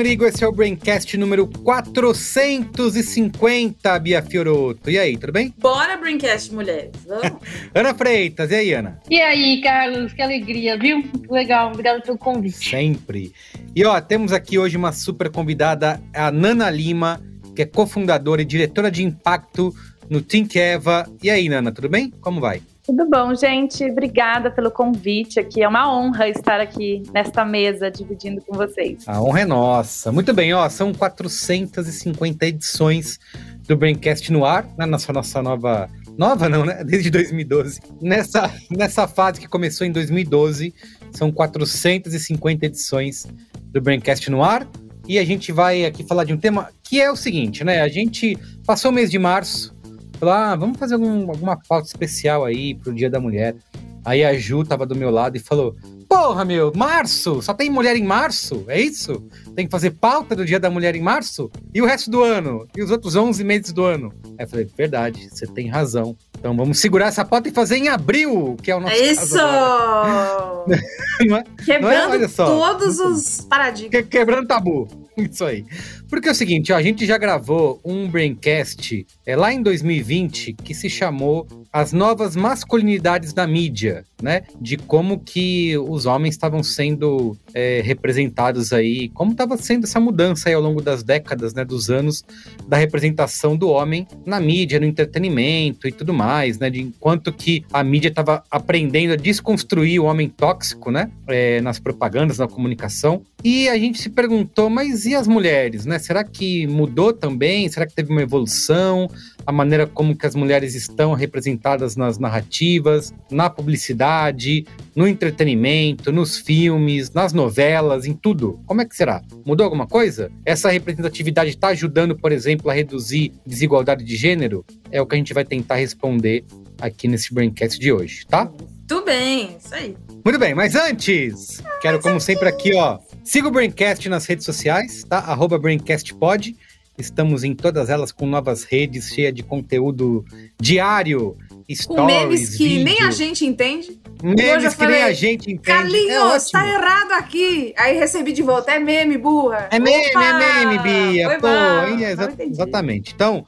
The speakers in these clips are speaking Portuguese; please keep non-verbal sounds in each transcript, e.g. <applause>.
Merigo, esse é o Braincast número 450, Bia Fioroto. E aí, tudo bem? Bora, Braincast, mulheres. <laughs> Ana Freitas, e aí, Ana? E aí, Carlos, que alegria, viu? Legal, obrigado pelo convite. Sempre. E ó, temos aqui hoje uma super convidada, a Nana Lima, que é cofundadora e diretora de impacto no Think Eva. E aí, Nana, tudo bem? Como vai? Tudo bom, gente? Obrigada pelo convite aqui. É uma honra estar aqui nesta mesa dividindo com vocês. A honra é nossa. Muito bem, ó, são 450 edições do Braincast no ar, né, nossa nossa nova nova não, né? Desde 2012. Nessa nessa fase que começou em 2012, são 450 edições do Braincast no ar. E a gente vai aqui falar de um tema que é o seguinte, né? A gente passou o mês de março Falou, ah, vamos fazer algum, alguma pauta especial aí pro Dia da Mulher. Aí a Ju tava do meu lado e falou: Porra, meu, março? Só tem mulher em março? É isso? Tem que fazer pauta do Dia da Mulher em março? E o resto do ano? E os outros 11 meses do ano? Aí eu falei: Verdade, você tem razão. Então vamos segurar essa pauta e fazer em abril, que é o nosso é Isso! <laughs> não é? Quebrando não é? todos os paradigmas. quebrando tabu. Isso aí. Porque é o seguinte, ó, a gente já gravou um Braincast é, lá em 2020 que se chamou As Novas Masculinidades da Mídia, né? De como que os homens estavam sendo é, representados aí, como estava sendo essa mudança aí ao longo das décadas, né? Dos anos da representação do homem na mídia, no entretenimento e tudo mais, né? De enquanto que a mídia estava aprendendo a desconstruir o homem tóxico, né? É, nas propagandas, na comunicação. E a gente se perguntou, mas e as mulheres, né? Será que mudou também? Será que teve uma evolução? A maneira como que as mulheres estão representadas nas narrativas, na publicidade, no entretenimento, nos filmes, nas novelas, em tudo. Como é que será? Mudou alguma coisa? Essa representatividade está ajudando, por exemplo, a reduzir desigualdade de gênero? É o que a gente vai tentar responder aqui nesse Braincast de hoje, tá? Tudo bem, isso aí. Muito bem, mas antes, quero como sempre aqui, ó, siga o Braincast nas redes sociais, tá? Arroba BraincastPod. Estamos em todas elas com novas redes, cheia de conteúdo diário, stories, Com memes que vídeo. nem a gente entende. Memes que falei, nem a gente entende. Carlinhos, é tá errado aqui. Aí recebi de volta, é meme, burra. É meme, Opa! é meme, Bia. Foi Pô, é, exa exatamente. Então,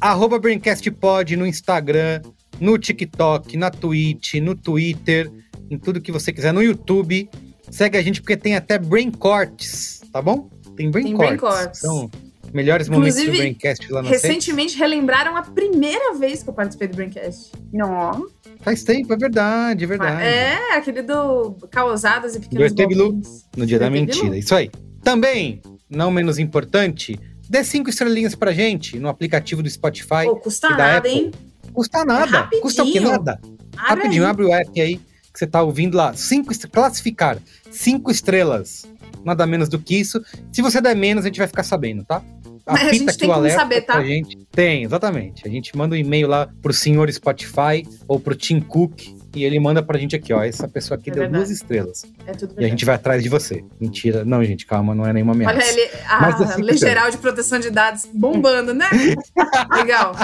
arroba BraincastPod no Instagram, no TikTok, na Twitch, no Twitter, em tudo que você quiser, no YouTube. Segue a gente porque tem até Brain Cortes, tá bom? Tem Brain tem Cortes. Brain Cortes. Então, melhores momentos do Braincast lá no Recentemente relembraram a primeira vez que eu participei do Braincast. Não. Faz tempo, é verdade, é verdade. É, aquele do Causadas e Pequenos do no dia da mentira. Isso aí. Também, não menos importante, dê cinco estrelinhas pra gente no aplicativo do Spotify. Pô, custa nada, Apple. hein? Custa nada. É custa o que nada? Abre rapidinho, aí. abre o app aí que você tá ouvindo lá. Cinco, classificar. Cinco estrelas. Nada menos do que isso. Se você der menos, a gente vai ficar sabendo, tá? A, a gente tem como saber, tá? Gente. Tem, exatamente. A gente manda um e-mail lá pro senhor Spotify ou pro Tim Cook e ele manda pra gente aqui, ó. Essa pessoa aqui é deu verdade. duas estrelas. É tudo verdade. E a gente vai atrás de você. Mentira. Não, gente, calma, não é nenhuma ameaça. Olha ele, a Mas, assim, Lei Geral de Proteção de Dados bombando, né? <laughs> Legal.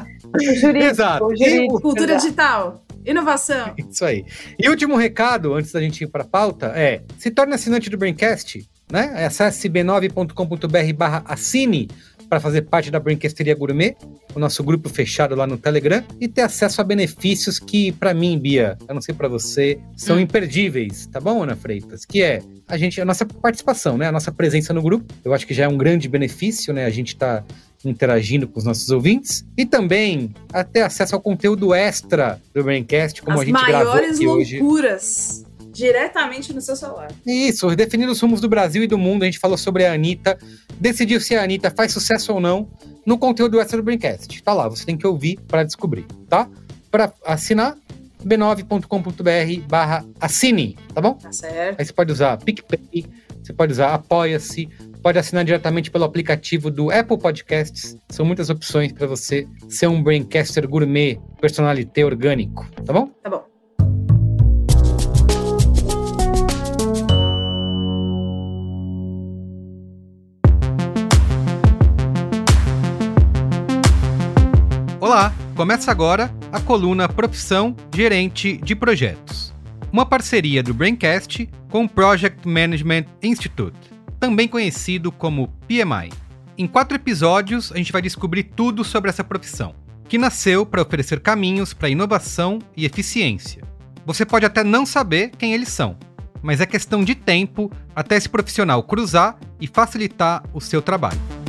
Jurídico, Exato. Jurídico, Cultura digital. Inovação. <laughs> Isso aí. E último recado, antes da gente ir para a pauta, é: se torne assinante do Braincast, né? Acesse b9.com.br barra assine para fazer parte da Brinquesteria Gourmet, o nosso grupo fechado lá no Telegram, e ter acesso a benefícios que, para mim, Bia, eu não sei para você, são hum. imperdíveis, tá bom, Ana Freitas? Que é a gente, a nossa participação, né? A nossa presença no grupo. Eu acho que já é um grande benefício, né? A gente tá interagindo com os nossos ouvintes e também até acesso ao conteúdo extra do Braincast, como As a gente gravou aqui hoje. As maiores loucuras diretamente no seu celular. Isso, definindo os rumos do Brasil e do mundo. A gente falou sobre a Anitta, decidir se a Anitta faz sucesso ou não no conteúdo extra do Braincast. Tá lá, você tem que ouvir para descobrir, tá? Para assinar, b9.com.br barra assine, tá bom? Tá certo. Aí você pode usar PicPay, você pode usar Apoia-se, pode assinar diretamente pelo aplicativo do Apple Podcasts. São muitas opções para você ser um Braincaster gourmet, personalité orgânico, tá bom? Tá bom. Olá, começa agora a coluna Profissão Gerente de Projetos. Uma parceria do Braincast com o Project Management Institute, também conhecido como PMI. Em quatro episódios, a gente vai descobrir tudo sobre essa profissão, que nasceu para oferecer caminhos para inovação e eficiência. Você pode até não saber quem eles são, mas é questão de tempo até esse profissional cruzar e facilitar o seu trabalho.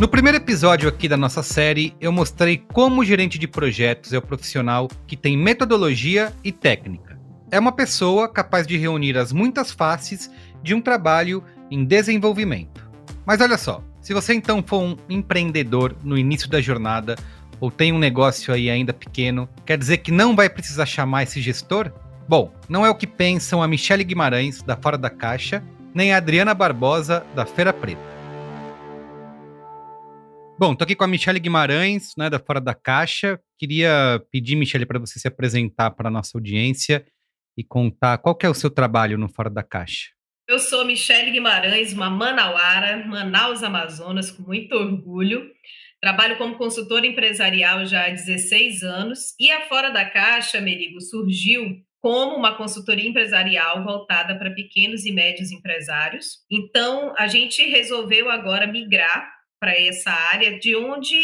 No primeiro episódio aqui da nossa série, eu mostrei como o gerente de projetos é o profissional que tem metodologia e técnica. É uma pessoa capaz de reunir as muitas faces de um trabalho em desenvolvimento. Mas olha só, se você então for um empreendedor no início da jornada ou tem um negócio aí ainda pequeno, quer dizer que não vai precisar chamar esse gestor? Bom, não é o que pensam a Michele Guimarães, da Fora da Caixa, nem a Adriana Barbosa, da Feira Preta. Bom, tô aqui com a Michelle Guimarães, né, da Fora da Caixa. Queria pedir, Michelle, para você se apresentar para a nossa audiência e contar qual é o seu trabalho no Fora da Caixa. Eu sou Michelle Guimarães, uma manauara, Manaus, Amazonas, com muito orgulho. Trabalho como consultora empresarial já há 16 anos e a Fora da Caixa, Merigo, surgiu como uma consultoria empresarial voltada para pequenos e médios empresários. Então, a gente resolveu agora migrar para essa área, de onde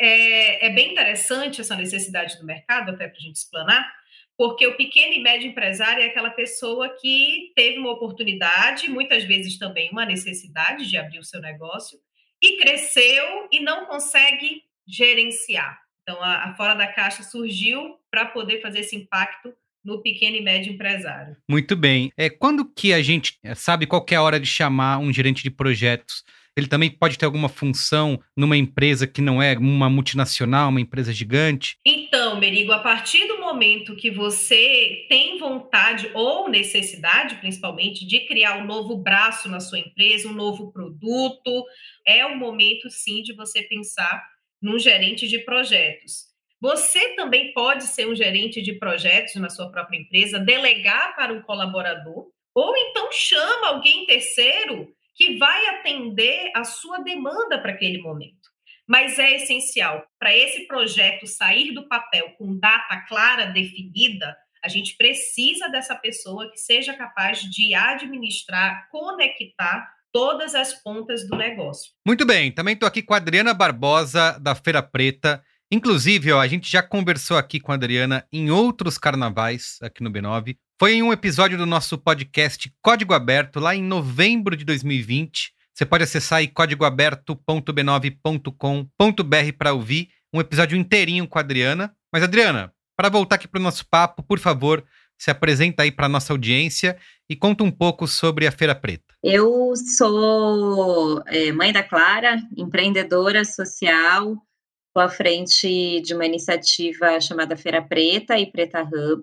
é, é, bem interessante essa necessidade do mercado, até para a gente explanar, porque o pequeno e médio empresário é aquela pessoa que teve uma oportunidade, muitas vezes também uma necessidade de abrir o seu negócio, e cresceu e não consegue gerenciar. Então, a, a Fora da Caixa surgiu para poder fazer esse impacto no pequeno e médio empresário. Muito bem. É, quando que a gente sabe qual é a hora de chamar um gerente de projetos ele também pode ter alguma função numa empresa que não é uma multinacional, uma empresa gigante? Então, Merigo, a partir do momento que você tem vontade ou necessidade, principalmente, de criar um novo braço na sua empresa, um novo produto, é o momento sim de você pensar num gerente de projetos. Você também pode ser um gerente de projetos na sua própria empresa, delegar para um colaborador, ou então chama alguém terceiro que vai atender a sua demanda para aquele momento. Mas é essencial, para esse projeto sair do papel com data clara, definida, a gente precisa dessa pessoa que seja capaz de administrar, conectar todas as pontas do negócio. Muito bem, também estou aqui com a Adriana Barbosa, da Feira Preta. Inclusive, ó, a gente já conversou aqui com a Adriana em outros carnavais aqui no B9. Foi em um episódio do nosso podcast Código Aberto, lá em novembro de 2020. Você pode acessar aí códigoaberto.b9.com.br para ouvir um episódio inteirinho com a Adriana. Mas, Adriana, para voltar aqui para o nosso papo, por favor, se apresenta aí para a nossa audiência e conta um pouco sobre a Feira Preta. Eu sou é, mãe da Clara, empreendedora social, estou à frente de uma iniciativa chamada Feira Preta e Preta Hub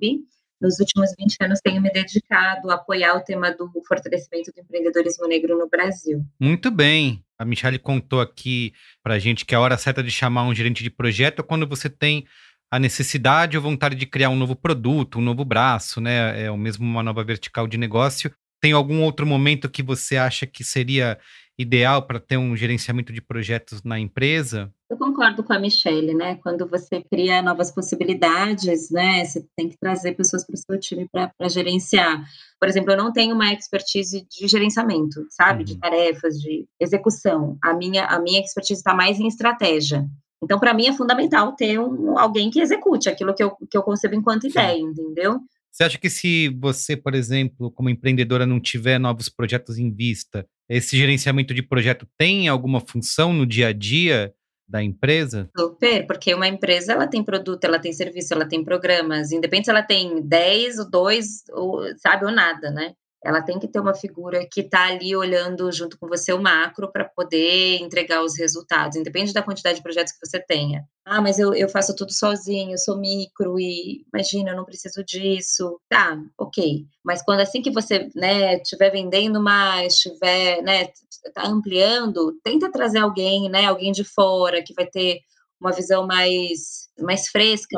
nos últimos 20 anos tenho me dedicado a apoiar o tema do fortalecimento do empreendedorismo negro no Brasil. Muito bem. A Michelle contou aqui para a gente que a hora certa de chamar um gerente de projeto é quando você tem a necessidade ou vontade de criar um novo produto, um novo braço, né? É o mesmo uma nova vertical de negócio. Tem algum outro momento que você acha que seria ideal para ter um gerenciamento de projetos na empresa? Eu concordo com a Michelle, né? Quando você cria novas possibilidades, né? Você tem que trazer pessoas para o seu time para gerenciar. Por exemplo, eu não tenho uma expertise de gerenciamento, sabe? Uhum. De tarefas, de execução. A minha, a minha expertise está mais em estratégia. Então, para mim, é fundamental ter um, alguém que execute aquilo que eu, que eu concebo enquanto Sim. ideia, entendeu? Você acha que se você, por exemplo, como empreendedora, não tiver novos projetos em vista, esse gerenciamento de projeto tem alguma função no dia a dia da empresa? Super, porque uma empresa ela tem produto, ela tem serviço, ela tem programas, independente se ela tem 10 ou 2, ou, sabe, ou nada, né? Ela tem que ter uma figura que está ali olhando junto com você o macro para poder entregar os resultados, independe da quantidade de projetos que você tenha. Ah, mas eu, eu faço tudo sozinho, eu sou micro e imagina, eu não preciso disso. Tá, ok. Mas quando assim que você né, estiver vendendo mais, estiver né, tá ampliando, tenta trazer alguém, né, alguém de fora que vai ter uma visão mais, mais fresca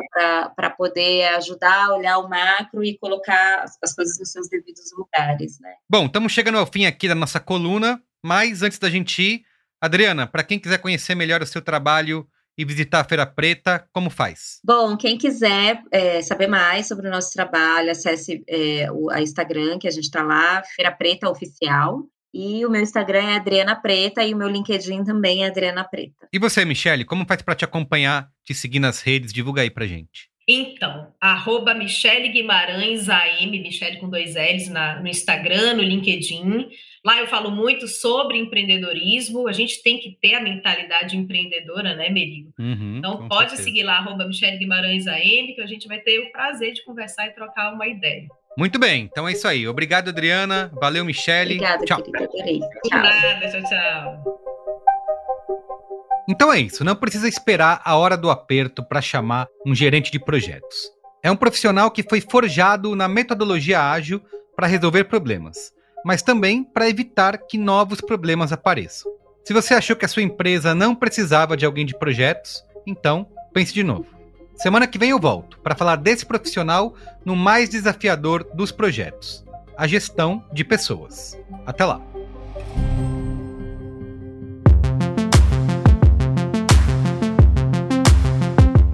para poder ajudar a olhar o macro e colocar as coisas nos seus devidos lugares, né? Bom, estamos chegando ao fim aqui da nossa coluna, mas antes da gente ir, Adriana, para quem quiser conhecer melhor o seu trabalho e visitar a Feira Preta, como faz? Bom, quem quiser é, saber mais sobre o nosso trabalho, acesse é, o a Instagram, que a gente está lá, Feira Preta Oficial. E o meu Instagram é Adriana Preta e o meu LinkedIn também é Adriana Preta. E você, Michele, como faz para te acompanhar, te seguir nas redes? Divulga aí pra gente. Então, arroba Michele Guimarães AM, Michele com dois L's na, no Instagram, no LinkedIn. Lá eu falo muito sobre empreendedorismo. A gente tem que ter a mentalidade empreendedora, né, Merigo? Uhum, então, pode certeza. seguir lá, arroba Michele Guimarães AM, que a gente vai ter o prazer de conversar e trocar uma ideia. Muito bem, então é isso aí. Obrigado, Adriana. Valeu, Michele. Obrigada, tchau. querida. Adorei. Tchau. Nada, tchau, tchau. Então é isso, não precisa esperar a hora do aperto para chamar um gerente de projetos. É um profissional que foi forjado na metodologia ágil para resolver problemas, mas também para evitar que novos problemas apareçam. Se você achou que a sua empresa não precisava de alguém de projetos, então pense de novo. Semana que vem eu volto para falar desse profissional no mais desafiador dos projetos, a gestão de pessoas. Até lá!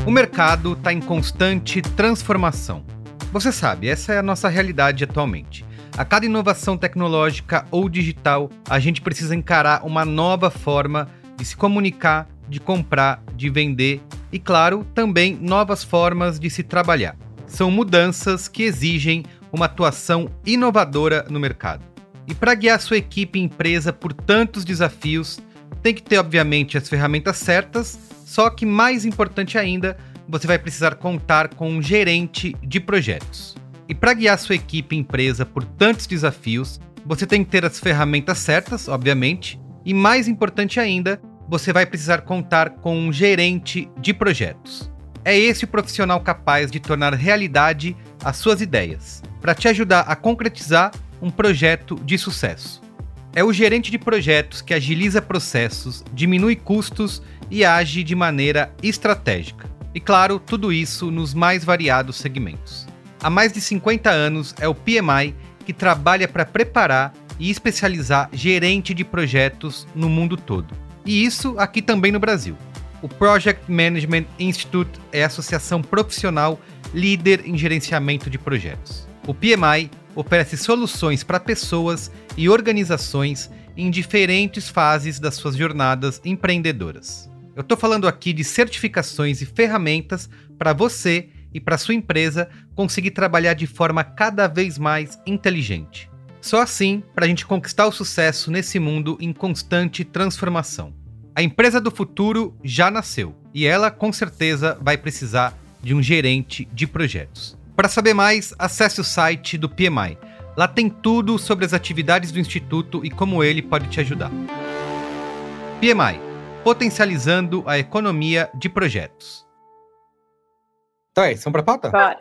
O mercado está em constante transformação. Você sabe, essa é a nossa realidade atualmente. A cada inovação tecnológica ou digital, a gente precisa encarar uma nova forma de se comunicar, de comprar, de vender e, claro, também novas formas de se trabalhar. São mudanças que exigem uma atuação inovadora no mercado. E para guiar sua equipe e empresa por tantos desafios, tem que ter, obviamente, as ferramentas certas, só que mais importante ainda, você vai precisar contar com um gerente de projetos. E para guiar sua equipe e empresa por tantos desafios, você tem que ter as ferramentas certas, obviamente, e mais importante ainda, você vai precisar contar com um gerente de projetos. É esse o profissional capaz de tornar realidade as suas ideias, para te ajudar a concretizar um projeto de sucesso. É o gerente de projetos que agiliza processos, diminui custos e age de maneira estratégica. E claro, tudo isso nos mais variados segmentos. Há mais de 50 anos é o PMI que trabalha para preparar e especializar gerente de projetos no mundo todo. E isso aqui também no Brasil. O Project Management Institute é a associação profissional líder em gerenciamento de projetos. O PMI oferece soluções para pessoas e organizações em diferentes fases das suas jornadas empreendedoras. Eu estou falando aqui de certificações e ferramentas para você e para sua empresa conseguir trabalhar de forma cada vez mais inteligente. Só assim para a gente conquistar o sucesso nesse mundo em constante transformação. A empresa do futuro já nasceu e ela com certeza vai precisar de um gerente de projetos. Para saber mais, acesse o site do PMI. Lá tem tudo sobre as atividades do instituto e como ele pode te ajudar. PMI potencializando a economia de projetos. Então é, são para pauta? Bora.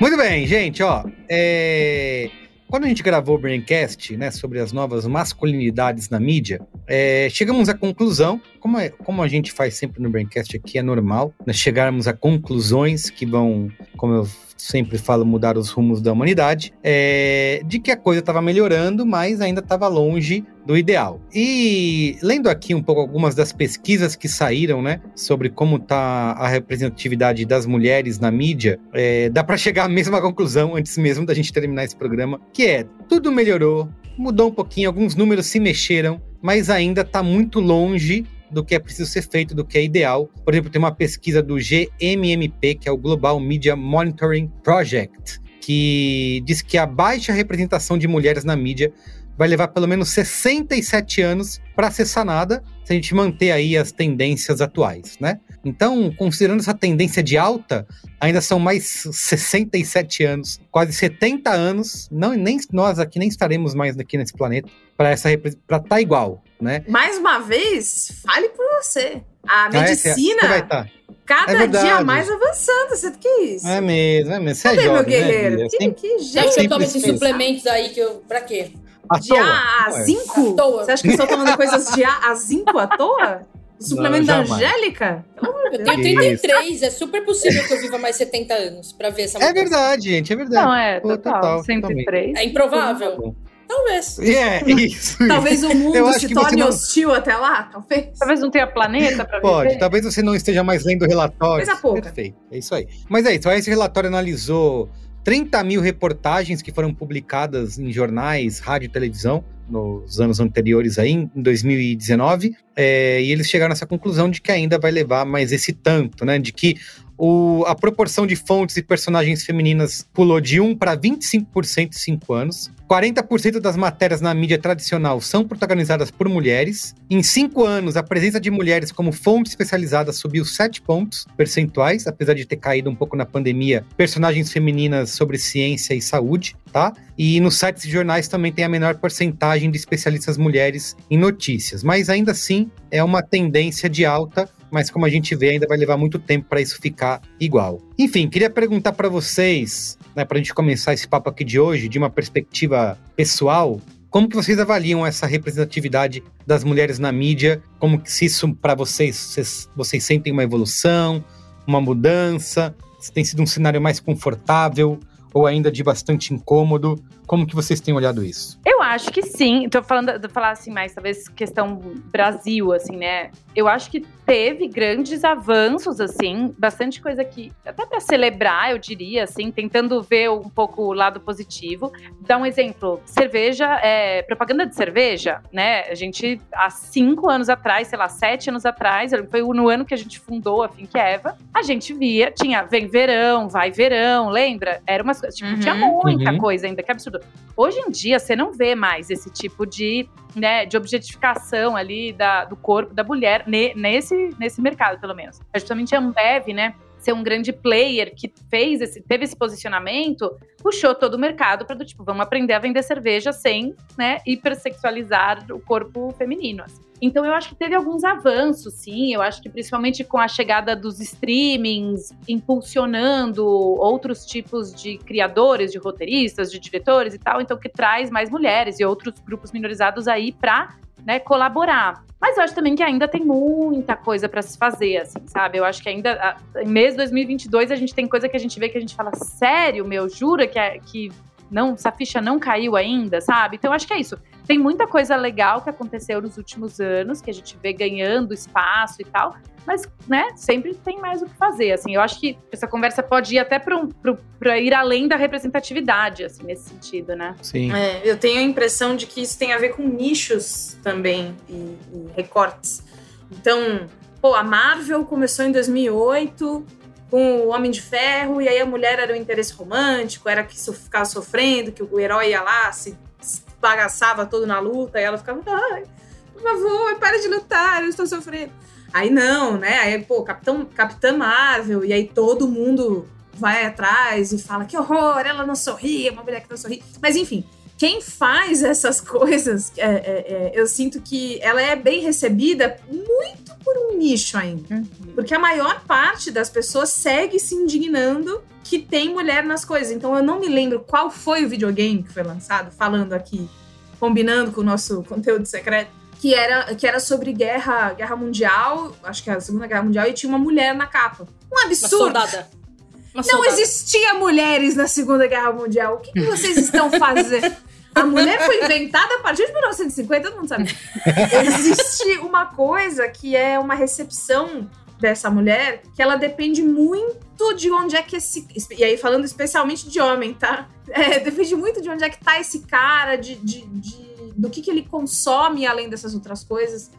Muito bem, gente, ó. É... Quando a gente gravou o Braincast, né, sobre as novas masculinidades na mídia, é, chegamos à conclusão, como, é, como a gente faz sempre no Braincast aqui, é normal, né, chegarmos a conclusões que vão, como eu sempre falo, mudar os rumos da humanidade, é, de que a coisa estava melhorando, mas ainda estava longe do ideal. E lendo aqui um pouco algumas das pesquisas que saíram, né, sobre como está a representatividade das mulheres na mídia, é, dá para chegar à mesma conclusão antes mesmo da gente terminar esse programa, que é tudo melhorou, mudou um pouquinho, alguns números se mexeram, mas ainda está muito longe do que é preciso ser feito, do que é ideal. Por exemplo, tem uma pesquisa do GMMP, que é o Global Media Monitoring Project, que diz que a baixa representação de mulheres na mídia vai levar pelo menos 67 anos para ser sanada, se a gente manter aí as tendências atuais, né? Então, considerando essa tendência de alta, ainda são mais 67 anos, quase 70 anos, não nem nós aqui nem estaremos mais aqui nesse planeta para essa para estar tá igual, né? Mais uma vez, fale por você. A medicina ah, é, vai tá. cada é dia mais avançando, você que isso? É mesmo, é mesmo. Você é Cadê é jovem, meu né, guerreiro? Né, que, que jeito. Você toma esses suplementos aí que eu, pra quê? À de toa? A a zinco? Você acha que estão tomando coisas de A a zinco à toa? <laughs> Suplemento não, da Angélica? Eu tenho 33, Isso. é super possível que eu viva mais 70 anos pra ver essa É verdade, gente, é verdade. Não, é, total, total 103. É improvável? Talvez. É, <laughs> isso. talvez o mundo se torne não... hostil até lá, talvez. Talvez não tenha planeta para Pode, viver. talvez você não esteja mais lendo relatórios. Coisa pouca. Perfeito, é isso aí. Mas é isso, esse relatório analisou 30 mil reportagens que foram publicadas em jornais, rádio e televisão nos anos anteriores aí, em 2019, é, e eles chegaram nessa conclusão de que ainda vai levar mais esse tanto, né? De que o, a proporção de fontes e personagens femininas pulou de 1 para 25% em 5 anos. 40% das matérias na mídia tradicional são protagonizadas por mulheres. Em 5 anos, a presença de mulheres como fonte especializada subiu 7 pontos percentuais, apesar de ter caído um pouco na pandemia, personagens femininas sobre ciência e saúde, tá? E nos sites e jornais também tem a menor porcentagem de especialistas mulheres em notícias, mas ainda assim é uma tendência de alta mas como a gente vê, ainda vai levar muito tempo para isso ficar igual. Enfim, queria perguntar para vocês, né, para a gente começar esse papo aqui de hoje, de uma perspectiva pessoal, como que vocês avaliam essa representatividade das mulheres na mídia? Como que se isso para vocês, vocês, vocês sentem uma evolução, uma mudança? Se tem sido um cenário mais confortável ou ainda de bastante incômodo? Como que vocês têm olhado isso? Eu acho que sim. Tô falando, de falar assim mais, talvez questão Brasil, assim, né? Eu acho que teve grandes avanços, assim, bastante coisa que, até para celebrar, eu diria, assim, tentando ver um pouco o lado positivo. Dar um exemplo: cerveja, é, propaganda de cerveja, né? A gente, há cinco anos atrás, sei lá, sete anos atrás, foi no ano que a gente fundou a Fink Eva, a gente via, tinha vem verão, vai verão, lembra? Era umas coisas, tipo, uhum, tinha muita uhum. coisa ainda, que absurdo. Hoje em dia, você não vê mais esse tipo de, né, de objetificação ali da, do corpo da mulher ne, nesse, nesse mercado, pelo menos. É justamente a Ambev, né, ser um grande player que fez esse, teve esse posicionamento, puxou todo o mercado para do tipo, vamos aprender a vender cerveja sem, né, hipersexualizar o corpo feminino. Assim. Então eu acho que teve alguns avanços, sim. Eu acho que principalmente com a chegada dos streamings, impulsionando outros tipos de criadores, de roteiristas, de diretores e tal, então que traz mais mulheres e outros grupos minorizados aí para né, colaborar. Mas eu acho também que ainda tem muita coisa para se fazer, assim, sabe? Eu acho que ainda, em mês de 2022, a gente tem coisa que a gente vê que a gente fala, sério, meu, jura que, é, que não, essa ficha não caiu ainda, sabe? Então, acho que é isso. Tem muita coisa legal que aconteceu nos últimos anos, que a gente vê ganhando espaço e tal, mas, né, sempre tem mais o que fazer, assim. Eu acho que essa conversa pode ir até para um, ir além da representatividade, assim, nesse sentido, né? Sim. É, eu tenho a impressão de que isso tem a ver com nichos também e, e recortes. Então, pô, a Marvel começou em 2008 com o Homem de Ferro, e aí a mulher era o interesse romântico, era que ficava sofrendo, que o herói ia lá, se bagaçava todo na luta, e ela ficava, ai, por favor, para de lutar, eu estou sofrendo. Aí não, né? Aí, pô, Capitão, Capitã Marvel, e aí todo mundo vai atrás e fala que horror, ela não sorri, é uma mulher que não sorri. Mas enfim, quem faz essas <laughs> coisas, é, é, é, eu sinto que ela é bem recebida muito por um nicho ainda. Uhum. Porque a maior parte das pessoas segue se indignando que tem mulher nas coisas. Então eu não me lembro qual foi o videogame que foi lançado, falando aqui, combinando com o nosso <laughs> conteúdo secreto que era, que era sobre guerra, guerra mundial, acho que era a Segunda Guerra Mundial, e tinha uma mulher na capa. Um absurdo! Uma soldada. Uma Não soldada. existia mulheres na Segunda Guerra Mundial. O que, que vocês estão fazendo? A mulher foi inventada a partir de 1950, todo mundo sabe. Existe uma coisa que é uma recepção dessa mulher que ela depende muito de onde é que esse. E aí, falando especialmente de homem, tá? É, depende muito de onde é que tá esse cara, de, de, de do que, que ele consome além dessas outras coisas.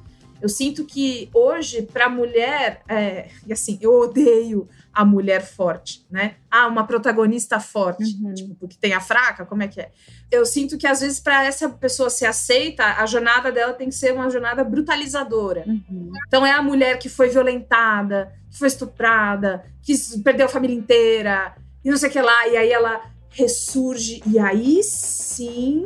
Eu sinto que hoje, para mulher, é, e assim, eu odeio a mulher forte, né? Ah, uma protagonista forte, Uhum. tipo, porque tem a fraca, como é que é? Eu sinto que às vezes para essa pessoa ser aceita, a jornada dela tem que ser uma jornada brutalizadora. Uhum. Então é a mulher que foi violentada, que foi estuprada, que perdeu a família inteira, e não sei o que lá, e aí ela ressurge, e aí sim,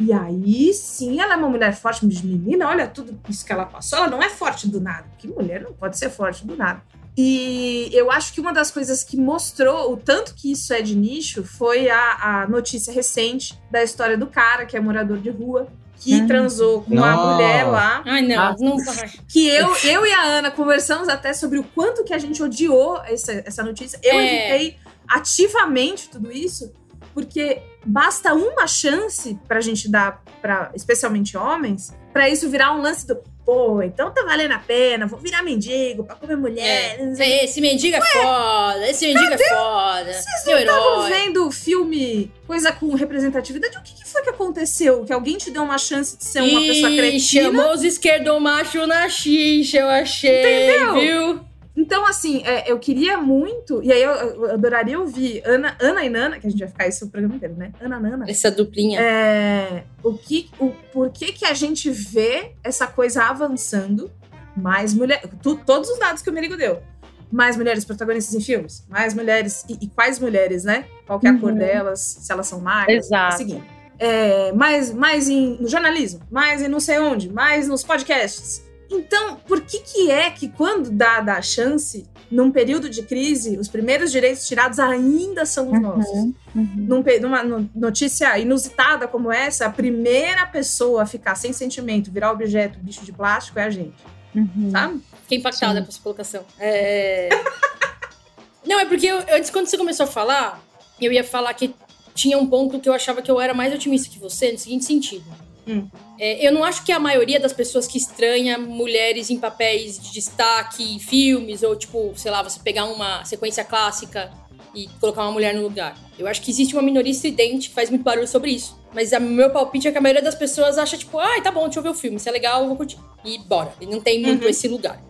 e aí sim ela é uma mulher forte, mas menina, olha tudo isso que ela passou, ela não é forte do nada, que mulher não pode ser forte do nada. E eu acho que uma das coisas que mostrou o tanto que isso é de nicho foi a, a notícia recente da história do cara que é morador de rua, que Hum. transou com a Nossa. mulher lá Ai, não, Ah. não vai. que eu, eu e a Ana conversamos até sobre o quanto que a gente odiou essa, essa notícia. Eu É. evitei ativamente tudo isso, porque basta uma chance pra gente dar para especialmente homens, pra isso virar um lance do pô, então tá valendo a pena, vou virar mendigo pra comer mulher. não sei o quê." É, Esse mendigo é foda, esse mendigo é foda. Meu Estavam herói. vendo filme, coisa com representatividade. O que, que foi que aconteceu? Que alguém te deu uma chance de ser uma pessoa cretina? chamou os esquerdomachos na xixa, eu achei, Entendeu? viu? Então, assim, é, eu queria muito, e aí eu, eu adoraria ouvir Ana, Ana e Nana, que a gente vai ficar isso o programa inteiro, né? Ana Nana. Essa duplinha. É, o que, o por que que a gente vê essa coisa avançando? Mais mulheres, todos os dados que o Merigo deu. Mais mulheres protagonistas em filmes, mais mulheres e, e quais mulheres, né? Qual que é a cor Uhum. delas? Se elas são magras? Exato. É seguinte. É, mais, mais em, no jornalismo, mais em não sei onde, mais nos podcasts. Então, por que que é que quando dá, dá a chance, num período de crise, os primeiros direitos tirados ainda são os nossos? Uhum. Num numa no- notícia inusitada como essa, a primeira pessoa a ficar sem sentimento, virar objeto, bicho de plástico, é a gente, Uhum. sabe? Fiquei impactada Sim. com essa colocação. É... <laughs> Não, é porque eu- antes, quando você começou a falar, eu ia falar que tinha um ponto que eu achava que eu era mais otimista que você, no seguinte sentido. Hum. É, eu não acho que a maioria das pessoas que estranha mulheres em papéis de destaque em filmes, ou tipo, sei lá, você pegar uma sequência clássica e colocar uma mulher no lugar. Eu acho que existe uma minoria estridente que faz muito barulho sobre isso. Mas o meu palpite é que a maioria das pessoas acha, tipo, ai, tá bom, deixa eu ver o filme, se é legal, eu vou curtir. E bora. E não tem muito Uhum. esse lugar.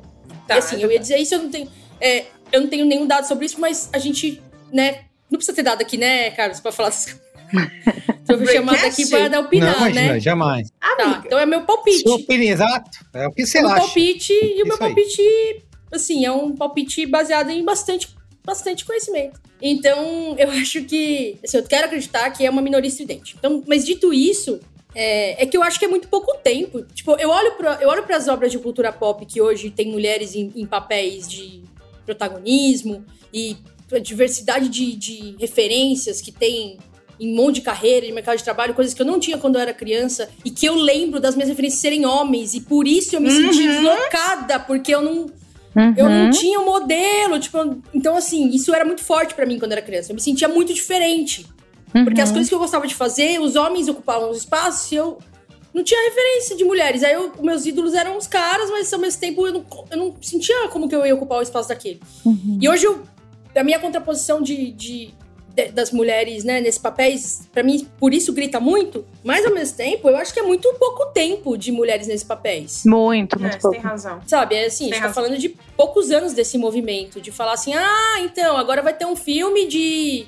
Tá, e assim, eu ia dizer isso, eu não tenho. é, eu não tenho nenhum dado sobre isso, mas a gente, né? Não precisa ter dado aqui, né, Carlos, pra falar essas. Então, eu fui chamada aqui para dar Não, opinar, imagina, né? jamais. Tá, então é meu palpite. Sua opinião, exato. É o que você É acha. palpite, e o meu palpite, assim, é um palpite baseado em bastante, bastante conhecimento. Então, eu <laughs> acho que, assim, eu quero acreditar que é uma minoria estridente. Então, mas dito isso, é, é que eu acho que é muito pouco tempo. Tipo, eu olho para eu olho para as obras de cultura pop que hoje tem mulheres em, em papéis de protagonismo e a diversidade de, de referências que tem em um monte de carreira, de mercado de trabalho, coisas que eu não tinha quando eu era criança e que eu lembro das minhas referências serem homens e por isso eu me senti Uhum. deslocada, porque eu não, Uhum. eu não tinha um modelo, tipo, então assim, isso era muito forte pra mim quando eu era criança. Eu me sentia muito diferente, porque Uhum. as coisas que eu gostava de fazer, os homens ocupavam os espaços e eu não tinha referência de mulheres. Aí eu, meus ídolos eram os caras, mas ao mesmo tempo eu não, eu não sentia como que eu ia ocupar o espaço daquele. Uhum. E hoje eu, a minha contraposição de, de- de- das mulheres, né, nesses papéis, pra mim, por isso grita muito, mas ao mesmo tempo, eu acho que é muito pouco tempo de mulheres nesses papéis. Muito, É, muito você pouco. tem razão. Sabe, é assim, a gente tá falando de poucos anos desse movimento, de falar assim, ah, então, agora vai ter um filme de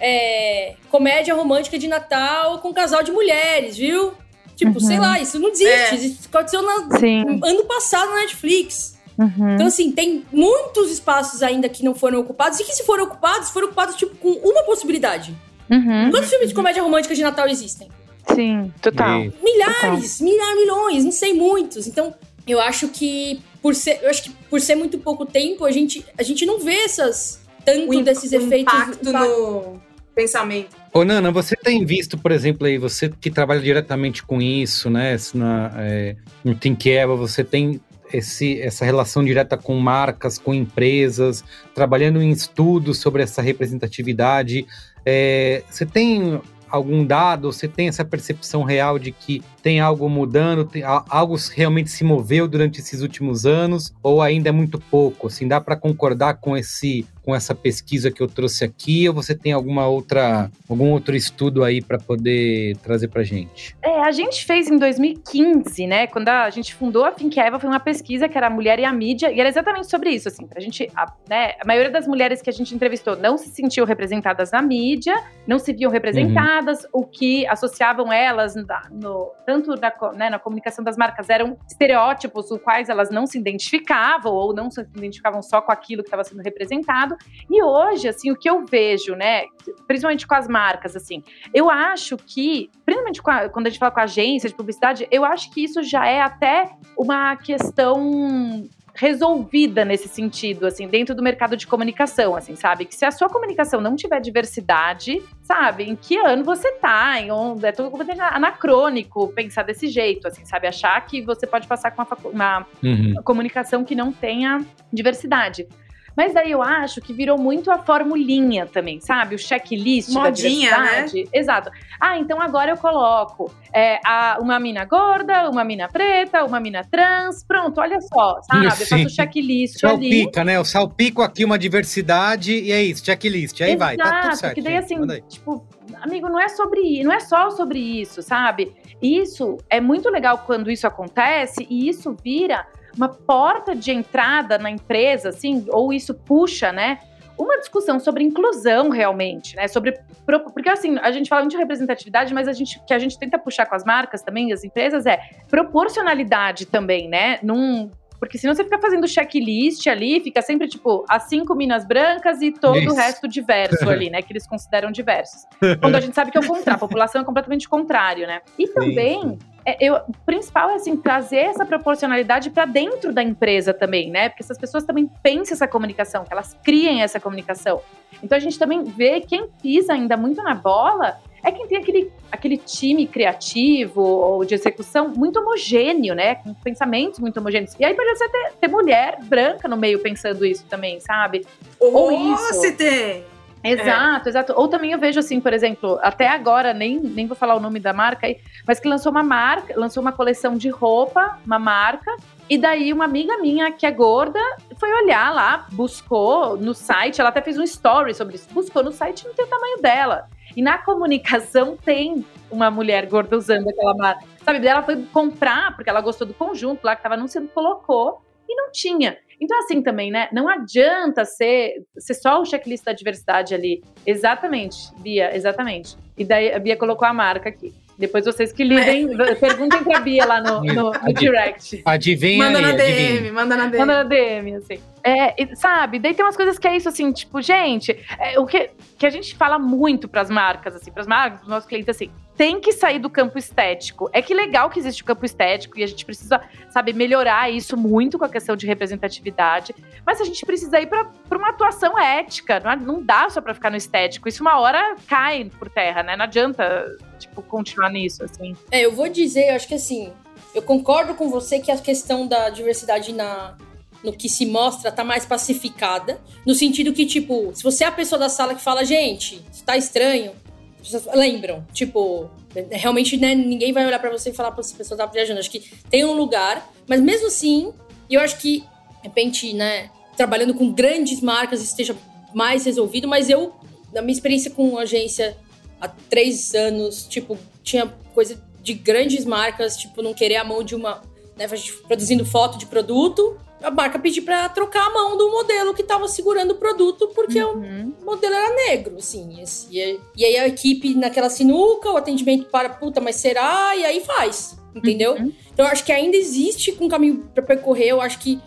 é, comédia romântica de Natal com um casal de mulheres, viu? Tipo, Uhum. sei lá, isso não existe. É. Isso aconteceu no Sim. ano passado na Netflix. Uhum. Então, assim, tem muitos espaços ainda que não foram ocupados, e que se foram ocupados, foram ocupados, tipo, com uma possibilidade. Uhum. Quantos filmes de comédia romântica de Natal existem? Sim, total. E- Milhares, milhares, milhões, não sei muitos. Então, eu acho que por ser, eu acho que por ser muito pouco tempo, a gente, a gente não vê essas tanto O, desses efeitos impacto impacto. no pensamento. Ô, Nana, você tem visto, por exemplo, aí, você que trabalha diretamente com isso, né? Na, é, no Thinkeva, você tem esse, essa relação direta com marcas, com empresas, trabalhando em estudos sobre essa representatividade. É, você tem algum dado, você tem essa percepção real de que tem algo mudando, tem, algo realmente se moveu durante esses últimos anos, ou ainda é muito pouco? Assim, dá para concordar com esse com essa pesquisa que eu trouxe aqui ou você tem alguma outra, algum outro estudo aí para poder trazer para gente? É, a gente fez em 2015, né? Quando a gente fundou a Think Eva, foi uma pesquisa que era a mulher e a mídia, e era exatamente sobre isso, assim, pra gente, a, né, a maioria das mulheres que a gente entrevistou não se sentiam representadas na mídia, não se viam representadas, uhum. o que associavam elas na, no, tanto na, né, na comunicação das marcas eram estereótipos os quais elas não se identificavam ou não se identificavam só com aquilo que estava sendo representado. E hoje, assim, o que eu vejo, né, principalmente com as marcas, assim, eu acho que, principalmente a, quando a gente fala com a agência de publicidade, eu acho que isso já é até uma questão resolvida nesse sentido, assim, dentro do mercado de comunicação, assim, sabe? Que se a sua comunicação não tiver diversidade, sabe? Em que ano você tá? Em onde é tudo anacrônico pensar desse jeito, assim, sabe? Achar que você pode passar com uma, uma uhum. comunicação que não tenha diversidade. Mas daí eu acho que virou muito a formulinha também, sabe? O checklist Modinha, da diversidade. Né? Exato. Ah, então agora eu coloco é, a, uma mina gorda, uma mina preta, uma mina trans. Pronto, olha só, sabe? Sim. Eu faço o checklist Salpica, ali. né? Eu salpico aqui uma diversidade e é isso, checklist. Aí Exato, vai, tá tudo certo. Que daí assim, tipo, amigo, não é sobre não é só sobre isso, sabe? Isso é muito legal quando isso acontece e isso vira uma porta de entrada na empresa, assim, ou isso puxa, né? Uma discussão sobre inclusão realmente, né? Sobre porque assim a gente fala muito de representatividade, mas a gente que a gente tenta puxar com as marcas também, as empresas é proporcionalidade também, né? Num porque senão você fica fazendo checklist ali, fica sempre tipo as cinco minas brancas e todo Isso. o resto diverso ali, né? Que eles consideram diversos. <laughs> Quando a gente sabe que é o contrário, a população é completamente contrário, né? E também Sim é, eu, o principal é assim, trazer essa proporcionalidade para dentro da empresa também, né? Porque essas pessoas também pensam essa comunicação, que elas criem essa comunicação. Então a gente também vê quem pisa ainda muito na bola é quem tem aquele, aquele time criativo ou de execução muito homogêneo, né? Com pensamentos muito homogêneos. E aí pode ser ter, ter mulher branca no meio pensando isso também, sabe? Ou, ou isso. se tem! Exato, é. exato. Ou também eu vejo assim, por exemplo, até agora, nem, nem vou falar o nome da marca aí, mas que lançou uma marca, lançou uma coleção de roupa, uma marca, e daí uma amiga minha que é gorda foi olhar lá, buscou no site, ela até fez um story sobre isso, buscou no site não tem o tamanho dela. E na comunicação tem uma mulher gorda usando aquela marca. Sabe, ela foi comprar, porque ela gostou do conjunto lá que estava anunciando, colocou e não tinha. Então, assim também, né? Não adianta ser, ser só o checklist da diversidade ali. Exatamente, Bia, exatamente. E daí a Bia colocou a marca aqui. Depois vocês que lidem, <laughs> é. perguntem pra Bia lá no, no, no direct. Adivinha Manda aí, na DM, adivinha. manda na DM. Manda na DM, assim. É, sabe, daí tem umas coisas que é isso, assim, tipo, gente, é, o que, que a gente fala muito pras marcas, assim, pras marcas, pros nossos clientes, assim, tem que sair do campo estético. É que legal que existe o campo estético e a gente precisa, sabe, melhorar isso muito com a questão de representatividade, mas a gente precisa ir para uma atuação ética, não, não dá só para ficar no estético. Isso uma hora cai por terra, né? Não adianta, tipo, continuar nisso, assim. É, eu vou dizer, eu acho que assim, eu concordo com você que a questão da diversidade na, no que se mostra tá mais pacificada. No sentido que, tipo, se você é a pessoa da sala que fala, gente, isso tá estranho, vocês lembram, tipo, realmente né, ninguém vai olhar para você e falar, pra essa pessoa tá viajando. Acho que tem um lugar, mas mesmo assim, eu acho que, de repente, né, trabalhando com grandes marcas esteja mais resolvido, mas eu, na minha experiência com agência há três anos, tipo, tinha coisa de grandes marcas, tipo, não querer a mão de uma. Né, produzindo foto de produto, a marca pedir para trocar a mão do modelo que estava segurando o produto porque uhum. o modelo era negro, assim. E, e, aí a equipe naquela sinuca, o atendimento para, puta, mas será? E aí faz, entendeu? Uhum. Então eu acho que ainda existe um caminho para percorrer, eu acho que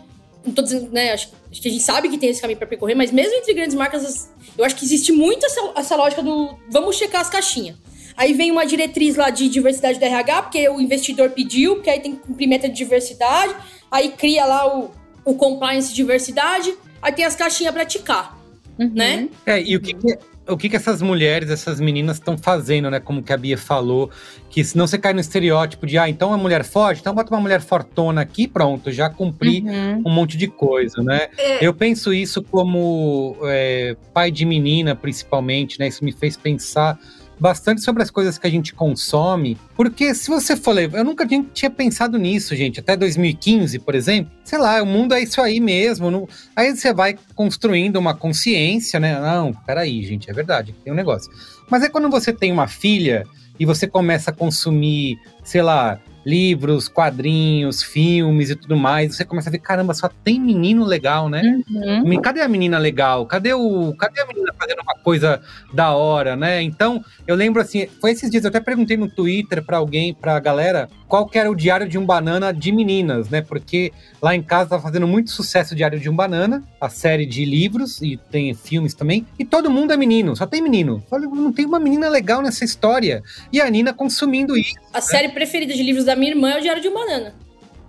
não tô dizendo, né, acho, acho, que a gente sabe que tem esse caminho para percorrer, mas mesmo entre grandes marcas, eu acho que existe muito essa, essa lógica do vamos checar as caixinhas. Aí vem uma diretriz lá de diversidade da RH, porque o investidor pediu, porque aí tem que cumprir meta de diversidade. Aí cria lá o, o compliance diversidade, aí tem as caixinhas pra ticar, uhum. né? É, e o que, que o que, que essas mulheres, essas meninas estão fazendo, né? Como que a Bia falou, que senão você cai no estereótipo de, ah, então é uma mulher forte, então bota uma mulher fortona aqui, pronto, já cumpri uhum. um monte de coisa, né? É. Eu penso isso como é, pai de menina, principalmente, né? Isso me fez pensar bastante sobre as coisas que a gente consome, porque se você for ler, eu nunca tinha, pensado nisso, gente, até 2015, por exemplo, sei lá, o mundo é isso aí mesmo, não... aí você vai construindo uma consciência, né? Não, peraí, gente, é verdade, tem um negócio. Mas é quando você tem uma filha e você começa a consumir, sei lá, livros, quadrinhos, filmes e tudo mais, você começa a ver, caramba, só tem menino legal, né? Uhum. Cadê a menina legal? Cadê o, cadê a menina fazendo uma coisa da hora, né? Então, eu lembro assim, foi esses dias eu até perguntei no Twitter para alguém, pra galera, qual que era o Diário de um Banana de meninas, né? Porque lá em casa tá fazendo muito sucesso o Diário de um Banana, a série de livros e tem filmes também, e todo mundo é menino, só tem menino. Falei, não tem uma menina legal nessa história. E a Nina consumindo isso. A série preferida de livros da minha irmã é o Diário de um Banana.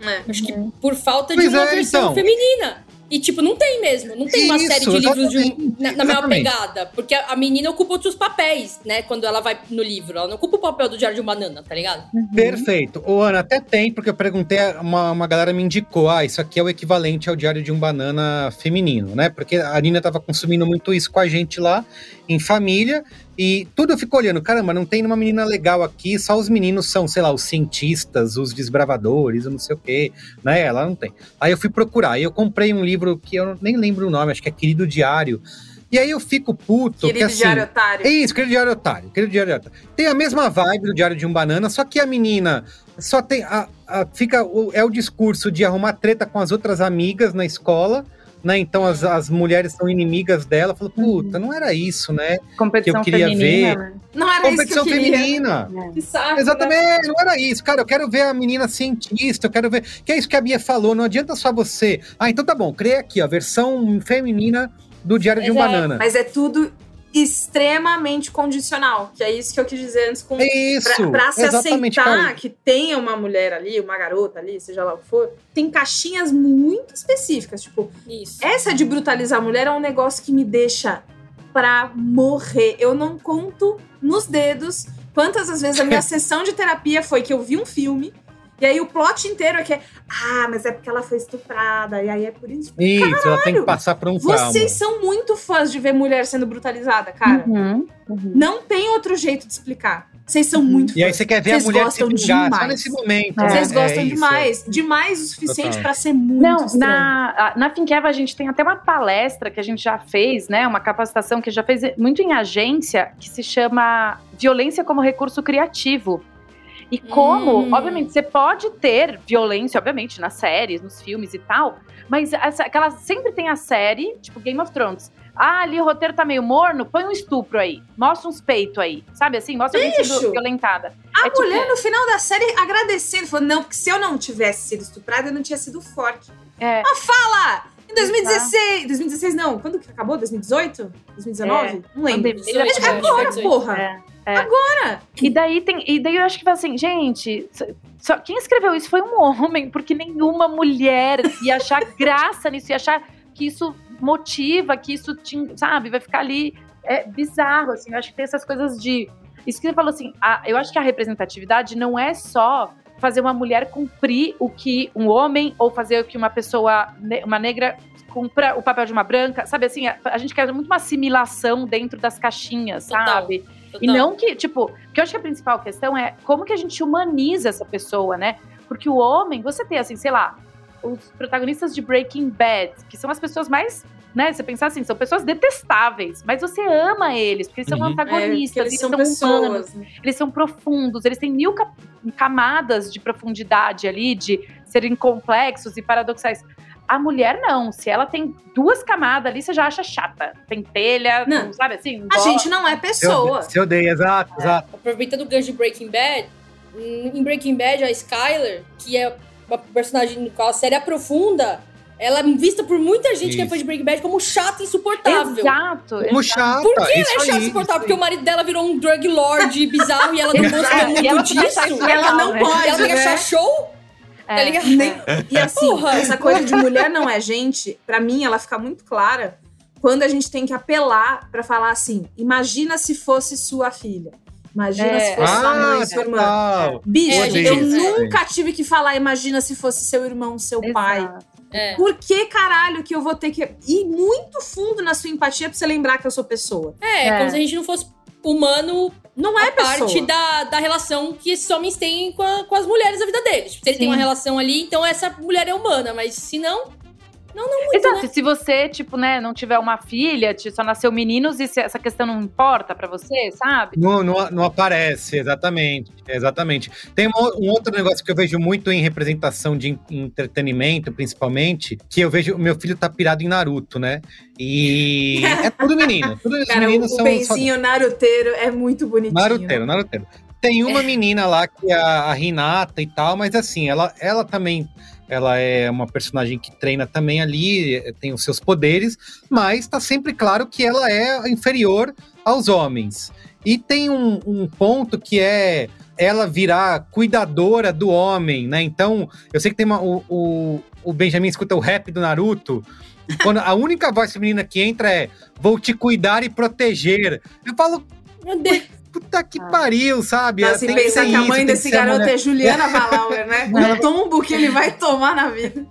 É. Acho que por falta de Pois uma é, versão então. feminina. E, tipo, não tem mesmo. Não tem uma Isso, série de livros de um- na, na mesma pegada. Porque a, a menina ocupa outros papéis, né? Quando ela vai no livro. Ela não ocupa o papel do Diário de um Banana, tá ligado? Perfeito. Ô, Ana, até tem, porque eu perguntei, uma, uma galera me indicou, ah, isso aqui é o equivalente ao Diário de um Banana feminino, né? Porque a Nina tava consumindo muito isso com a gente lá, em família, e tudo eu fico olhando, caramba, não tem uma menina legal aqui, só os meninos são, sei lá, os cientistas, os desbravadores, eu não sei o quê, né? Ela não tem. Aí eu fui procurar, aí eu comprei um livro que eu nem lembro o nome, acho que é Querido Diário, e aí eu fico puto, que Querido assim... Diário Otário. É isso, querido Diário Otário. Querido Diário Otário. Tem a mesma vibe do Diário de um Banana, só que a menina só tem. A, a- fica É o discurso de arrumar treta com as outras amigas na escola, né? Então as, as mulheres são inimigas dela. Falo, puta, não era isso, né? Competição que eu queria feminina. ver. né? Não era Competição isso que eu queria. feminina. Que saco, né? Exatamente, não era isso. Cara, eu quero ver a menina cientista, eu quero ver. Que é isso que a Bia falou, não adianta só você. Ah, então tá bom, criei aqui, a versão feminina do Diário de um Exato. Banana. Mas é tudo extremamente condicional, que é isso que eu quis dizer antes com É isso. Pra, pra se aceitar cara. que tenha uma mulher ali, uma garota ali, seja lá o que for, tem caixinhas muito específicas. Tipo, Isso. essa de brutalizar a mulher é um negócio que me deixa pra morrer. Eu não conto nos dedos quantas as vezes a minha <laughs> sessão de terapia foi que eu vi um filme. E aí o plot inteiro é que é, ah, mas é porque ela foi estuprada, e aí é por isso. Isso, ela tem que passar por um trauma. Vocês são muito fãs de ver mulher sendo brutalizada, cara. Uhum, uhum. Não tem outro jeito de explicar. Vocês são muito fãs. E aí você quer ver Vocês a mulher se vingar só nesse momento. É. né? Vocês É gostam isso. demais. Demais o suficiente pra ser muito Não, estranho. na, na Finqueva a gente tem até uma palestra que a gente já fez, né? Uma capacitação que já fez muito em agência, que se chama Violência como Recurso Criativo. E como, Hum. obviamente, você pode ter violência, obviamente, nas séries, nos filmes e tal, mas essa, aquela, sempre tem a série, tipo Game of Thrones. Ah, ali o roteiro tá meio morno, põe um estupro aí. Mostra uns peitos aí. Sabe assim? Mostra alguém Bicho! sendo violentada. A É tipo- mulher, no final da série, agradecendo. Falou, não, porque se eu não tivesse sido estuprada, eu não tinha sido forte. É. Mas fala! Em 2016... 2016 não. Quando que acabou? 2018? 2019? Não lembro. Pandemia, agora, 18. porra! É, é. Agora! E daí tem. E daí eu acho que fala assim, gente, só- só, quem escreveu isso foi um homem, porque nenhuma mulher ia achar <laughs> graça nisso, ia achar que isso motiva, que isso te, sabe, vai ficar ali. É bizarro, assim. Eu acho que tem essas coisas de. Isso que você falou assim, a- eu acho que a representatividade não é só fazer uma mulher cumprir o que um homem, ou fazer o que uma pessoa, uma negra, cumpra o papel de uma branca, sabe assim? A, a gente quer muito uma assimilação dentro das caixinhas, Total. sabe? E Total. não que, tipo, porque eu acho que a principal questão é como que a gente humaniza essa pessoa, né? Porque o homem, você tem, assim, sei lá, os protagonistas de Breaking Bad, que são as pessoas mais, né? Você pensar assim, são pessoas detestáveis, mas você ama eles, porque eles são Uhum. É, antagonistas, eles eles são são humanos, pessoas. eles são profundos, eles têm mil ca- camadas de profundidade ali, de serem complexos e paradoxais. A mulher não, se ela tem duas camadas ali, você já acha chata. Pentelha, Não. sabe assim? A gosta. gente não é pessoa. se odeia, exato, exato. Aproveitando o gancho de Breaking Bad, em Breaking Bad, a Skyler, que é uma personagem no qual a série aprofunda, ela é vista por muita gente que é Isso. fã de Breaking Bad como chata e insuportável. Exato. Como exato. chata. Por que isso ela é chata e insuportável? isso Porque o marido dela virou um drug lord bizarro e ela não Exato. gosta muito ela disso. tá E ela não né? pode, ela tem que né? achar show, tá É. ligado? Nem- E assim, Porra. essa coisa de mulher não é gente, pra mim ela fica muito clara quando a gente tem que apelar pra falar assim: imagina se fosse sua filha. Imagina É. se fosse sua mãe, Ah, sua irmã. Bicho, É, eu nunca tive que falar, imagina se fosse seu irmão, seu pai. É. Por que caralho que eu vou ter que ir muito fundo na sua empatia pra você lembrar que eu sou pessoa? É, É. como se a gente não fosse humano Não é a parte pessoa. da, da relação que esses homens têm com, a- com as mulheres da vida deles. Se ele tem Sim. uma relação ali, então essa mulher é humana, mas se não, não, não muito, Exato, né? se você, tipo, né, não tiver uma filha, só nasceu meninos, e se essa questão não importa pra você, sabe? Não, não, não aparece, exatamente. Exatamente. Tem um, um outro negócio que eu vejo muito em representação de en- entretenimento, principalmente, que eu vejo. Meu filho tá pirado em Naruto, né? E é tudo menino. Tudo <laughs> os Cara, o, meninos o são. benzinho naruteiro é muito bonitinho. Naruteiro, Naruteiro. Tem uma <laughs> menina lá que é a, a e tal, mas assim, ela, ela também. Ela é uma personagem que treina também ali, eh, tem os seus poderes, mas tá sempre claro que ela é inferior aos homens. E tem um, um ponto que é ela virar cuidadora do homem, né? Então, eu sei que tem uma, o, o, o Benjamin escuta o rap do Naruto. <laughs> Quando a única voz feminina que entra é vou te cuidar e proteger. Eu falo, Meu Deus. Puta que pariu, sabe? Ela se pensar ser que a isso, mãe que desse garoto mulher. é Juliana Valauer, né? <laughs> O tombo que ele vai tomar na vida.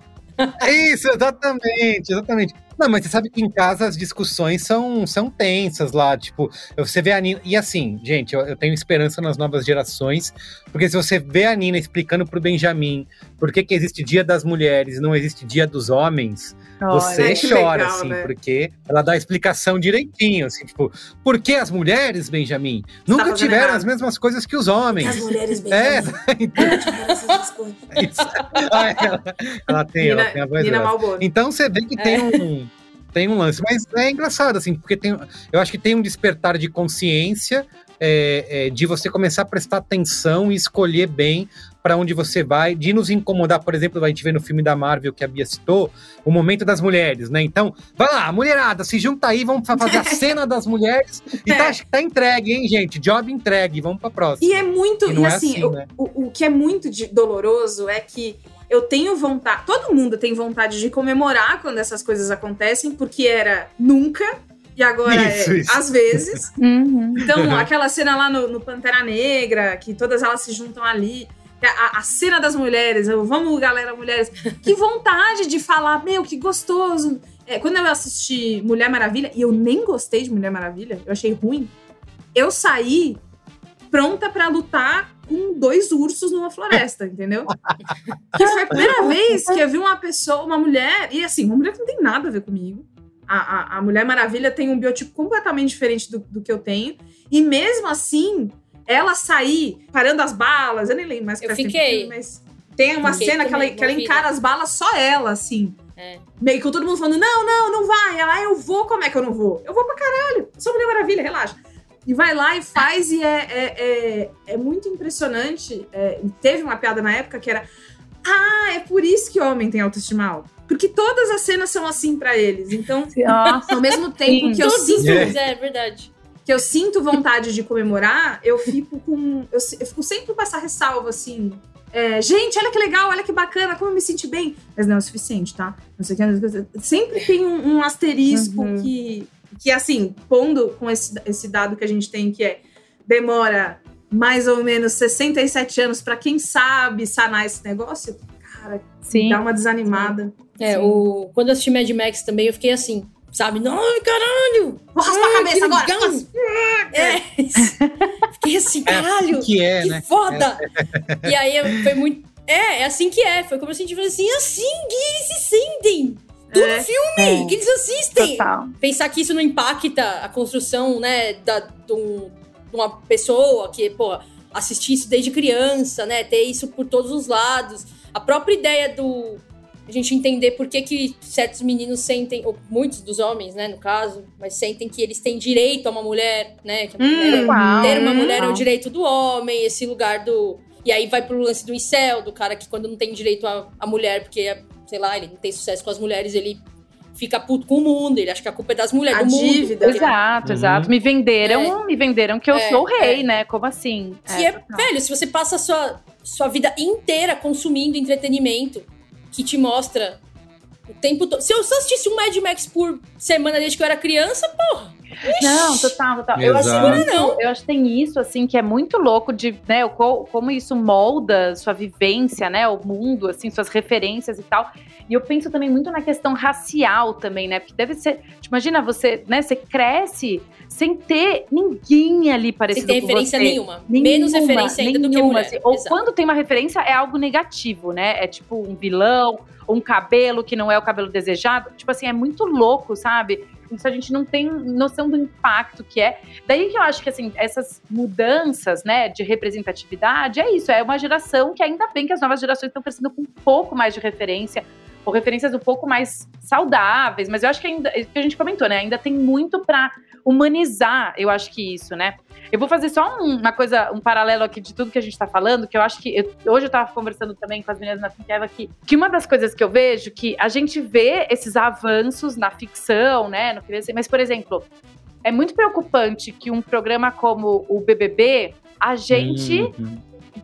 Isso, exatamente, exatamente. Não, mas você sabe que em casa as discussões são, são tensas lá, tipo, você vê a Nina. E assim, gente, eu, eu tenho esperança nas novas gerações, porque se você vê a Nina explicando pro Benjamin por que, que existe Dia das Mulheres e não existe Dia dos Homens, você Ai, que chora, legal, assim, né? porque ela dá a explicação direitinho, assim, tipo, por que as mulheres, Benjamin, nunca fazendo tiveram errado. as mesmas coisas que os homens? mulheres bem É, <laughs> então, <laughs> isso. Ah, ela, ela tem, ela Nina, tem a voz Nina. Então você vê que tem um tem um lance, mas é engraçado assim, porque tem, eu acho que tem um despertar de consciência é, é, de você começar a prestar atenção e escolher bem para onde você vai, de nos incomodar, por exemplo, a gente vê no filme da Marvel que a Bia citou, o momento das mulheres, né? Então, vai lá, mulherada, se junta aí, vamos fa- fazer a <laughs> cena das mulheres e tá, É. acho que tá entregue, hein, gente? Job entregue, vamos pra próxima. E é muito. E E, é assim, assim, o, né? o, o que é muito doloroso é que eu tenho vontade. Todo mundo tem vontade de comemorar quando essas coisas acontecem, porque era nunca. E agora Isso, é isso. às vezes. <laughs> Uhum. Então, aquela cena lá no, no Pantera Negra, que todas elas se juntam ali. A, a cena das mulheres, eu, vamos, galera, mulheres. Que vontade de falar, meu, que gostoso. É, quando eu assisti Mulher Maravilha, e eu nem gostei de Mulher Maravilha, eu achei ruim, eu saí pronta pra lutar com dois ursos numa floresta, entendeu? Que foi a primeira vez que eu vi uma pessoa, uma mulher, e assim, uma mulher que não tem nada a ver comigo. A, a, a Mulher Maravilha tem um biotipo completamente diferente do, do que eu tenho. E mesmo assim, ela sair parando as balas, eu nem lembro mais que Eu tempo fiquei. que vi, mas tem uma Fiquei cena que ela, que ela encara as balas só ela, assim. É. Meio com todo mundo falando: não, não, não vai. Ela, "Ah, eu vou, como é que eu não vou? Eu vou pra caralho. Sou Mulher Maravilha, relaxa. E vai lá e faz, e é, é, é, é muito impressionante. É, teve uma piada na época que era: Ah, é por isso que homem tem autoestima alta. Porque todas as cenas são assim pra eles. Então, <laughs> Nossa, ao mesmo <laughs> tempo Sim. que eu sinto filmes, é verdade. que eu sinto vontade de comemorar, eu fico com. Eu, eu fico sempre com essa ressalva, assim. é, gente, olha que legal, olha que bacana, como eu me senti bem. Mas não é o suficiente, tá? Não sei o que. não sei o que. Sempre tem um, um asterisco Uhum. que, que, assim, pondo com esse, esse dado que a gente tem, que é demora mais ou menos 67 anos pra quem sabe sanar esse negócio, cara, sim. dá uma desanimada. É, Sim. o, quando eu assisti Mad Max também, eu fiquei assim, sabe? Ai, caralho! Vou raspar a cabeça agora! legal. É, <laughs> fiquei assim, caralho! que é, que né? foda! E aí foi muito. É, é assim que é. Foi como eu senti, falei assim, é assim que eles se sentem. Tudo É. filme É. que eles assistem. Total. Pensar que isso não impacta a construção, né, da, de, um- de uma pessoa que, pô, assistir isso desde criança, né, ter isso por todos os lados. A própria ideia do. A gente entender por que, que certos meninos sentem, ou muitos dos homens, né, no caso, mas sentem que eles têm direito a uma mulher, né, que a mulher é- Uau. ter uma mulher é o Uau. direito do homem, esse lugar do. E aí vai pro lance do incel, do cara que quando não tem direito a, a mulher, porque, sei lá, ele não tem sucesso com as mulheres, ele fica puto com o mundo, ele acha que a culpa é das mulheres A do mundo. dívida. Exato, Uhum. exato. Me venderam, me venderam que eu É, sou o rei, é. né? Como assim? Que é, velho, se você passa a sua, sua vida inteira consumindo entretenimento que te mostra O tempo todo. Se eu só assistisse um Mad Max por semana desde que eu era criança, porra. Não, total, total. Eu acho, muito- Não. eu acho que tem isso, assim, que é muito louco de, né, como isso molda sua vivência, né, o mundo, assim, suas referências e tal. E eu penso também muito na questão racial também, né, porque deve ser, tipo, imagina você, né, você cresce sem ter ninguém ali Sem parecido ter com referência você. nenhuma. Nenhuma, Menos referência ainda do que nenhuma, mulher. assim. Ou Exato. quando tem uma referência, é algo negativo, né? É tipo um vilão, um cabelo que não é o cabelo desejado. Tipo assim, é muito louco, sabe? Isso a gente não tem noção do impacto que é. Daí que eu acho que, assim, essas mudanças, né, de representatividade, é isso. É uma geração que ainda bem que as novas gerações estão crescendo com um pouco mais de referência, ou referências um pouco mais saudáveis. Mas eu acho que ainda, é que a gente comentou, né, ainda tem muito pra humanizar, eu acho que isso, né? Eu vou fazer só um- uma coisa, um paralelo aqui de tudo que a gente tá falando, que eu acho que. eu- hoje eu tava conversando também com as meninas na Finqueva que, que uma das coisas que eu vejo que a gente vê esses avanços na ficção, né? No que mas, por exemplo, é muito preocupante que um programa como o BBB, a gente Uhum.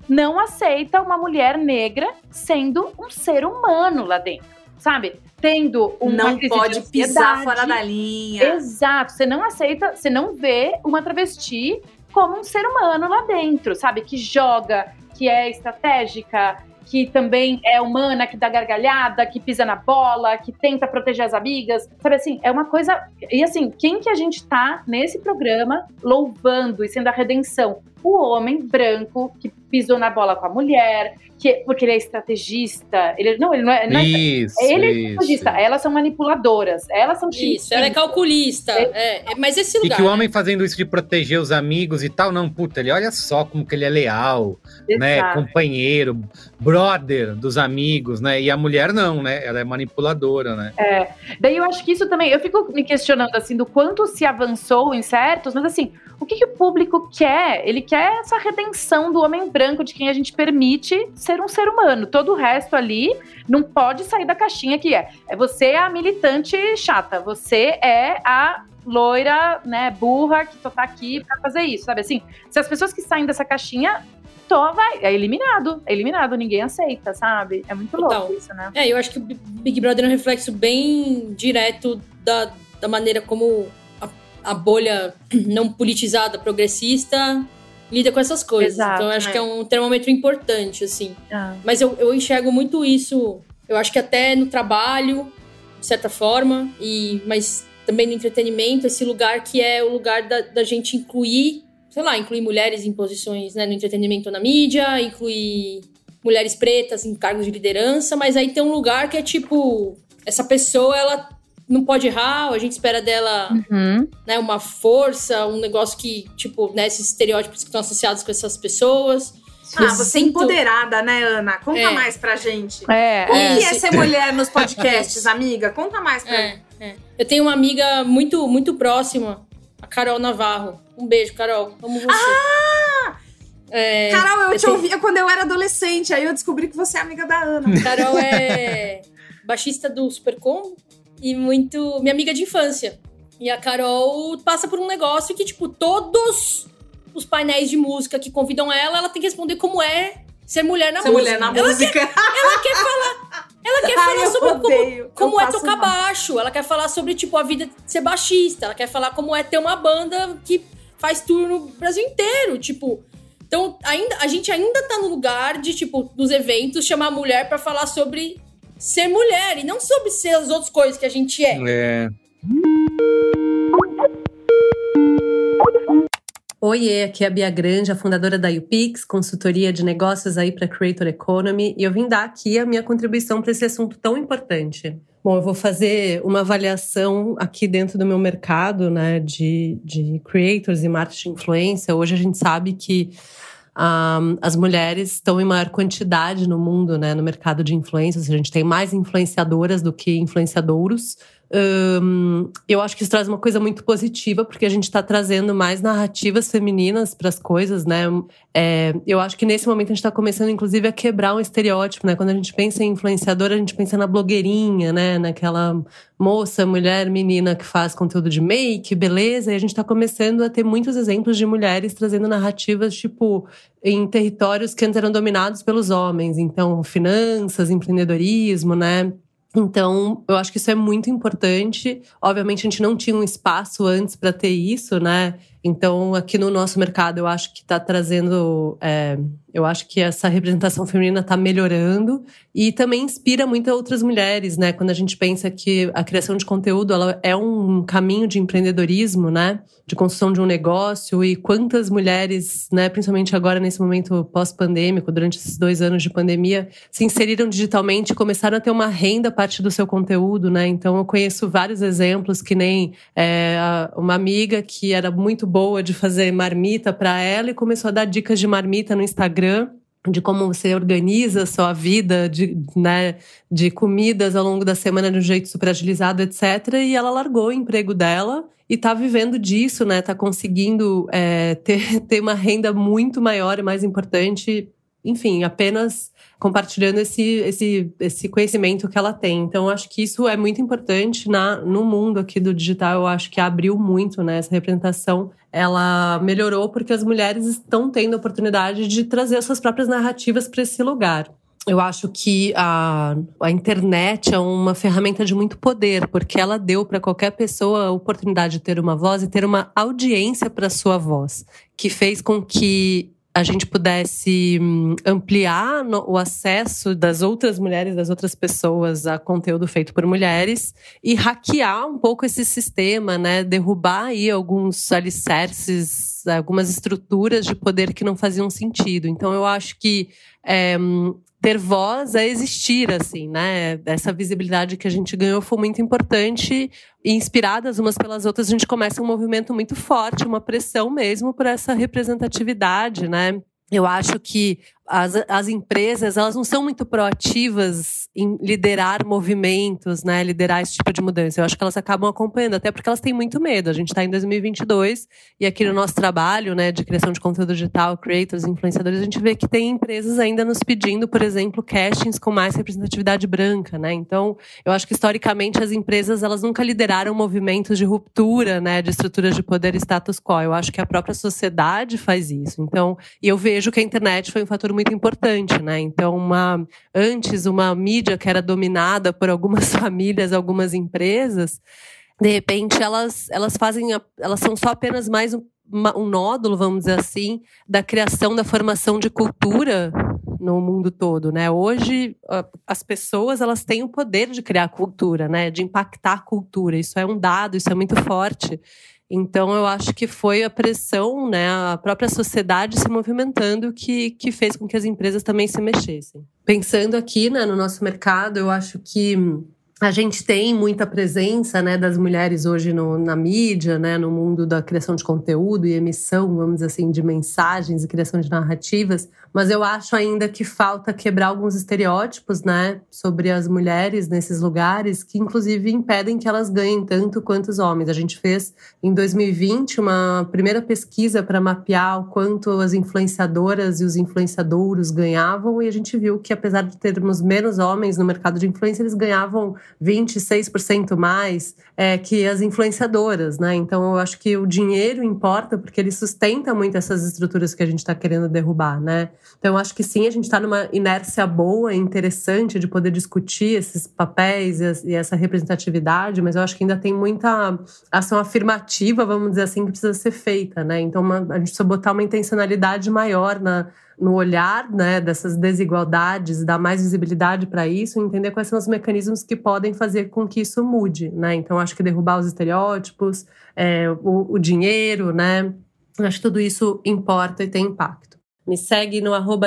não aceita uma mulher negra sendo um ser humano lá dentro, sabe? Tendo uma não pode de pisar fora da linha. Exato, você não aceita, você não vê uma travesti como um ser humano lá dentro, sabe? Que joga, que é estratégica, que também é humana, que dá gargalhada, que pisa na bola, que tenta proteger as amigas. Sabe assim, é uma coisa. E assim, quem que a gente tá nesse programa louvando e sendo a redenção? O homem branco que pisou na bola com a mulher, que, porque ele é estrategista. Ele, não, ele não é. Não é Isso, ele é isso. estrategista, elas são manipuladoras, elas são Isso, ela é calculista. É, é- mas esse E lugar. que o homem fazendo isso de proteger os amigos e tal, não, puta, ele olha só como que ele é leal, né? Exato. Companheiro, brother dos amigos, né? E a mulher não, né? Ela é manipuladora, né? Daí eu acho que isso também, eu fico me questionando assim do quanto se avançou em certos, mas assim, o que, que o público quer? Ele quer essa redenção do homem branco, de quem a gente permite ser um ser humano. Todo o resto ali não pode sair da caixinha que é. É você é a militante chata, você é a loira, né, burra que só tá aqui pra fazer isso, sabe assim? Se as pessoas que saem dessa caixinha, tô, vai, é eliminado, é eliminado, ninguém aceita, sabe? É muito louco isso, né? É, eu acho que o Big Brother é um reflexo bem direto da, da maneira como a, a bolha <clears throat> não politizada, progressista, lida com essas coisas. Exato, então, eu acho é. que é um termômetro importante, assim. Ah. Mas eu, eu enxergo muito isso. Eu acho que até no trabalho, de certa forma, e mas também no entretenimento, esse lugar que é o lugar da, da gente incluir, sei lá, incluir mulheres em posições né, no entretenimento ou na mídia, incluir mulheres pretas em cargos de liderança, mas aí tem um lugar que é tipo, essa pessoa, ela não pode errar, ou a gente espera dela Uhum. né, uma força, um negócio que, tipo, né, esses estereótipos que estão associados com essas pessoas. Ah, Eu você é sinto- empoderada, né, Ana? Conta É. mais pra gente. É, O é. que é ser mulher nos podcasts, amiga? Conta mais pra É, é. Eu tenho uma amiga muito, muito próxima, a Carol Navarro. Um beijo, Carol. Amo você. Ah! É, Carol, eu eu te tenho- ouvia quando eu era adolescente, aí eu descobri que você é amiga da Ana. Carol é baixista do Supercom e muito minha amiga de infância. E a Carol passa por um negócio que, tipo, todos os painéis de música que convidam ela, ela tem que responder como é ser mulher na Ser música. mulher na ela, música. ela quer falar, ela quer <laughs> Ai, falar sobre como, odeio. como Eu é tocar mal. baixo, ela quer falar sobre, tipo, a vida de ser baixista, ela quer falar como é ter uma banda que faz tour no Brasil inteiro, tipo. Então, ainda, a gente ainda tá no lugar de, tipo, nos eventos, chamar a mulher pra falar sobre ser mulher e não sobre ser as outras coisas que a gente é. É. Oiê, aqui é a Bia Grande, a fundadora da UPix, consultoria de negócios aí para Creator Economy, e eu vim dar aqui a minha contribuição para esse assunto tão importante. Bom, eu vou fazer uma avaliação aqui dentro do meu mercado, né, de, de creators e marketing influência. Hoje a gente sabe que um, as mulheres estão em maior quantidade no mundo, né, no mercado de influências. A gente tem mais influenciadoras do que influenciadouros. Eu acho que isso traz uma coisa muito positiva, porque a gente está trazendo mais narrativas femininas para as coisas, né? É, eu acho que nesse momento a gente está começando, inclusive, a quebrar um estereótipo, né? Quando a gente pensa em influenciadora, a gente pensa na blogueirinha, né? Naquela moça, mulher, menina que faz conteúdo de make, beleza. E a gente está começando a ter muitos exemplos de mulheres trazendo narrativas, tipo, em territórios que antes eram dominados pelos homens. Então, finanças, empreendedorismo, né? Então, eu acho que isso é muito importante. Obviamente, a gente não tinha um espaço antes para ter isso, né? Então, aqui no nosso mercado, eu acho que está trazendo. É, eu acho que essa representação feminina está melhorando e também inspira muitas outras mulheres, né? Quando a gente pensa que a criação de conteúdo ela é um caminho de empreendedorismo, né? De construção de um negócio e quantas mulheres, né? Principalmente agora nesse momento pós-pandêmico, durante esses dois anos de pandemia, se inseriram digitalmente e começaram a ter uma renda a partir do seu conteúdo, né? Então, eu conheço vários exemplos que nem é, uma amiga que era muito boa de fazer marmita para ela e começou a dar dicas de marmita no Instagram de como você organiza a sua vida de, né, de comidas ao longo da semana de um jeito super agilizado, etc. E ela largou o emprego dela e tá vivendo disso, né? Tá conseguindo é, <laughs> ter, ter uma renda muito maior e mais importante. Enfim, apenas compartilhando esse, esse, esse conhecimento que ela tem. Então, acho que isso é muito importante na, no mundo aqui do digital. Eu acho que abriu muito, né? Essa representação, ela melhorou porque as mulheres estão tendo a oportunidade de trazer suas próprias narrativas para esse lugar. Eu acho que a, a internet é uma ferramenta de muito poder, porque ela deu para qualquer pessoa a oportunidade de ter uma voz e ter uma audiência para sua voz, que fez com que a gente pudesse hum, ampliar o acesso das outras mulheres, das outras pessoas a conteúdo feito por mulheres e hackear um pouco esse sistema, né? Derrubar aí alguns alicerces, algumas estruturas de poder que não faziam sentido. Então eu acho que é, ter voz é existir, assim, né? Essa visibilidade que a gente ganhou foi muito importante e inspiradas umas pelas outras, a gente começa um movimento muito forte, uma pressão mesmo por essa representatividade, né? Eu acho que as, as empresas elas não são muito proativas em liderar movimentos, né, liderar esse tipo de mudança. Eu acho que elas acabam acompanhando, até porque elas têm muito medo. A gente está em 2022 e aqui no nosso trabalho, né, de criação de conteúdo digital, creators, influenciadores, a gente vê que tem empresas ainda nos pedindo, por exemplo, castings com mais representatividade branca, né? Então, eu acho que historicamente as empresas elas nunca lideraram movimentos de ruptura, né, de estruturas de poder status quo. Eu acho que a própria sociedade faz isso. Então, e eu vejo que a internet foi um fator muito importante, né? Então, uma, antes, uma mídia que era dominada por algumas <laughs> famílias, algumas empresas, de repente elas, elas fazem, elas são só apenas mais um, um nódulo, vamos dizer assim, da criação da formação de cultura no mundo todo, né? Hoje as pessoas elas têm o poder de criar cultura, né? De impactar a cultura. Isso é um dado, isso é muito forte. Então, eu acho que foi a pressão, né, a própria sociedade se movimentando que, que fez com que as empresas também se mexessem. Pensando aqui né, no nosso mercado, eu acho que a gente tem muita presença né, das mulheres hoje no, na mídia, né, no mundo da criação de conteúdo e emissão, vamos dizer assim, de mensagens e criação de narrativas, mas eu acho ainda que falta quebrar alguns estereótipos né, sobre as mulheres nesses lugares, que inclusive impedem que elas ganhem tanto quanto os homens. A gente fez em 2020 uma primeira pesquisa para mapear o quanto as influenciadoras e os influenciadores ganhavam, e a gente viu que apesar de termos menos homens no mercado de influência, eles ganhavam 26% mais é, que as influenciadoras, né? Então eu acho que o dinheiro importa porque ele sustenta muito essas estruturas que a gente está querendo derrubar, né? Então eu acho que sim, a gente está numa inércia boa interessante de poder discutir esses papéis e essa representatividade, mas eu acho que ainda tem muita ação afirmativa, vamos dizer assim, que precisa ser feita, né? Então uma, a gente precisa botar uma intencionalidade maior na no olhar né, dessas desigualdades, dar mais visibilidade para isso, entender quais são os mecanismos que podem fazer com que isso mude. Né? Então, acho que derrubar os estereótipos, é, o, o, dinheiro, né? acho que tudo isso importa e tem impacto. Me segue no arroba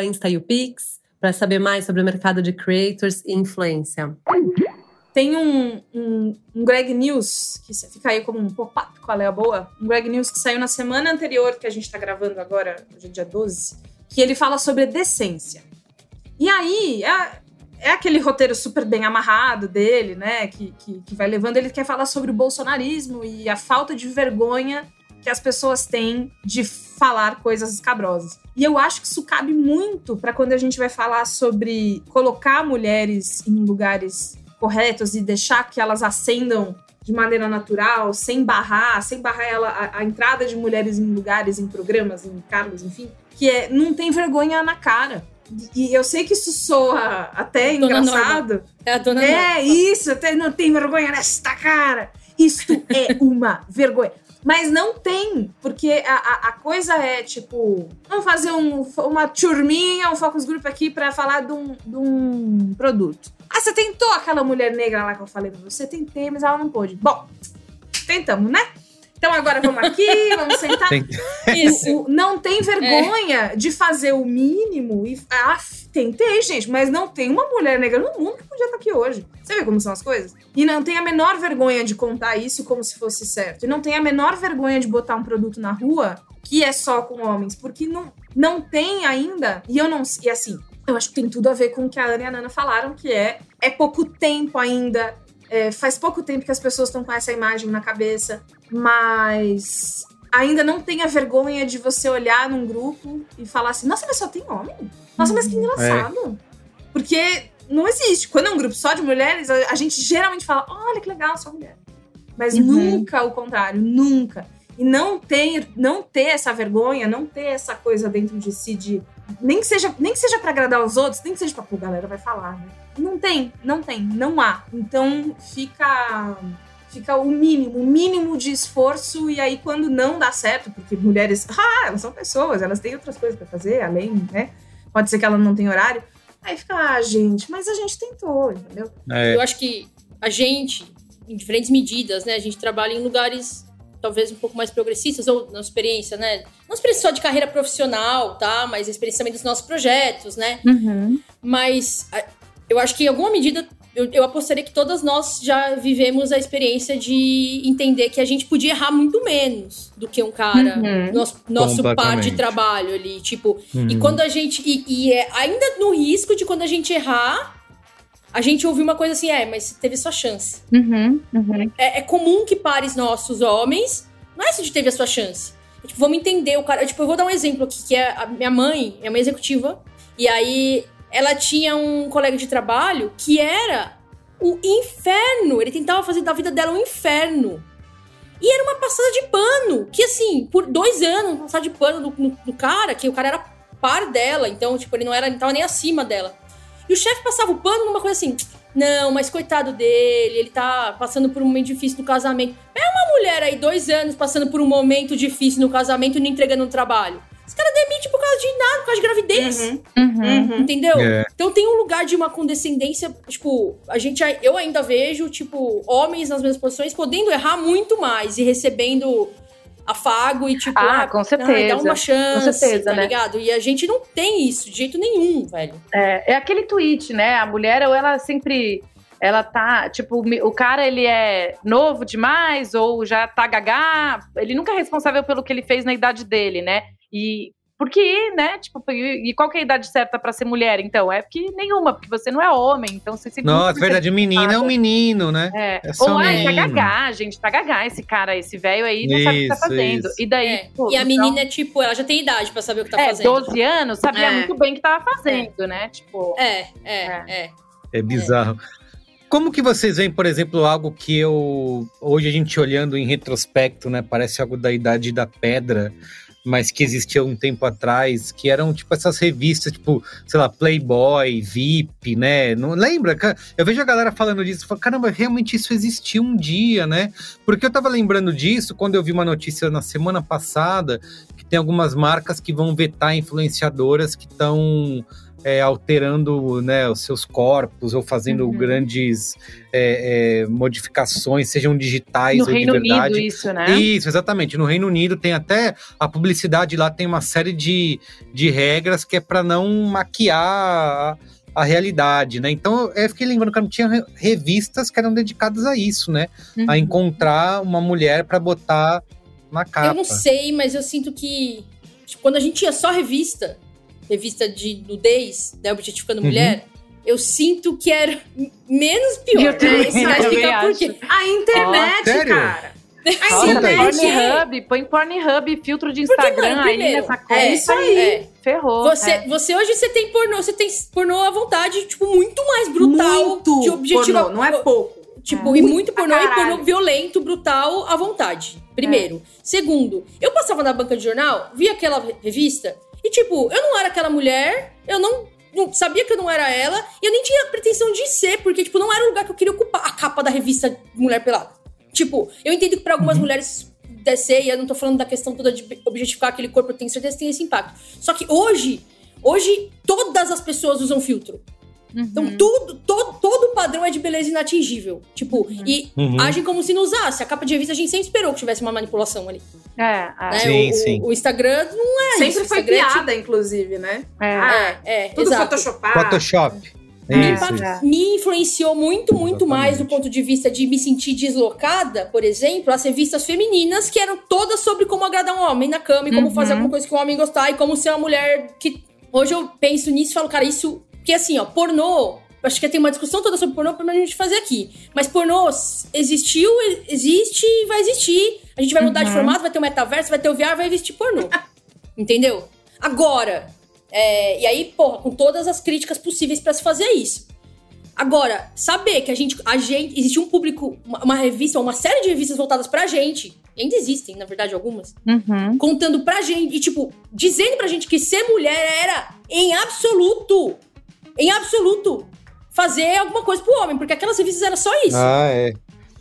para saber mais sobre o mercado de creators e influência. Tem um, um, um, Greg News, que fica aí como um pop-up, qual é a boa? Um Greg News que saiu na semana anterior, que a gente está gravando agora, hoje é dia 12, que ele fala sobre decência. E aí, é, é aquele roteiro super bem amarrado dele, né? Que, que, que, vai levando. Ele quer falar sobre o bolsonarismo e a falta de vergonha que as pessoas têm de falar coisas escabrosas. E eu acho que isso cabe muito para quando a gente vai falar sobre colocar mulheres em lugares corretos e deixar que elas ascendam de maneira natural, sem barrar, sem barrar ela, a, a entrada de mulheres em lugares, em programas, em cargos, enfim que é não tem vergonha na cara. E eu sei que isso soa até engraçado. É a dona É, Norma. isso, até não tem vergonha nesta cara. Isto é uma vergonha. Mas não tem, porque a, a, a coisa é tipo, vamos fazer um, uma turminha, um focus group aqui pra falar de um, de um produto. Ah, você tentou aquela mulher negra lá que eu falei pra você? Tentei, mas ela não pôde. Bom, tentamos, né? Então agora vamos aqui, vamos sentar. Tem- Isso. O- não tem vergonha de fazer o mínimo. E, ah, tentei, gente, mas não tem uma mulher negra no mundo que podia estar aqui hoje. Você vê como são as coisas? E não tem a menor vergonha de contar isso como se fosse certo. E não tem a menor vergonha de botar um produto na rua que é só com homens. Porque não, não tem ainda. E eu não. E assim, eu acho que tem tudo a ver com o que a Ana e a Nana falaram, que é é pouco tempo ainda. É, faz pouco tempo que as pessoas estão com essa imagem na cabeça, mas ainda não tem a vergonha de você olhar num grupo e falar assim: nossa, mas só tem homem? Nossa, mas que engraçado. Porque não existe. Quando é um grupo só de mulheres, a, a gente geralmente fala: olha que legal, só mulher. Mas Uhum. nunca o contrário, nunca. E não ter, não ter essa vergonha, não ter essa coisa dentro de si de. Nem que seja, nem que seja para agradar os outros, nem que seja pra pô, a galera vai falar, né? Não tem, não tem, não há. Então fica fica o mínimo, o mínimo de esforço e aí quando não dá certo, porque mulheres, <laughs> ah, elas são pessoas, elas têm outras coisas para fazer, além, né? Pode ser que ela não tenha horário. Aí fica, ah, gente, mas a gente tentou, entendeu? É, Eu acho que a gente, em diferentes medidas, né? A gente trabalha em lugares talvez um pouco mais progressistas, ou na experiência, né? Não experiência só de carreira profissional, tá? Mas a experiência também dos nossos projetos, né? Uhum. Mas eu acho que em alguma medida eu, eu apostaria que todas nós já vivemos a experiência de entender que a gente podia errar muito menos do que um cara, Uhum. nosso, nosso par de trabalho ali. Tipo, hum. e quando a gente. E, e é ainda no risco de quando a gente errar, a gente ouvir uma coisa assim, é, mas teve sua chance. Uhum. Uhum. É, é comum que pares nossos homens, não é se de teve a sua chance. É, tipo, vamos entender o cara. eu, Tipo, eu vou dar um exemplo aqui, que é a minha mãe, é uma executiva, e aí ela tinha um colega de trabalho que era o inferno. Ele tentava fazer da vida dela um inferno. E era uma passada de pano. Que assim, por dois anos, passada de pano no, no- no cara, que o cara era par dela. Então, tipo, ele não era, ele tava nem acima dela. E o chefe passava o pano numa coisa assim. Não, mas coitado dele, ele tá passando por um momento difícil no casamento. É uma mulher aí, dois anos, passando por um momento difícil no casamento e não entregando no trabalho. Esse cara demite por causa de nada, por causa de gravidez. Uhum. Uhum. Entendeu? É. Então tem um lugar de uma condescendência, tipo, a gente, eu ainda vejo, tipo, homens nas mesmas posições podendo errar muito mais e recebendo afago e tipo, Ah, com ai, certeza. dá uma chance, Com certeza, tá né? ligado? E a gente não tem isso de jeito nenhum, velho. É, é aquele tweet, né? A mulher, ou ela sempre. Ela tá, tipo, o cara ele é novo demais ou já tá gagá. Ele nunca é responsável pelo que ele fez na idade dele, né? E porque, né? Tipo, e qual que é a idade certa pra ser mulher, então? É porque nenhuma, porque você não é homem, então você se Nossa, verdade, o menino é um menino, né? É. É só Ou ah, tá menino. gagá, gente, tá gagá esse cara, esse velho aí, não sabe o que tá Isso, fazendo. isso. E daí, É, pô, e a então- menina é tipo, ela já tem idade pra saber o que tá é, fazendo. 12 anos, sabia É. muito bem o que tava fazendo, né? Tipo, É, é, é. É bizarro. Como que vocês veem, por exemplo, algo que eu. Hoje a gente olhando em retrospecto, né? Parece algo da idade da pedra, mas que existia um tempo atrás, que eram tipo essas revistas, tipo, sei lá, Playboy, VIP, né? Não lembra? Eu vejo a galera falando disso, falo, caramba, realmente isso existiu um dia, né? Porque eu tava lembrando disso quando eu vi uma notícia na semana passada que tem algumas marcas que vão vetar influenciadoras que estão é, alterando né, os seus corpos ou fazendo Uhum. grandes é, é, modificações, sejam digitais no ou Reino de verdade. Unido, isso, né? Isso, exatamente. No Reino Unido tem até a publicidade lá tem uma série de, de regras que é para não maquiar a, realidade, né? Então eu fiquei lembrando que não tinha re- revistas que eram dedicadas a isso, né? Uhum. A encontrar uma mulher para botar na capa. Eu não sei, mas eu sinto que tipo, quando a gente tinha só revista, revista de nudez, né, objetificando Uhum. mulher, eu sinto que era menos pior. Eu também explicar por quê. A internet, sério? cara. A Nossa, internet. Pornhub, põe Pornhub, filtro de Instagram aí nessa é conta. isso aí. É. Ferrou. Você, é. você hoje você tem pornô, você tem pornô à vontade, tipo, muito mais brutal. Muito de objetivo. pornô, não é pouco. Tipo, É. e muito pornô e pornô violento, brutal, à vontade. Primeiro. Segundo, eu passava na banca de jornal, via aquela revista, e tipo, eu não era aquela mulher, eu não sabia que eu não era ela, e eu nem tinha pretensão de ser, porque, tipo, não era o lugar que eu queria ocupar a capa da revista Mulher Pelada. Tipo, eu entendo que pra algumas mulheres descer, e eu não tô falando da questão toda de objetificar aquele corpo, eu tenho certeza que tem esse impacto. Só que hoje, hoje, todas as pessoas usam filtro. Então, tudo, todo, todo o padrão é de beleza inatingível. Tipo, e Uhum. agem como se não usasse. A capa de revista a gente sempre esperou que tivesse uma manipulação ali. É, é. né? Sim, o, sim. o Instagram não é Sempre isso. foi é, piada, inclusive, né? é. Ah, É, é, Tudo exato. photoshopado. Photoshop. É Me, me influenciou muito, muito mais do ponto de vista de me sentir deslocada, por exemplo, as revistas femininas que eram todas sobre como agradar um homem na cama e como Uhum. fazer alguma coisa que um homem gostar e como ser uma mulher que. Hoje eu penso nisso e falo, cara, isso. Porque assim, ó, pornô. Acho que tem uma discussão toda sobre pornô pra gente fazer aqui. Mas pornô existiu, existe e vai existir. A gente vai mudar de Uhum. formato, vai ter o metaverso, vai ter o VR, vai existir pornô. <laughs> Entendeu? Agora, é, e aí, porra, com todas as críticas possíveis pra se fazer isso. Agora, saber que a gente, a gente, existe um público, uma, uma revista, uma série de revistas voltadas pra gente, e ainda existem, na verdade, algumas, Uhum. contando pra gente, e tipo, dizendo pra gente que ser mulher era, em absoluto, em absoluto, fazer alguma coisa pro homem, porque aquelas revistas era só isso. Ah, é.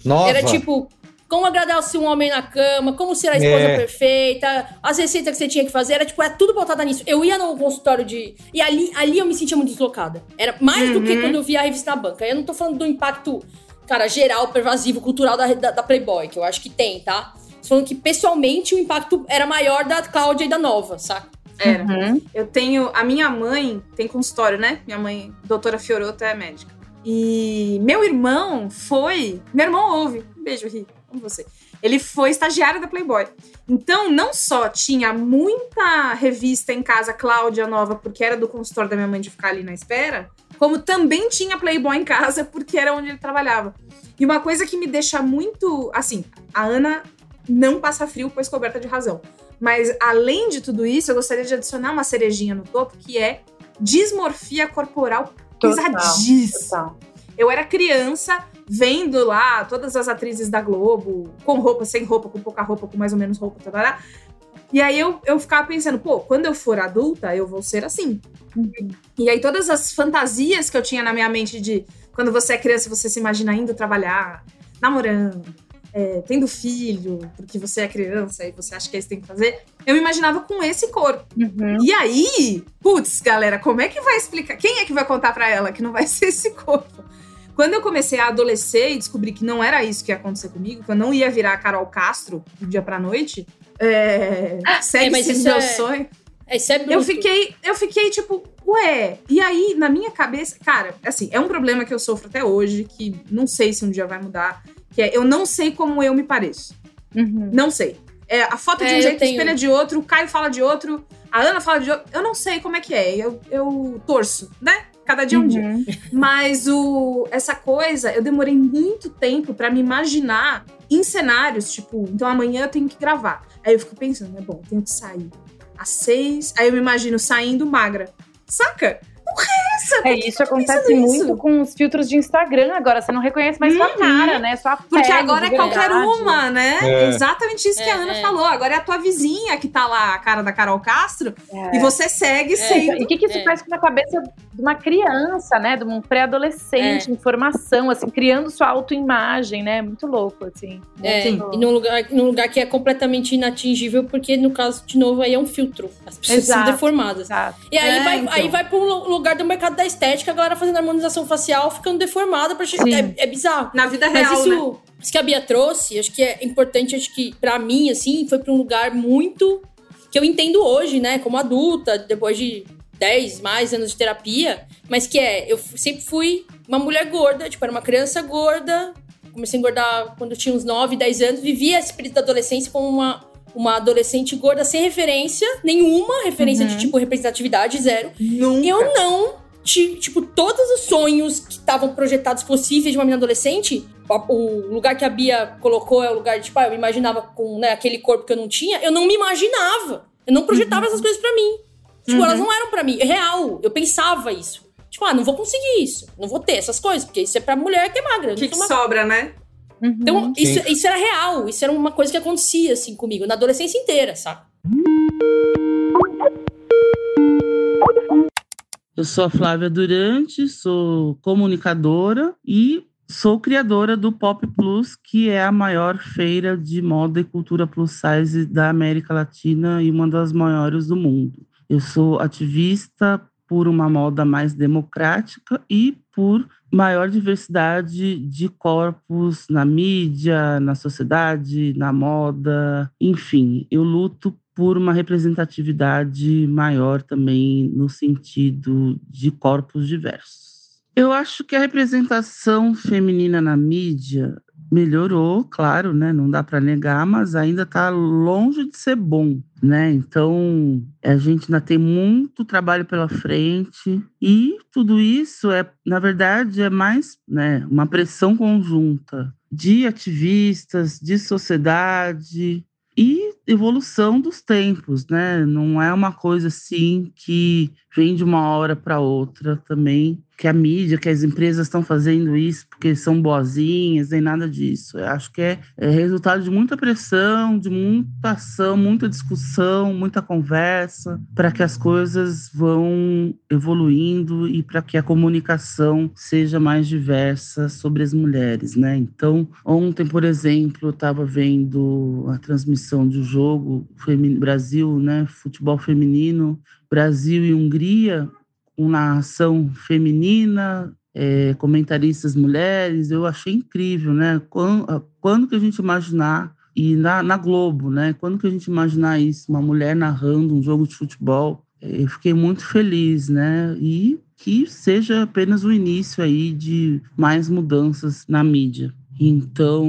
Nova. Era tipo, como agradar-se um homem na cama, como ser a esposa É. perfeita, as receitas que você tinha que fazer, era tipo, é tudo voltado nisso. Eu ia no consultório de. E ali, ali eu me sentia muito deslocada. Era mais do que Uhum. quando eu via a revista na banca. Eu não tô falando do impacto, cara, geral, pervasivo, cultural da, da, da Playboy, que eu acho que tem, tá? Tô falando que pessoalmente o impacto era maior da Cláudia e da Nova, saca? Era. Uhum. Eu tenho. A minha mãe tem consultório, né? Minha mãe, doutora Fioroto, é médica. E meu irmão foi. Meu irmão ouve. Um beijo, Ri. Amo você. Ele foi estagiário da Playboy. Então, não só tinha muita revista em casa, Cláudia Nova, porque era do consultório da minha mãe de ficar ali na espera, como também tinha Playboy em casa, <laughs> porque era onde ele trabalhava. E uma coisa que me deixa muito. Assim, a Ana não passa frio, pois coberta de razão. Mas além de tudo isso, eu gostaria de adicionar uma cerejinha no topo, que é dismorfia corporal pesadíssima. Eu era criança vendo lá todas as atrizes da Globo, com roupa, sem roupa, com pouca roupa, com mais ou menos roupa, tarará. E aí eu, eu ficava pensando, pô, quando eu for adulta, eu vou ser assim. E aí todas as fantasias que eu tinha na minha mente de quando você é criança, você se imagina indo trabalhar, namorando, é, tendo filho, porque você é criança e você acha que é isso que tem que fazer. Eu me imaginava com esse corpo. Uhum. E aí, putz, galera, como é que vai explicar? Quem é que vai contar pra ela que não vai <laughs> ser esse corpo? Quando eu comecei a adolescer e descobri que não era isso que ia acontecer comigo, que eu não ia virar a Carol Castro do dia pra noite, é, <laughs> segue É, esse meu é- sonho. É, isso é bruto. Eu fiquei, eu fiquei tipo, ué. E aí, na minha cabeça, cara, assim, é um problema que eu sofro até hoje, que não sei se um dia vai mudar, que é eu não sei como eu me pareço. Uhum. Não sei. É, a foto de É, um eu jeito tenho- espelha de outro, o Caio fala de outro, a Ana fala de outro. Eu não sei como é que é. Eu, eu torço, né? Cada dia é um dia. Uhum. Mas o, essa coisa, eu demorei muito tempo pra me imaginar em cenários, tipo, então amanhã eu tenho que gravar. Aí eu fico pensando, é bom, eu tenho que sair às seis. Aí eu me imagino saindo magra. Saca? É, isso acontece pensando muito com os filtros de Instagram agora. Você não reconhece mais sua Uhum. cara, né? Sua Porque pele, agora é qualquer uma, né? É. Exatamente isso que a É, Ana é. falou. Agora é a tua vizinha que tá lá, a cara da Carol Castro, É. e você segue sendo. E o que, que isso É. faz com a cabeça de uma criança, né? De um pré-adolescente, em formação, assim, criando sua autoimagem, né? Muito louco, assim. É, e num lugar, num lugar que é completamente inatingível, porque no caso, de novo, aí é um filtro. As pessoas Exato. são deformadas. Exato. E aí, É, vai, então. aí vai para um lugar do mercado da estética, a galera fazendo harmonização facial, ficando deformada. Pra... Sim. É, é bizarro. Na vida Mas real, isso, né? isso que a Bia trouxe, acho que é importante, acho que pra mim, assim, foi pra um lugar muito que eu entendo hoje, né, como adulta, depois de 10 mais anos de terapia, mas que é, eu sempre fui uma mulher gorda, tipo, era uma criança gorda, comecei a engordar quando eu tinha uns 9, 10 anos, vivia esse período da adolescência como uma, uma adolescente gorda sem referência nenhuma, referência de, Uhum. tipo, representatividade zero. Nunca. Eu não tipo, todos os sonhos que estavam projetados possíveis de uma menina adolescente, o lugar que a Bia colocou é o lugar de, tipo, ah, eu me imaginava com né, aquele corpo que eu não tinha, eu não me imaginava. Eu não projetava essas coisas pra mim. Tipo, Uhum. elas não eram pra mim. É real. Eu pensava isso. Tipo, ah, não vou conseguir isso. Não vou ter essas coisas, porque isso é pra mulher que é magra. que, que sobra, né? Uhum. Então, Sim. isso, isso era real. Isso era uma coisa que acontecia, assim, comigo. Na adolescência inteira, sabe? Eu sou a Flávia Durante, sou comunicadora e sou criadora do Pop Plus, que é a maior feira de moda e cultura plus size da América Latina e uma das maiores do mundo. Eu sou ativista por uma moda mais democrática e por maior diversidade de corpos na mídia, na sociedade, na moda, enfim, eu luto por uma representatividade maior também no sentido de corpos diversos. Eu acho que a representação feminina na mídia melhorou, claro, né? Não dá para negar, mas ainda está longe de ser bom, né? Então a gente ainda tem muito trabalho pela frente e tudo isso é, na verdade, é mais, né? Uma pressão conjunta de ativistas, de sociedade, e evolução dos tempos, né? Não é uma coisa assim que vem de uma hora para outra também que a mídia, que as empresas estão fazendo isso porque são boazinhas, nem nada disso. Eu acho que é, é, resultado de muita pressão, de muita ação, muita discussão, muita conversa, para que as coisas vão evoluindo e para que a comunicação seja mais diversa sobre as mulheres, né? Então, ontem, por exemplo, eu estava vendo a transmissão do jogo Brasil, né, futebol feminino, Brasil e Hungria, uma ação feminina, é, comentaristas mulheres, eu achei incrível, né? Quando, quando que a gente imaginar, e na, na Globo, né? Quando que a gente imaginar isso, uma mulher narrando um jogo de futebol, é, eu fiquei muito feliz, né? E que seja apenas o início aí de mais mudanças na mídia. Então,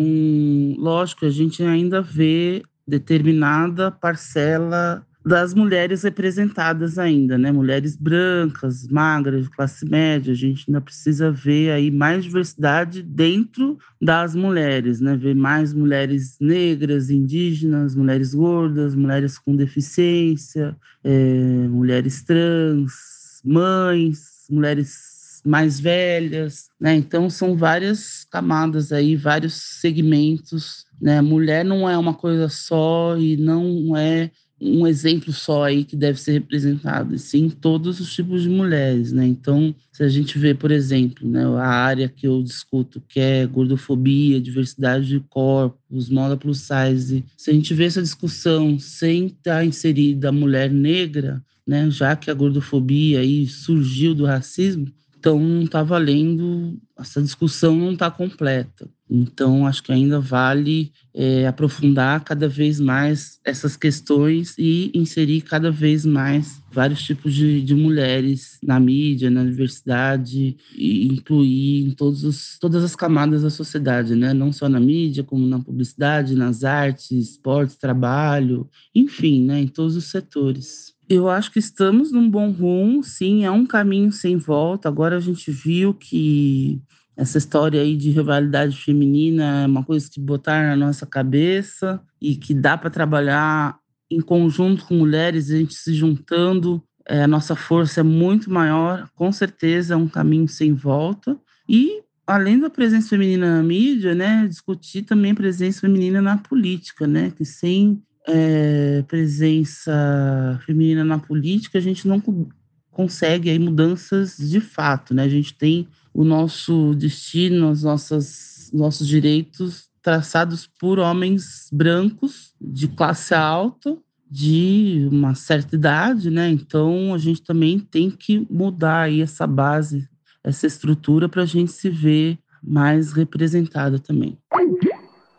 lógico, a gente ainda vê determinada parcela das mulheres representadas ainda, né? Mulheres brancas, magras, classe média. A gente ainda precisa ver aí mais diversidade dentro das mulheres, né? Ver mais mulheres negras, indígenas, mulheres gordas, mulheres com deficiência, é, mulheres trans, mães, mulheres mais velhas, né? Então são várias camadas aí, vários segmentos, né? Mulher não é uma coisa só e não é um exemplo só aí que deve ser representado, e sim todos os tipos de mulheres, né? Então, se a gente vê, por exemplo, né, a área que eu discuto, que é gordofobia, diversidade de corpos, moda plus size, se a gente vê essa discussão sem estar inserida a mulher negra, né, já que a gordofobia aí surgiu do racismo, então não está valendo, essa discussão não está completa. Então, acho que ainda vale é, aprofundar cada vez mais essas questões e inserir cada vez mais vários tipos de, de mulheres na mídia, na universidade, e incluir em todos os, todas as camadas da sociedade, né? não só na mídia, como na publicidade, nas artes, esportes, trabalho, enfim, né? em todos os setores. Eu acho que estamos num bom rumo, sim, é um caminho sem volta. Agora a gente viu que essa história aí de rivalidade feminina é uma coisa que botaram na nossa cabeça e que dá para trabalhar em conjunto com mulheres, a gente se juntando, é, a nossa força é muito maior, com certeza é um caminho sem volta. E, além da presença feminina na mídia, né, discutir também a presença feminina na política, né, que sem é, presença feminina na política, a gente não consegue aí mudanças de fato, né? A gente tem o nosso destino, os nossos, direitos traçados por homens brancos de classe alta, de uma certa idade, né? Então a gente também tem que mudar aí essa base, essa estrutura para a gente se ver mais representada também.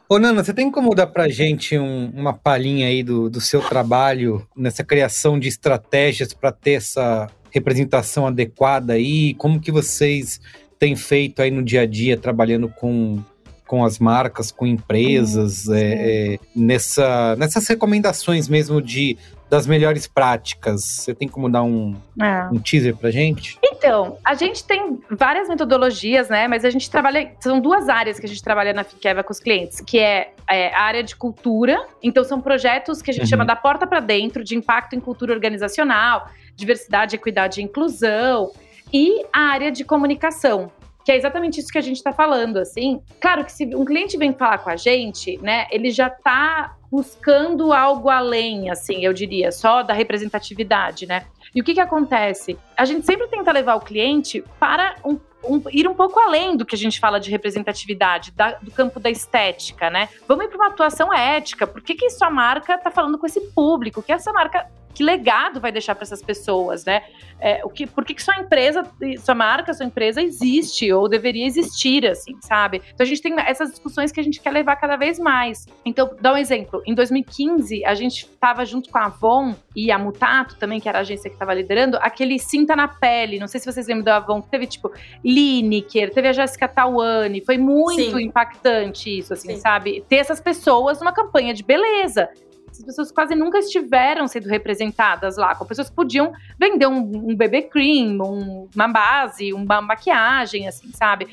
Ô, Nana, você tem como dar para gente um, uma palhinha aí do, do seu trabalho nessa criação de estratégias para ter essa representação adequada aí? Como que vocês têm feito aí no dia a dia, trabalhando com, com as marcas, com empresas, é, é, nessa, nessas recomendações mesmo de das melhores práticas. Você tem como dar um, é. um teaser pra gente? Então, a gente tem várias metodologias, né? Mas a gente trabalha. São duas áreas que a gente trabalha na Fiqueva com os clientes, que é, é, a área de cultura. Então, são projetos que a gente uhum. chama da porta para dentro, de impacto em cultura organizacional, diversidade, equidade e inclusão e a área de comunicação, que é exatamente isso que a gente está falando, assim. Claro que se um cliente vem falar com a gente, né, ele já está buscando algo além, assim, eu diria, só da representatividade, né? E o que que acontece? A gente sempre tenta levar o cliente para um um, ir um pouco além do que a gente fala de representatividade, da, do campo da estética, né? Vamos ir para uma atuação ética. Por que, que sua marca está falando com esse público? O que essa marca que legado vai deixar para essas pessoas, né? É, o que, por que, que sua empresa, sua marca, sua empresa existe ou deveria existir, assim, sabe? Então a gente tem essas discussões que a gente quer levar cada vez mais. Então, dá um exemplo. Em 2015, a gente estava junto com a Avon e a Mutato também, que era a agência que estava liderando, aquele Cinta na Pele. Não sei se vocês lembram da Avon, teve tipo Lineker, teve a Jéssica Tawane. Foi muito Sim. impactante isso, assim, Sim. sabe? Ter essas pessoas numa campanha de beleza essas pessoas quase nunca estiveram sendo representadas lá, com pessoas que podiam vender um, um bebê cream, um, uma base, uma maquiagem, assim, sabe?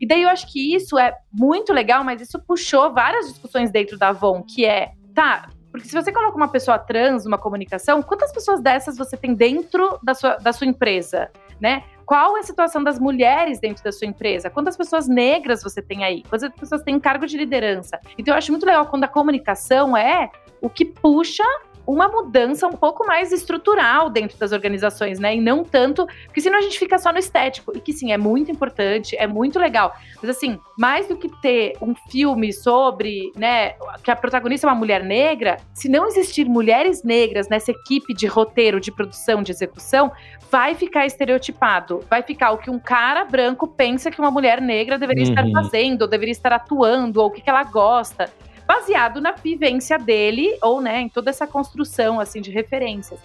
E daí eu acho que isso é muito legal, mas isso puxou várias discussões dentro da Avon, que é, tá, porque se você coloca uma pessoa trans numa comunicação, quantas pessoas dessas você tem dentro da sua, da sua empresa, né? Qual é a situação das mulheres dentro da sua empresa? Quantas pessoas negras você tem aí? Quantas pessoas têm cargo de liderança? Então eu acho muito legal quando a comunicação é o que puxa uma mudança um pouco mais estrutural dentro das organizações, né? E não tanto, porque senão a gente fica só no estético, e que sim, é muito importante, é muito legal. Mas assim, mais do que ter um filme sobre, né, que a protagonista é uma mulher negra, se não existir mulheres negras nessa equipe de roteiro, de produção, de execução, vai ficar estereotipado. Vai ficar o que um cara branco pensa que uma mulher negra deveria uhum. estar fazendo, ou deveria estar atuando, ou o que, que ela gosta baseado na vivência dele ou, né, em toda essa construção assim de referências.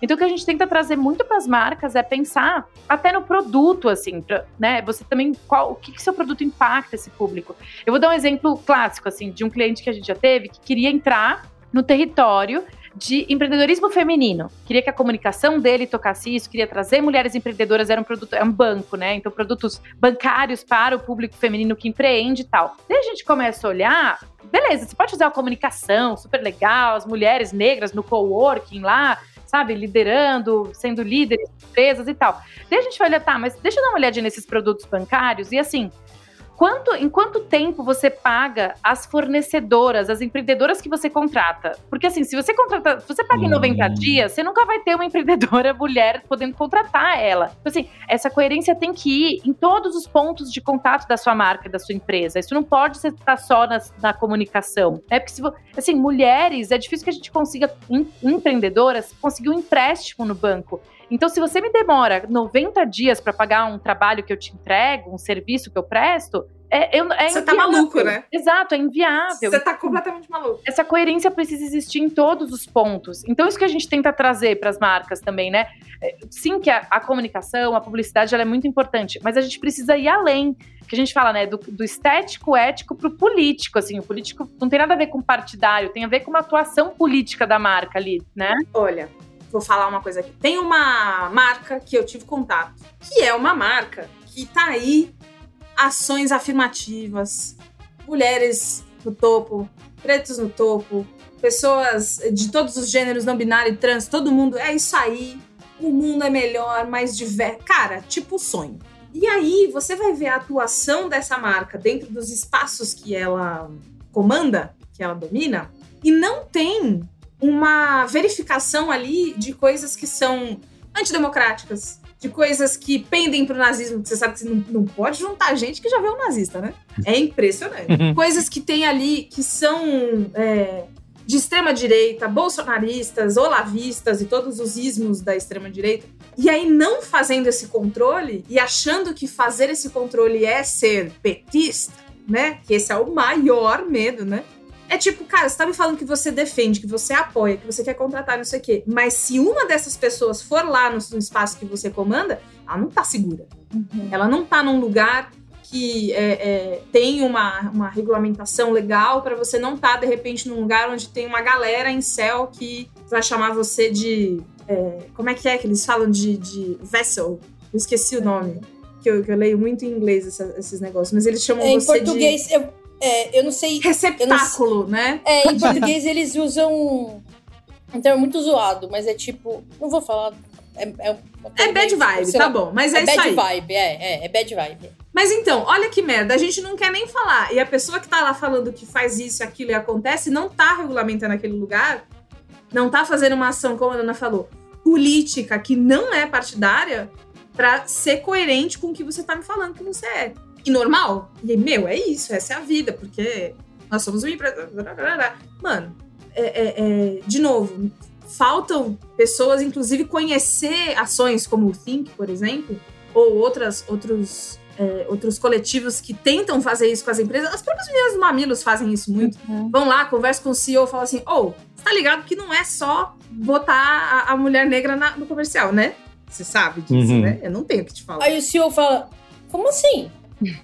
Então, o que a gente tenta trazer muito para as marcas é pensar até no produto, assim, pra, né? Você também, qual, o que, que seu produto impacta esse público? Eu vou dar um exemplo clássico, assim, de um cliente que a gente já teve que queria entrar no território de empreendedorismo feminino. Queria que a comunicação dele tocasse isso, queria trazer mulheres empreendedoras, era um produto, é um banco, né? Então, produtos bancários para o público feminino que empreende e tal. Daí a gente começa a olhar, beleza, você pode usar a comunicação, super legal, as mulheres negras no coworking lá, sabe, liderando, sendo líderes de empresas e tal. Daí a gente vai olhar, tá, mas deixa eu dar uma olhadinha nesses produtos bancários e assim, Quanto, em quanto tempo você paga as fornecedoras, as empreendedoras que você contrata? Porque assim, se você contrata, se você paga em 90 hum. dias, você nunca vai ter uma empreendedora <laughs> mulher podendo contratar ela. Então, assim, essa coerência tem que ir em todos os pontos de contato da sua marca, da sua empresa. Isso não pode estar tá só na, na comunicação. É porque se assim, mulheres, é difícil que a gente consiga em, empreendedoras conseguir um empréstimo no banco. Então, se você me demora 90 dias para pagar um trabalho que eu te entrego, um serviço que eu presto, é, eu, é Você tá maluco, né? Exato, é inviável. Você tá completamente maluco. Essa coerência precisa existir em todos os pontos. Então, isso que a gente tenta trazer para as marcas também, né? É, sim, que a, a, comunicação, a publicidade, ela é muito importante, mas a gente precisa ir além. Que a gente fala, né, do, do estético, ético pro político, assim. O político não tem nada a ver com partidário, tem a ver com uma atuação política da marca ali, né? Olha, vou falar uma coisa aqui. Tem uma marca que eu tive contato, que é uma marca que tá aí ações afirmativas, mulheres no topo, pretos no topo, pessoas de todos os gêneros, não binário e trans, todo mundo, é isso aí, o mundo é melhor, mais diverso. Cara, tipo sonho. E aí você vai ver a atuação dessa marca dentro dos espaços que ela comanda, que ela domina, e não tem uma verificação ali de coisas que são antidemocráticas, de coisas que pendem pro nazismo, que você sabe que você não, não pode juntar gente que já vê um nazista, né? <laughs> É impressionante. Uhum. coisas que tem ali que são é, de extrema direita, bolsonaristas, olavistas e todos os ismos da extrema direita. E aí não fazendo esse controle e achando que fazer esse controle é ser petista, né? Que esse é o maior medo, né? É tipo, cara, você tá me falando que você defende, que você apoia, que você quer contratar, não sei o quê. Mas se uma dessas pessoas for lá no, no espaço que você comanda, ela não tá segura. Uhum. Ela não tá num lugar que é, é, tem uma, uma regulamentação legal para você não estar, tá, de repente, num lugar onde tem uma galera em céu que vai chamar você de. É, como é que é que eles falam de, de vessel? Eu esqueci o nome. Que eu, que eu leio muito em inglês essa, esses negócios, mas eles chamam você de. Em português, eu, é, eu não sei. Receptáculo, não, né? É, em português eles usam. Então é muito zoado, mas é tipo. Não vou falar. É, é, é bad vibe, tá bom. Mas é, é isso bad vibe, é, é, é bad vibe. Mas então, olha que merda, a gente não quer nem falar. E a pessoa que tá lá falando que faz isso, aquilo e acontece, não tá regulamentando aquele lugar, não tá fazendo uma ação, como a Ana falou, política que não é partidária para ser coerente com o que você tá me falando que você é. E normal. E, meu, é isso, essa é a vida, porque nós somos uma empresa. Mano, é, é, é, de novo, faltam pessoas, inclusive, conhecer ações como o Think, por exemplo, ou outras, outros, é, outros coletivos que tentam fazer isso com as empresas. As próprias meninas do Mamilos fazem isso muito. Uhum. Vão lá, conversam com o CEO, falam assim: ô, oh, tá ligado que não é só botar a, a mulher negra na, no comercial, né? Você sabe disso, Uhum. né? Eu não tenho o que te falar. Aí o senhor fala, como assim?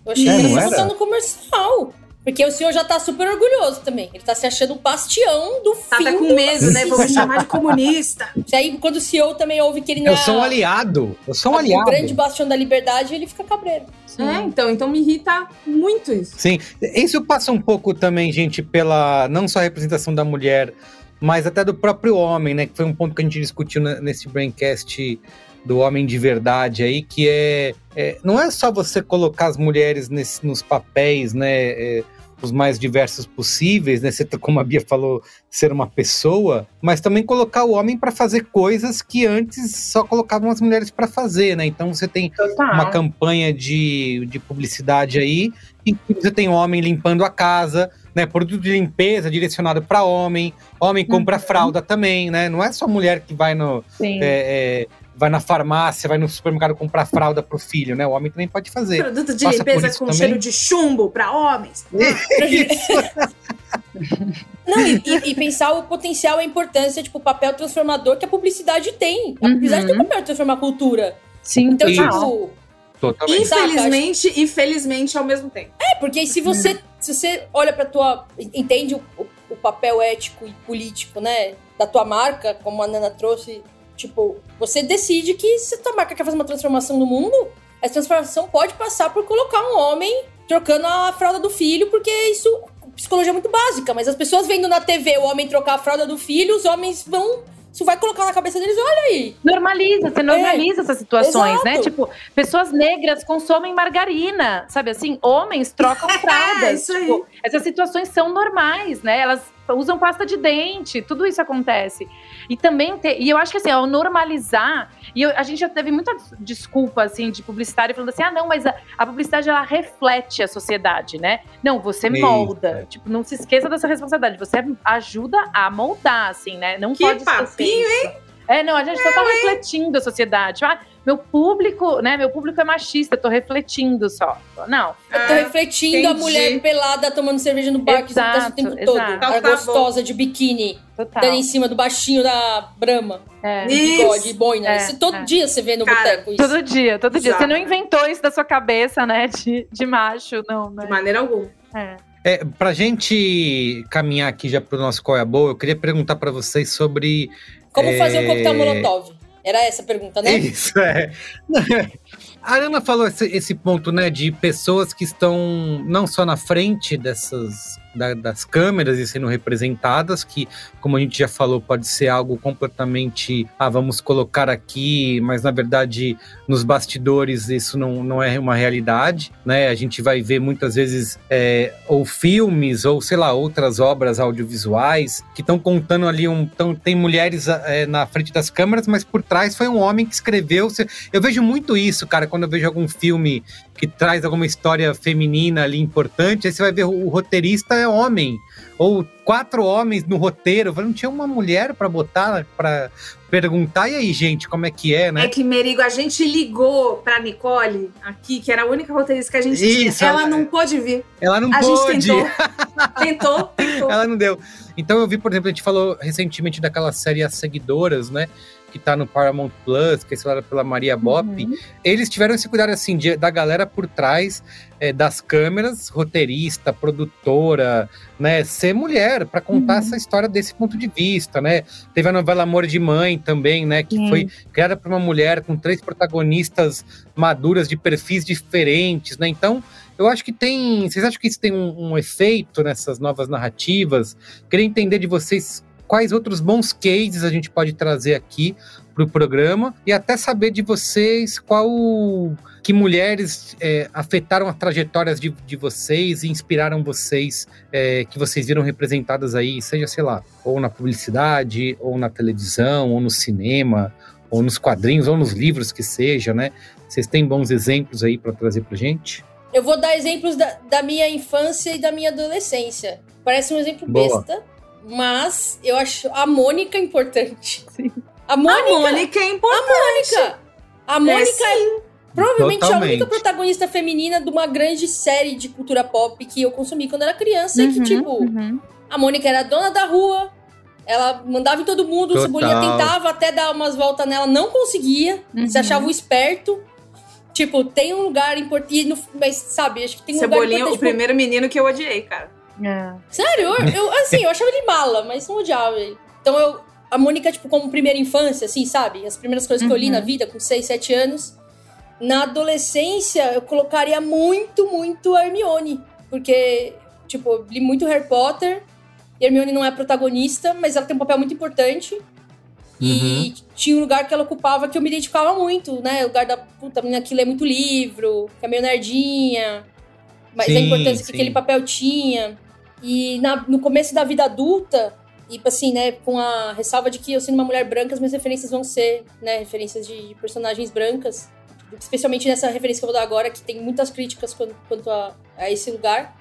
Eu achei É, que não ele tá no comercial. Porque o senhor já tá super orgulhoso também. Ele tá se achando o bastião do Tá fim com do medo, né? Vou me chamar de comunista. <laughs> E aí, quando o CEO também ouve que ele não Eu é sou um aliado. Eu sou um o aliado. grande bastião da liberdade, ele fica cabreiro. É, então, então me irrita muito isso. Sim, isso passa um pouco também, gente, pela não só a representação da mulher, mas até do próprio homem, né? Que foi um ponto que a gente discutiu nesse braincast do homem de verdade aí, que é, é- não é só você colocar as mulheres nesse- nos papéis, né? é, os mais diversos possíveis, né? Você, como a Bia falou, ser uma pessoa, mas também colocar o homem para fazer coisas que antes só colocavam as mulheres para fazer, né? Então você tem uma campanha de, de publicidade aí, em que você tem homem limpando a casa, né? Produto de limpeza direcionado para homem, homem compra fralda também, né? Não é só mulher que vai no é, é, vai na farmácia, vai no supermercado comprar fralda pro filho, né? O homem também pode fazer. Produto de Passa limpeza com também? cheiro de chumbo pra homens. <laughs> Não, e, e- e pensar o potencial e a importância, tipo, o papel transformador que a publicidade tem. A Uhum. publicidade tem o papel de transformar a cultura. Sim, Então, Isso. tipo, Totalmente. Infelizmente e felizmente ao mesmo tempo. é, porque se você, se você olha pra tua. entende o, o- o papel ético e político, né? Da tua marca, como a Nana trouxe, tipo, você decide que se a tua marca quer fazer uma transformação no mundo, essa transformação pode passar por colocar um homem trocando a fralda do filho, porque isso. Psicologia é muito básica, mas as pessoas vendo na TV o homem trocar a fralda do filho, os homens vão. Isso vai colocar na cabeça deles, olha aí. Normaliza, você normaliza essas situações, né? exato. Tipo, pessoas negras consomem margarina, sabe assim? Homens trocam <laughs> fraldas. isso aí. tipo, essas situações são normais, né? Elas usam pasta de dente, tudo isso acontece. E também e eu acho que assim, ao normalizar, e eu- a gente já teve muita des- desculpa assim de publicitário falando assim: "Ah, não, mas a, a publicidade ela reflete a sociedade, né? Não, você Isso. molda. Tipo, não se esqueça dessa responsabilidade, você ajuda a moldar assim, né? Não Que pode papinho, isso. É, não, a gente só tá refletindo a sociedade. Ah, meu público, né? Meu público é machista, eu tô refletindo só. Não. Eu tô É, refletindo a entendi. mulher pelada tomando cerveja no bar que tá o Exato, tempo exato. todo. Então a tá gostosa de biquíni, Total. dando em cima do baixinho da Brahma. É. de bigode Isso. boina. É, Isso todo é. dia você vê no Cara, boteco isso. Todo dia, todo dia. Exato. Você não inventou isso da sua cabeça, né? De, de macho, não, né? De maneira alguma. É. É, pra gente caminhar aqui já pro nosso Qual é a Boa, eu queria perguntar pra vocês sobre. Como é, fazer um coquetel molotov? Era essa a pergunta, né? Isso, é. <laughs> A Ana falou esse, esse ponto, né, de pessoas que estão não só na frente dessas da- das câmeras e sendo representadas, que, como a gente já falou, pode ser algo completamente, ah, vamos colocar aqui, mas na verdade nos bastidores isso não, não é uma realidade, né? A gente vai ver muitas vezes é, ou filmes ou sei lá outras obras audiovisuais que estão contando ali um, tão, tem mulheres é, na frente das câmeras, mas por trás foi um homem que escreveu. Eu vejo muito isso, cara, quando eu vejo algum filme que traz alguma história feminina ali importante, aí você vai ver o, roteirista é homem. Ou quatro homens no roteiro. Não tinha uma mulher pra botar, pra perguntar, e aí, gente, como é que é, né? É que, Merigo, a gente ligou pra Nicole aqui, que era a única roteirista que a gente Isso, tinha. Ela ela- não pôde vir. Ela não a pôde. gente tentou. <laughs> tentou, tentou. Ela não deu. Então eu vi, por exemplo, a gente falou recentemente daquela série As Seguidoras, né? Que tá no Paramount Plus, que é estrelada pela Maria Bop. Uhum. Eles tiveram esse cuidado, assim, de- da galera por trás é, das câmeras, roteirista, produtora, né? Ser mulher, para contar Uhum. essa história desse ponto de vista, né? Teve a novela Amor de Mãe também, né? Que Sim. foi criada por uma mulher com três protagonistas maduras de perfis diferentes, né? Então, eu acho que tem. Vocês acham que isso tem um, um efeito nessas novas narrativas? Queria entender de vocês quais outros bons cases a gente pode trazer aqui para o programa e até saber de vocês qual que mulheres é, afetaram as trajetórias de, de vocês e inspiraram vocês, é, que vocês viram representadas aí, seja, sei lá, ou na publicidade, ou na televisão, ou no cinema, ou nos quadrinhos, ou nos livros que seja, né? Vocês têm bons exemplos aí para trazer para gente? Eu vou dar exemplos da, da, minha infância e da minha adolescência. Parece um exemplo Boa. besta, mas eu acho a Mônica importante. Sim. A Mônica, a Mônica é importante. A Mônica. A Mônica é, é provavelmente Totalmente. a única protagonista feminina de uma grande série de cultura pop que eu consumi quando era criança. Uhum, e que, tipo, uhum. a Mônica era dona da rua, ela mandava em todo mundo, Total. o Cebolinha tentava até dar umas voltas nela, não conseguia, uhum. se achava um esperto. Tipo, tem um lugar importante. Mas, sabe, acho que tem um Cebolinha, lugar importante. o primeiro menino que eu odiei, cara. É. Sério? Eu, eu, assim, eu achava ele mala, mas não odiava ele. Então eu, a Mônica, tipo, como primeira infância, assim, sabe? As primeiras coisas uhum. que eu li na uhum. vida, com 6, 7 anos. Na adolescência, eu colocaria muito, muito a Hermione. Porque, tipo, eu li muito Harry Potter. E Hermione não é protagonista, mas ela tem um papel muito importante. Uhum. E tinha um lugar que ela ocupava que eu me identificava muito, né? O lugar da puta menina que lê muito livro, que é meio nerdinha. Mas sim, a importância sim. que aquele papel tinha. E na, no começo da vida adulta, e, tipo assim, né, com a ressalva de que eu sendo uma mulher branca, as minhas referências vão ser, né, referências de personagens brancas. Especialmente nessa referência que eu vou dar agora, que tem muitas críticas quanto, quanto a, a esse lugar.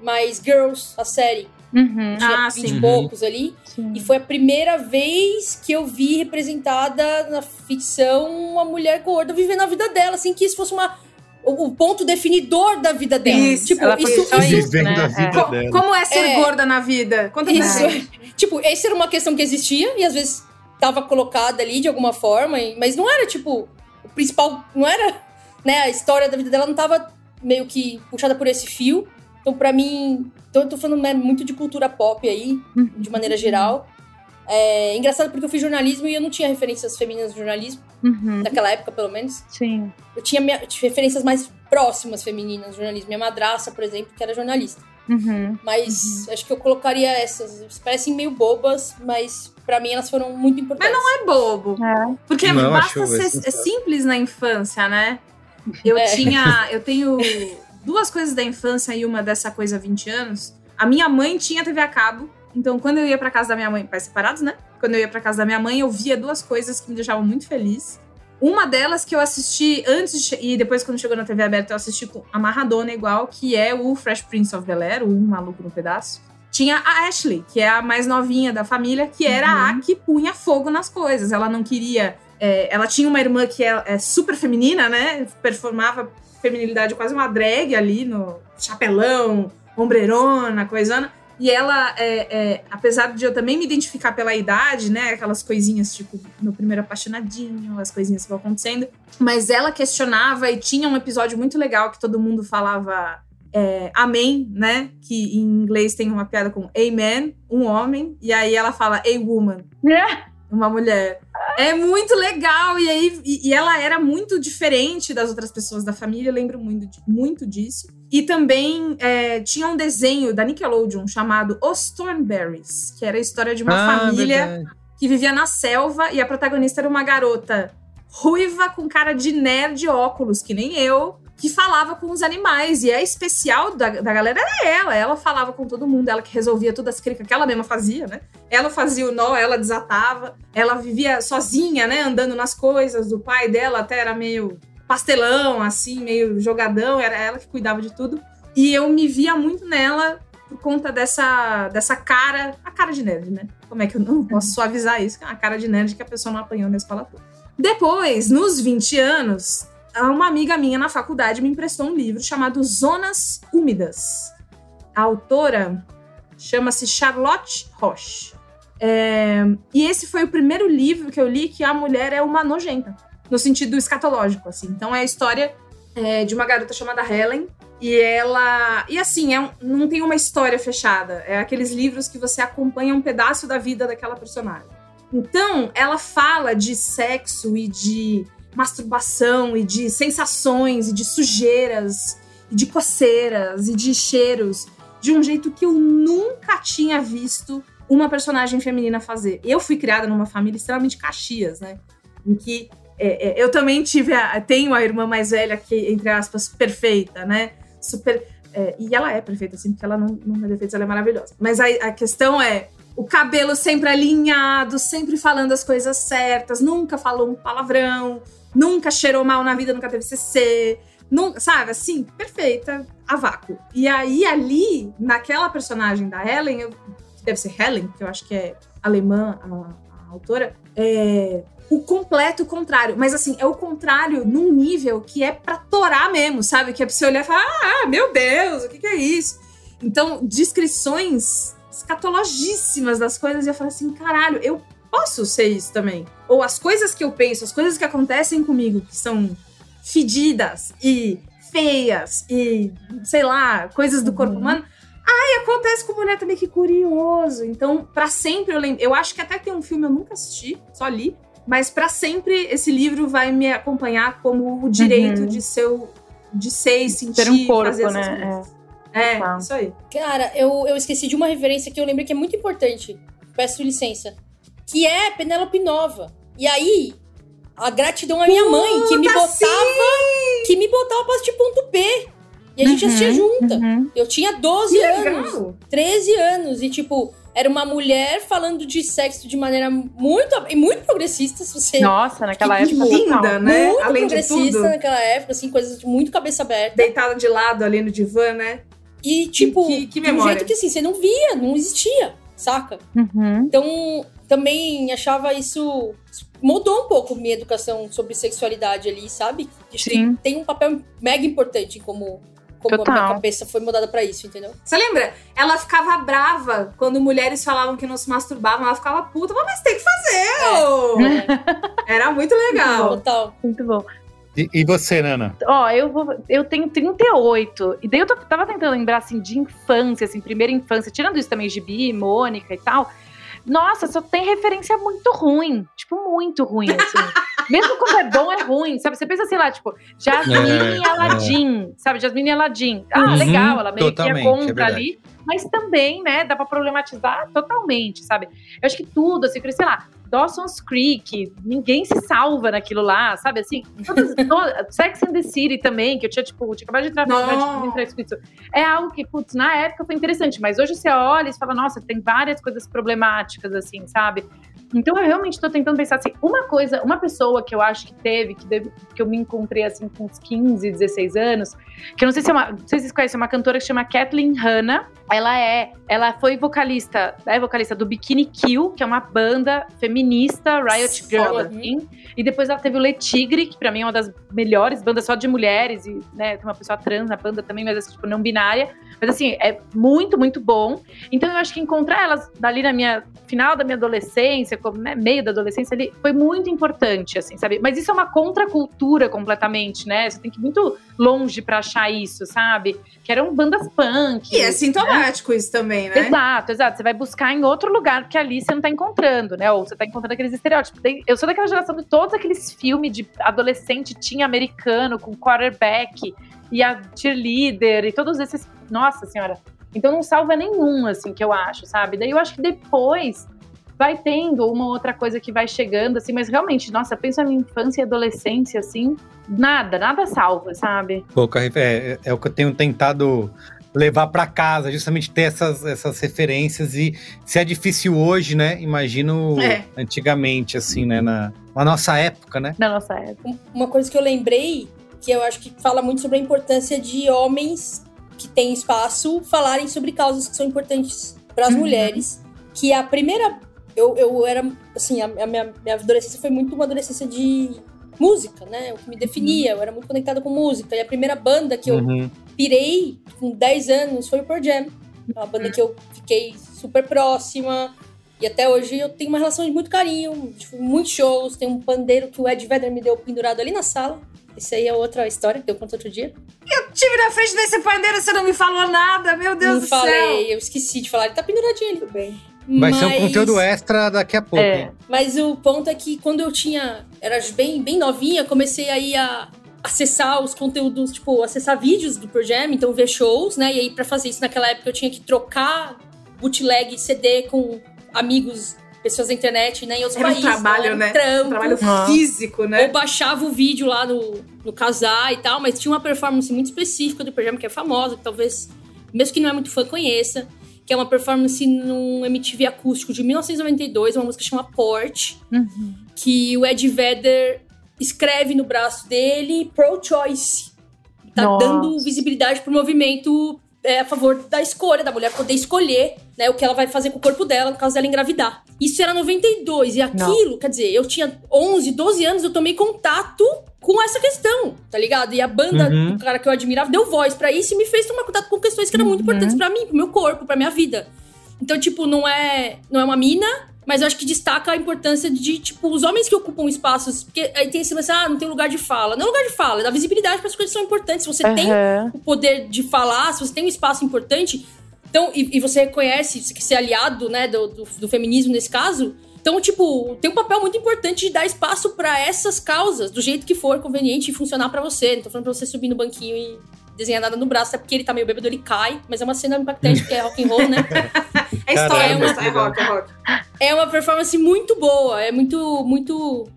Mas Girls, a série, Uhum. Tinha ah, 20 e poucos ali. Sim. E foi a primeira vez que eu vi representada na ficção uma mulher gorda vivendo a vida dela, assim, que isso fosse uma o, ponto definidor da vida dela. Isso, tipo, isso, isso, né? é. Como é ser é, gorda na vida? Conta isso. <laughs> tipo, essa era uma questão que existia e às vezes estava colocada ali de alguma forma, mas não era tipo o principal, não era, né, a história da vida dela não estava meio que puxada por esse fio. Então, para mim, então eu tô falando né, muito de cultura pop aí, de maneira geral. É engraçado porque eu fiz jornalismo e eu não tinha referências femininas no jornalismo, uhum. naquela época, pelo menos. Sim. Eu tinha, minha, tinha referências mais próximas femininas no jornalismo. Minha madraça, por exemplo, que era jornalista. Uhum. Mas uhum. acho que eu colocaria essas. Parecem meio bobas, mas para mim elas foram muito importantes. Mas não é bobo. É. Porque não, basta ser é simples na infância, né? <laughs> Eu é. tinha. Eu tenho duas coisas da infância e uma dessa coisa há 20 anos. A minha mãe tinha TV a cabo então, quando eu ia para casa da minha mãe, pais separados, né? Quando eu ia para casa da minha mãe, eu via duas coisas que me deixavam muito feliz. Uma delas que eu assisti antes de, e depois quando chegou na TV aberta eu assisti com amarradona igual, que é o Fresh Prince of Bel-Air, o Um Maluco no Pedaço. Tinha a Ashley, que é a mais novinha da família, que era uhum. a que punha fogo nas coisas. Ela não queria... É, ela tinha uma irmã que é, é super feminina, né? Performava feminilidade quase uma drag ali no chapelão, ombreirona, coisana. E ela, é, é, apesar de eu também me identificar pela idade, né? Aquelas coisinhas, tipo, no primeiro apaixonadinho, as coisinhas que vão acontecendo. Mas ela questionava e tinha um episódio muito legal que todo mundo falava é, amém, né? Que em inglês tem uma piada com amen, um homem. E aí ela fala a woman. <laughs> Uma mulher. É muito legal. E aí e, e ela era muito diferente das outras pessoas da família. Eu lembro muito, muito disso. E também é, tinha um desenho da Nickelodeon chamado Os Thornberries, que era a história de uma ah, família verdade. que vivia na selva e a protagonista era uma garota ruiva com cara de nerd óculos, que nem eu, que falava com os animais. E a especial da, da galera era ela. Ela falava com todo mundo, ela que resolvia todas as cricas que ela mesma fazia, né? Ela fazia o nó, ela desatava. Ela vivia sozinha, né? Andando nas coisas. O pai dela até era meio pastelão, assim, meio jogadão, era ela que cuidava de tudo. E eu me via muito nela por conta dessa, dessa cara, a cara de nerd, né? Como é que eu não posso suavizar isso? A cara de nerd que a pessoa não apanhou na escola toda. Depois, nos 20 anos, uma amiga minha na faculdade me emprestou um livro chamado Zonas Úmidas. A autora chama-se Charlotte Roche. É, e esse foi o primeiro livro que eu li que a mulher é uma nojenta no sentido escatológico, assim. Então é a história é, de uma garota chamada Helen. E ela. E assim, é um, não tem uma história fechada. É aqueles livros que você acompanha um pedaço da vida daquela personagem. Então, ela fala de sexo e de masturbação e de sensações e de sujeiras e de coceiras e de cheiros de um jeito que eu nunca tinha visto uma personagem feminina fazer. Eu fui criada numa família extremamente caxias, né? Em que é, é, eu também tive a, tenho a irmã mais velha que, entre aspas, perfeita, né? Super. É, e ela é perfeita, assim, porque ela não, não tem defeitos, ela é maravilhosa. Mas a, a questão é o cabelo sempre alinhado, sempre falando as coisas certas, nunca falou um palavrão, nunca cheirou mal na vida, nunca teve CC, nunca, sabe, assim, perfeita, a vácuo. E aí, ali, naquela personagem da Helen, eu, que deve ser Helen, que eu acho que é alemã, a, a autora, é, o completo contrário. Mas assim, é o contrário num nível que é pra torar mesmo, sabe? Que é pra você olhar e falar: ah, meu Deus, o que, que é isso? Então, descrições escatologíssimas das coisas e eu falo assim: caralho, eu posso ser isso também. Ou as coisas que eu penso, as coisas que acontecem comigo, que são fedidas e feias e, sei lá, coisas do corpo uhum. humano. Ai, acontece com mulher também, que curioso. Então, para sempre eu lembro. Eu acho que até tem um filme eu nunca assisti, só li, mas para sempre esse livro vai me acompanhar como o direito uhum. de ser de ser e sentir Ter um corpo, fazer essas né? coisas. É, é tá. isso aí. Cara, eu, eu esqueci de uma referência que eu lembrei que é muito importante. Peço licença. Que é Penélope Nova. E aí, a gratidão à minha Puta mãe, que me botava. Sim! Que me botava pra assistir ponto P. E a gente uhum, assistia junta. Uhum. Eu tinha 12 que anos. Legal. 13 anos. E, tipo, era uma mulher falando de sexo de maneira muito e muito progressista, se você Nossa, naquela que, época linda, né? Muito Além progressista naquela época, assim, coisas de muito cabeça aberta. Deitada de lado ali no divã, né? E tipo, que, que, que de um jeito que assim, você não via, não existia, saca? Uhum. Então, também achava isso mudou um pouco minha educação sobre sexualidade ali, sabe? Acho Sim. tem um papel mega importante como como Total. a minha cabeça foi mudada para isso, entendeu? Você lembra? Ela ficava brava quando mulheres falavam que não se masturbavam, ela ficava puta, mas tem que fazer! É. <laughs> Era muito legal. Total. Muito bom. E, e, você, Nana? Ó, eu, vou, eu tenho 38. E daí eu tô, tava tentando lembrar, assim, de infância, assim, primeira infância, tirando isso também, Gibi, Mônica e tal. Nossa, só tem referência muito ruim. Tipo, muito ruim, assim. <laughs> Mesmo quando é bom, é ruim, sabe? Você pensa, sei lá, tipo, Jasmine é, e Aladdin, é. sabe? Jasmine e Aladdin. Ah, uhum, legal, ela meio que é contra é ali. Mas também, né, dá pra problematizar totalmente, sabe? Eu acho que tudo, assim, sei lá, Dawson's Creek, ninguém se salva naquilo lá, sabe? Assim, todas, <laughs> todas, Sex and the City também, que eu tinha, tipo, tinha acabado de entrar, de entrar isso. É algo que, putz, na época foi interessante, mas hoje você olha e fala, nossa, tem várias coisas problemáticas, assim, sabe? Então eu realmente estou tentando pensar assim, uma coisa, uma pessoa que eu acho que teve, que, deve, que eu me encontrei assim com uns 15, 16 anos, que eu não sei se é uma, não sei se vocês conhecem, é uma cantora que chama Kathleen Hanna. Ela é, ela foi vocalista, é vocalista do Bikini Kill, que é uma banda feminista, Riot Girl, assim. E depois ela teve o Le Tigre, que pra mim é uma das melhores bandas só de mulheres, e né, tem uma pessoa trans na banda também, mas assim, tipo, não binária. Mas assim, é muito, muito bom. Então eu acho que encontrar elas dali na minha final da minha adolescência, como, né, meio da adolescência ali, foi muito importante, assim, sabe? Mas isso é uma contracultura completamente, né? Você tem que ir muito longe para achar isso, sabe? Que eram bandas punk. E é sintomático né? isso também, né? Exato, exato. Você vai buscar em outro lugar, porque ali você não tá encontrando, né? Ou você tá encontrando aqueles estereótipos. Eu sou daquela geração de todos aqueles filmes de adolescente tinha americano com quarterback e a cheerleader e todos esses. Nossa senhora. Então não salva nenhum, assim, que eu acho, sabe? Daí eu acho que depois vai tendo uma outra coisa que vai chegando, assim, mas realmente, nossa, pensa na minha infância e adolescência, assim, nada, nada salva, sabe? Pouca, é, é o que eu tenho tentado levar para casa, justamente ter essas, essas referências e se é difícil hoje, né? Imagino é. antigamente, assim, né? Na, na nossa época, né? Na nossa época. Uma coisa que eu lembrei que eu acho que fala muito sobre a importância de homens que têm espaço falarem sobre causas que são importantes para as uhum. mulheres. Que a primeira. Eu, eu era. Assim, a, a minha, minha adolescência foi muito uma adolescência de música, né? O que me definia. Eu era muito conectada com música. E a primeira banda que eu uhum. pirei com 10 anos foi o Pearl Jam. Uma banda que eu fiquei super próxima. E até hoje eu tenho uma relação de muito carinho, tipo, muitos shows. Tem um pandeiro que o Ed Vedder me deu pendurado ali na sala. Isso aí é outra história que eu conto outro dia. Eu tive na frente desse pandeiro, você não me falou nada, meu Deus não do falei, céu. Não falei, eu esqueci de falar. Ele tá penduradinho ali. Tudo bem. Vai Mas... ser um conteúdo extra daqui a pouco. É. Mas o ponto é que quando eu tinha. Era bem, bem novinha, comecei aí a acessar os conteúdos, tipo, acessar vídeos do Projam, então ver shows, né? E aí, pra fazer isso naquela época, eu tinha que trocar bootleg CD com amigos, pessoas da internet, né, em outros Era um países. trabalho, era né? Um trampo. Um trabalho físico, né? Ou baixava o vídeo lá no, no casar e tal, mas tinha uma performance muito específica do programa que é famosa, que talvez, mesmo que não é muito fã, conheça. Que é uma performance num MTV acústico de 1992, uma música que chama Port, que o Ed Vedder escreve no braço dele pro-choice. Tá Nossa. dando visibilidade pro movimento é, a favor da escolha, da mulher poder escolher né, o que ela vai fazer com o corpo dela, no caso dela engravidar. Isso era 92, e aquilo, quer dizer, eu tinha 11, 12 anos, eu tomei contato com essa questão, tá ligado? E a banda Uhum. do cara que eu admirava deu voz pra isso e me fez tomar contato com questões que eram muito importantes pra mim, pro meu corpo, pra minha vida. Então, tipo, não é, não é uma mina, mas eu acho que destaca a importância de, tipo, os homens que ocupam espaços. Porque aí tem esse lance, ah, não tem lugar de fala. Não é lugar de fala, é dar visibilidade para as coisas que são importantes. Se você tem Aham. o poder de falar, se você tem um espaço importante, então, e, e você reconhece você quer ser aliado, né, do, do, do feminismo nesse caso. Então, tipo, tem um papel muito importante de dar espaço pra essas causas, do jeito que for conveniente e funcionar pra você. Não tô falando pra você subir no banquinho e desenhar nada no braço, até porque ele tá meio bêbado, ele cai, mas é uma cena impactante, porque é rock and roll, né? <laughs> É história, mas que é rock, é rock. <laughs> É uma performance muito boa, é muito, muito,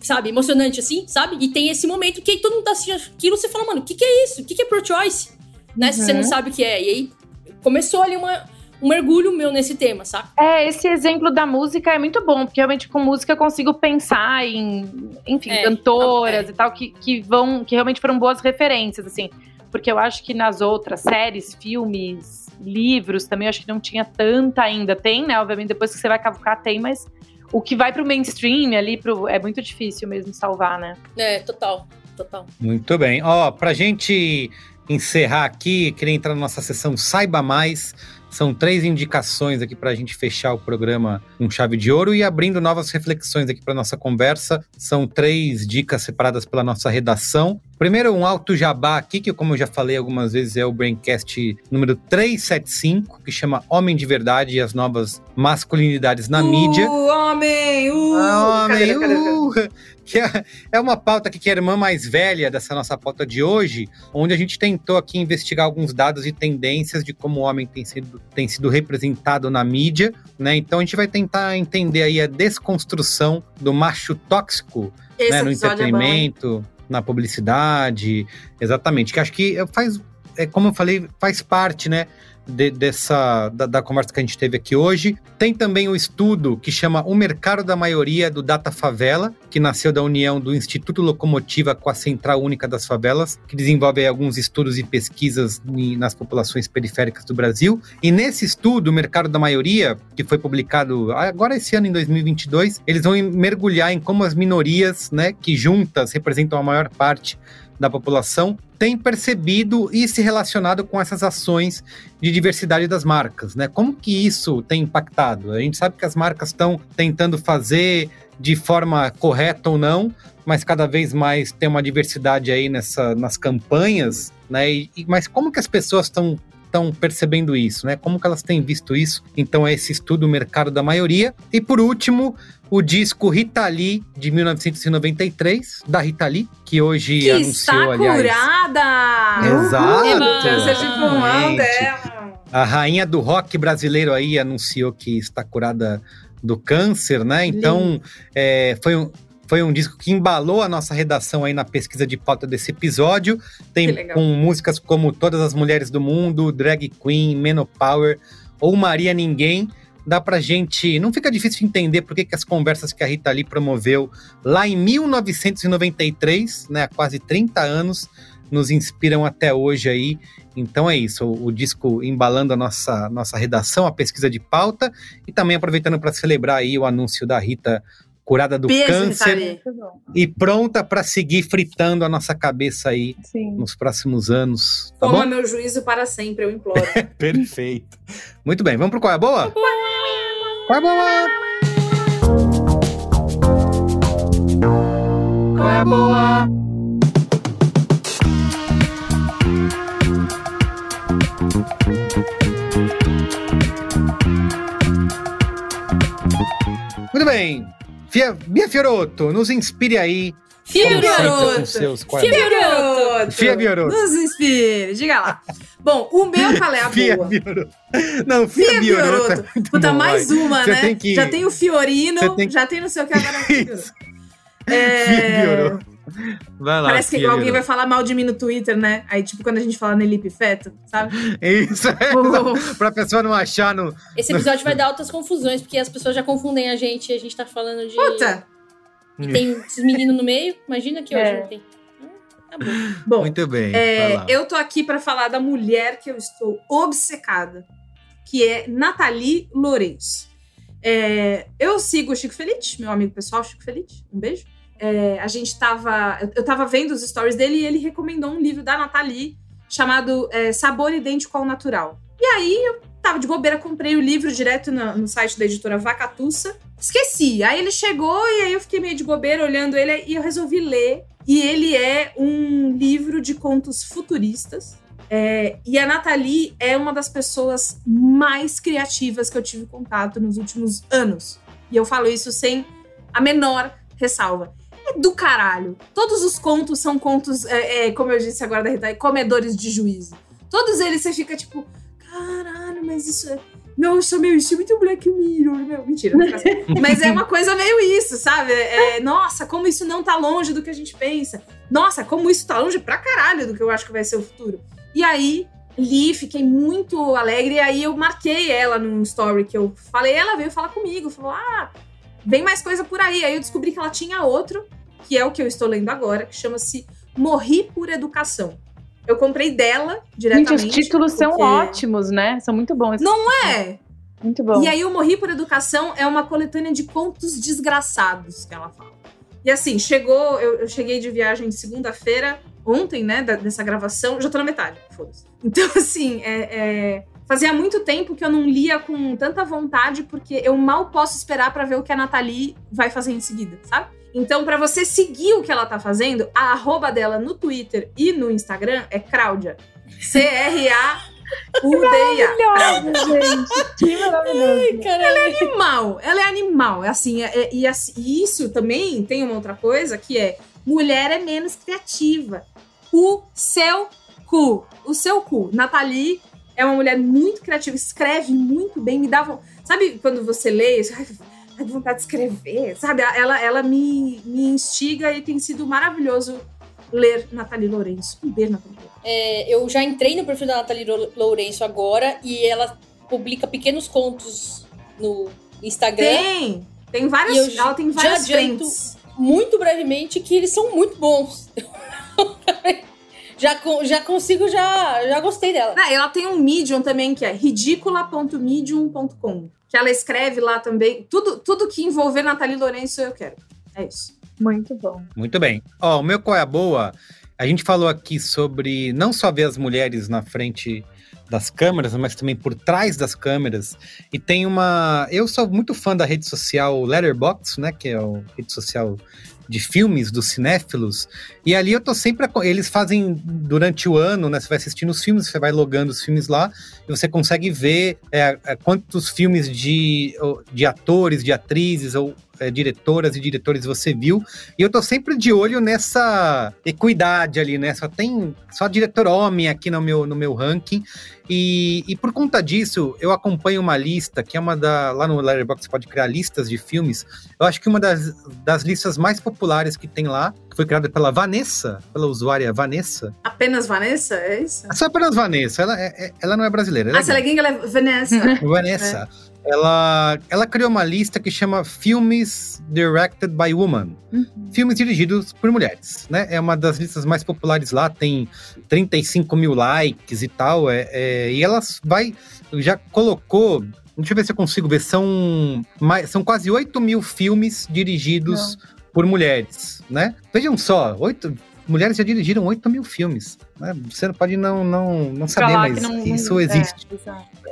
sabe, emocionante, assim, sabe? E tem esse momento que aí todo mundo tá assistindo aquilo, você fala, mano, o que que é isso? O que que é pro-choice? Né? Se você não sabe o que é. E aí começou ali uma, um mergulho meu nesse tema, saca? É, esse exemplo da música é muito bom, porque realmente com música eu consigo pensar em, enfim, É, cantoras é. e tal, que, que vão, que realmente foram boas referências, assim. Porque eu acho que nas outras séries, filmes, livros também, eu acho que não tinha tanta ainda. Tem, né? Obviamente, depois que você vai cavucar, tem, mas o que vai pro mainstream ali, pro, é muito difícil mesmo salvar, né? É, total, total. Muito bem. Ó, pra gente encerrar aqui, queria entrar na nossa sessão Saiba Mais. São três indicações aqui para a gente fechar o programa com chave de ouro e abrindo novas reflexões aqui para nossa conversa. São três dicas separadas pela nossa redação. Primeiro, um alto jabá aqui, que como eu já falei algumas vezes, é o Braincast número 375, que chama Homem de Verdade e as Novas Masculinidades na Mídia. Uh, homem! Uh! Ah, Cadê, homem, cadê, cadê? Que é, é uma pauta que é a irmã mais velha dessa nossa pauta de hoje, onde a gente tentou aqui investigar alguns dados e tendências de como o homem tem sido, tem sido representado na mídia, né? Então a gente vai tentar entender aí a desconstrução do macho tóxico né, no é entretenimento, na publicidade, exatamente. Que acho que faz, é, como eu falei, faz parte, né? De- dessa da, da conversa que a gente teve aqui hoje. Tem também o estudo que chama O Mercado da Maioria do Data Favela, que nasceu da união do Instituto Locomotiva com a Central Única das Favelas, que desenvolve alguns estudos e pesquisas ni- nas populações periféricas do Brasil. E nesse estudo, o Mercado da Maioria, que foi publicado agora esse ano em 2022, eles vão mergulhar em como as minorias, né, que juntas representam a maior parte da população, têm percebido e se relacionado com essas ações de diversidade das marcas, né? Como que isso tem impactado? A gente sabe que as marcas estão tentando fazer de forma correta ou não, mas cada vez mais tem uma diversidade aí nessa, nas campanhas, né? E- mas como que as pessoas estão estão percebendo isso, né? Como que elas têm visto isso? Então é esse estudo Mercado da Maioria. E por último, o disco Rita Lee de 1993 da Rita Lee, que hoje Que anunciou, está aliás, curada! Exato. Eba! Câncer de pulmão Exatamente. dela. A rainha do rock brasileiro aí anunciou que está curada do câncer, né? Então, é, foi, um, foi um disco que embalou a nossa redação aí na pesquisa de pauta desse episódio. Tem com músicas como Todas as Mulheres do Mundo, Drag Queen, Menopower ou Maria Ninguém. Dá pra gente. Não fica difícil de entender por que que as conversas que a Rita Lee promoveu lá em 1993, né, há quase 30 anos, nos inspiram até hoje aí. Então é isso, o, o disco embalando a nossa, nossa redação, a pesquisa de pauta, e também aproveitando para celebrar aí o anúncio da Rita curada do Beijo, câncer e pronta para seguir fritando a nossa cabeça aí Sim. nos próximos anos. Tá Toma bom? meu juízo para sempre, eu imploro. <laughs> Perfeito. Muito bem, vamos pro Qual é a Boa? Qual é a Boa? Qual é a Boa? Muito bem. Fia, Bia Fiorotto, nos inspire aí Fia é Fia? Bioroto. Fia Bioroto. Nos inspire, diga lá. Bom, o meu qual é a Fia boa? Bioroto. Não, Fia, Fia. Bioroto. é Puta, bom, mais vai. uma, Você né? tem que- Já tem o Fiorino, tem que- já tem não sei o que agora. É, <laughs> Fia Bioroto. Vai lá, Parece que alguém vai falar mal de mim no Twitter, né? Aí, tipo, quando a gente fala Nelipe Feto, sabe? Isso, é, Oh. pra pessoa não achar no... Esse episódio vai dar altas confusões, porque as pessoas já confundem a gente e a gente tá falando de. Puta! E tem esses meninos no meio. Imagina que hoje É. não tem. Tá bom. Bom, Muito bem, é, eu tô aqui pra falar da mulher que eu estou obcecada, que é Nathalie Lourenço. É, eu sigo o Chico Felite, meu amigo pessoal, Chico Felite, um beijo. É, a gente tava. Eu, eu tava vendo os stories dele e ele recomendou um livro da Nathalie chamado é, Sabor Idêntico ao Natural. E aí eu tava de bobeira, comprei o livro direto na- no site da editora Vacatussa. Esqueci. Aí ele chegou e aí eu fiquei meio de bobeira olhando ele e eu resolvi ler. E ele é um livro de contos futuristas. É, e a Nathalie é uma das pessoas mais criativas que eu tive contato nos últimos anos. E eu falo isso sem a menor ressalva. É do caralho. Todos os contos são contos, é, é, como eu disse agora da Rita, comedores de juízo. Todos eles você fica tipo, caralho, mas isso é. Nossa, meu, isso é muito Black Mirror, meu. Mentira. <laughs> Mas é uma coisa meio isso, sabe? É, nossa, como isso não tá longe do que a gente pensa. Nossa, como isso tá longe pra caralho do que eu acho que vai ser o futuro. E aí, li, fiquei muito alegre. E aí eu marquei ela num story que eu falei, ela veio falar comigo, falou: ah, vem mais coisa por aí. Aí eu descobri que ela tinha outro, que é o que eu estou lendo agora, que chama-se Morri por Educação. Eu comprei dela Gente, diretamente. os títulos são porque- ótimos, né? São muito bons. Não é? Muito bom. E aí, o Morri por Educação é uma coletânea de contos desgraçados que ela fala. E assim, chegou, eu, eu cheguei de viagem de segunda-feira, ontem, né, da- dessa gravação, já tô na metade, foda-se. Então, <laughs> assim, é, é, fazia muito tempo que eu não lia com tanta vontade, porque eu mal posso esperar pra ver o que a Nathalie vai fazer em seguida, sabe? Então, pra você seguir o que ela tá fazendo, a arroba dela no Twitter e no Instagram é Craudia. C-R-A-U-D-I-A. Maravilhoso, gente. Que maravilhoso. Caralho. animal, ela é animal. É assim, é- é- e assim, e isso também tem uma outra coisa que é mulher é menos criativa. O seu cu, o seu cu. Nathalie é uma mulher muito criativa, escreve muito bem, me dava, sabe quando você lê, isso, ai, ai, vontade de escrever, sabe? Ela, ela me, me instiga e tem sido maravilhoso ler Nathalie Lourenço. Um beijo, Nathalie. Lourenço. É, eu já entrei no perfil da Nathalie Lou- Lourenço agora e ela publica pequenos contos no Instagram. Tem, tem várias, eu ela tem já várias adianto- frentes. Muito brevemente que eles são muito bons. <laughs> já, já consigo, já, já gostei dela. Ah, ela tem um Medium também, que é ridícula.medium.com. Que ela escreve lá também. Tudo, tudo que envolver Nathalie Lourenço eu quero. É isso. Muito bom. Muito bem. Ó, o meu qual é a boa? A gente falou aqui sobre não só ver as mulheres na frente das câmeras, mas também por trás das câmeras. E tem uma. Eu sou muito fã da rede social Letterboxd, né? Que é a rede social de filmes dos cinéfilos. E ali eu tô sempre. Eles fazem durante o ano, né? Você vai assistindo os filmes, você vai logando os filmes lá e você consegue ver é, é, quantos filmes de, de atores, de atrizes ou é, diretoras e diretores você viu. E eu tô sempre de olho nessa equidade ali, né? Só tem só diretor homem aqui no meu, no meu ranking. E, e por conta disso, eu acompanho uma lista, que é uma da. Lá no Letterboxd você pode criar listas de filmes. Eu acho que uma das, das listas mais populares que tem lá, que foi criada pela Vanessa, pela usuária Vanessa. Apenas Vanessa? É isso? É só apenas Vanessa, ela, é- é- ela não é brasileira. ela é Ah, se ela é gringa, ela é Vanessa. <laughs> Vanessa. Ela, ela criou uma lista que chama Filmes Directed by Women. Filmes dirigidos por mulheres, né? É uma das listas mais populares lá, tem 35 mil likes e tal. É, é- e ela vai. Já colocou. Deixa eu ver se eu consigo ver. São, mais, são quase 8 mil filmes dirigidos por mulheres, né? Vejam só, oito, mulheres já dirigiram 8 mil filmes. Né? Você pode não, não, não saber, Falar mas não- isso não- existe.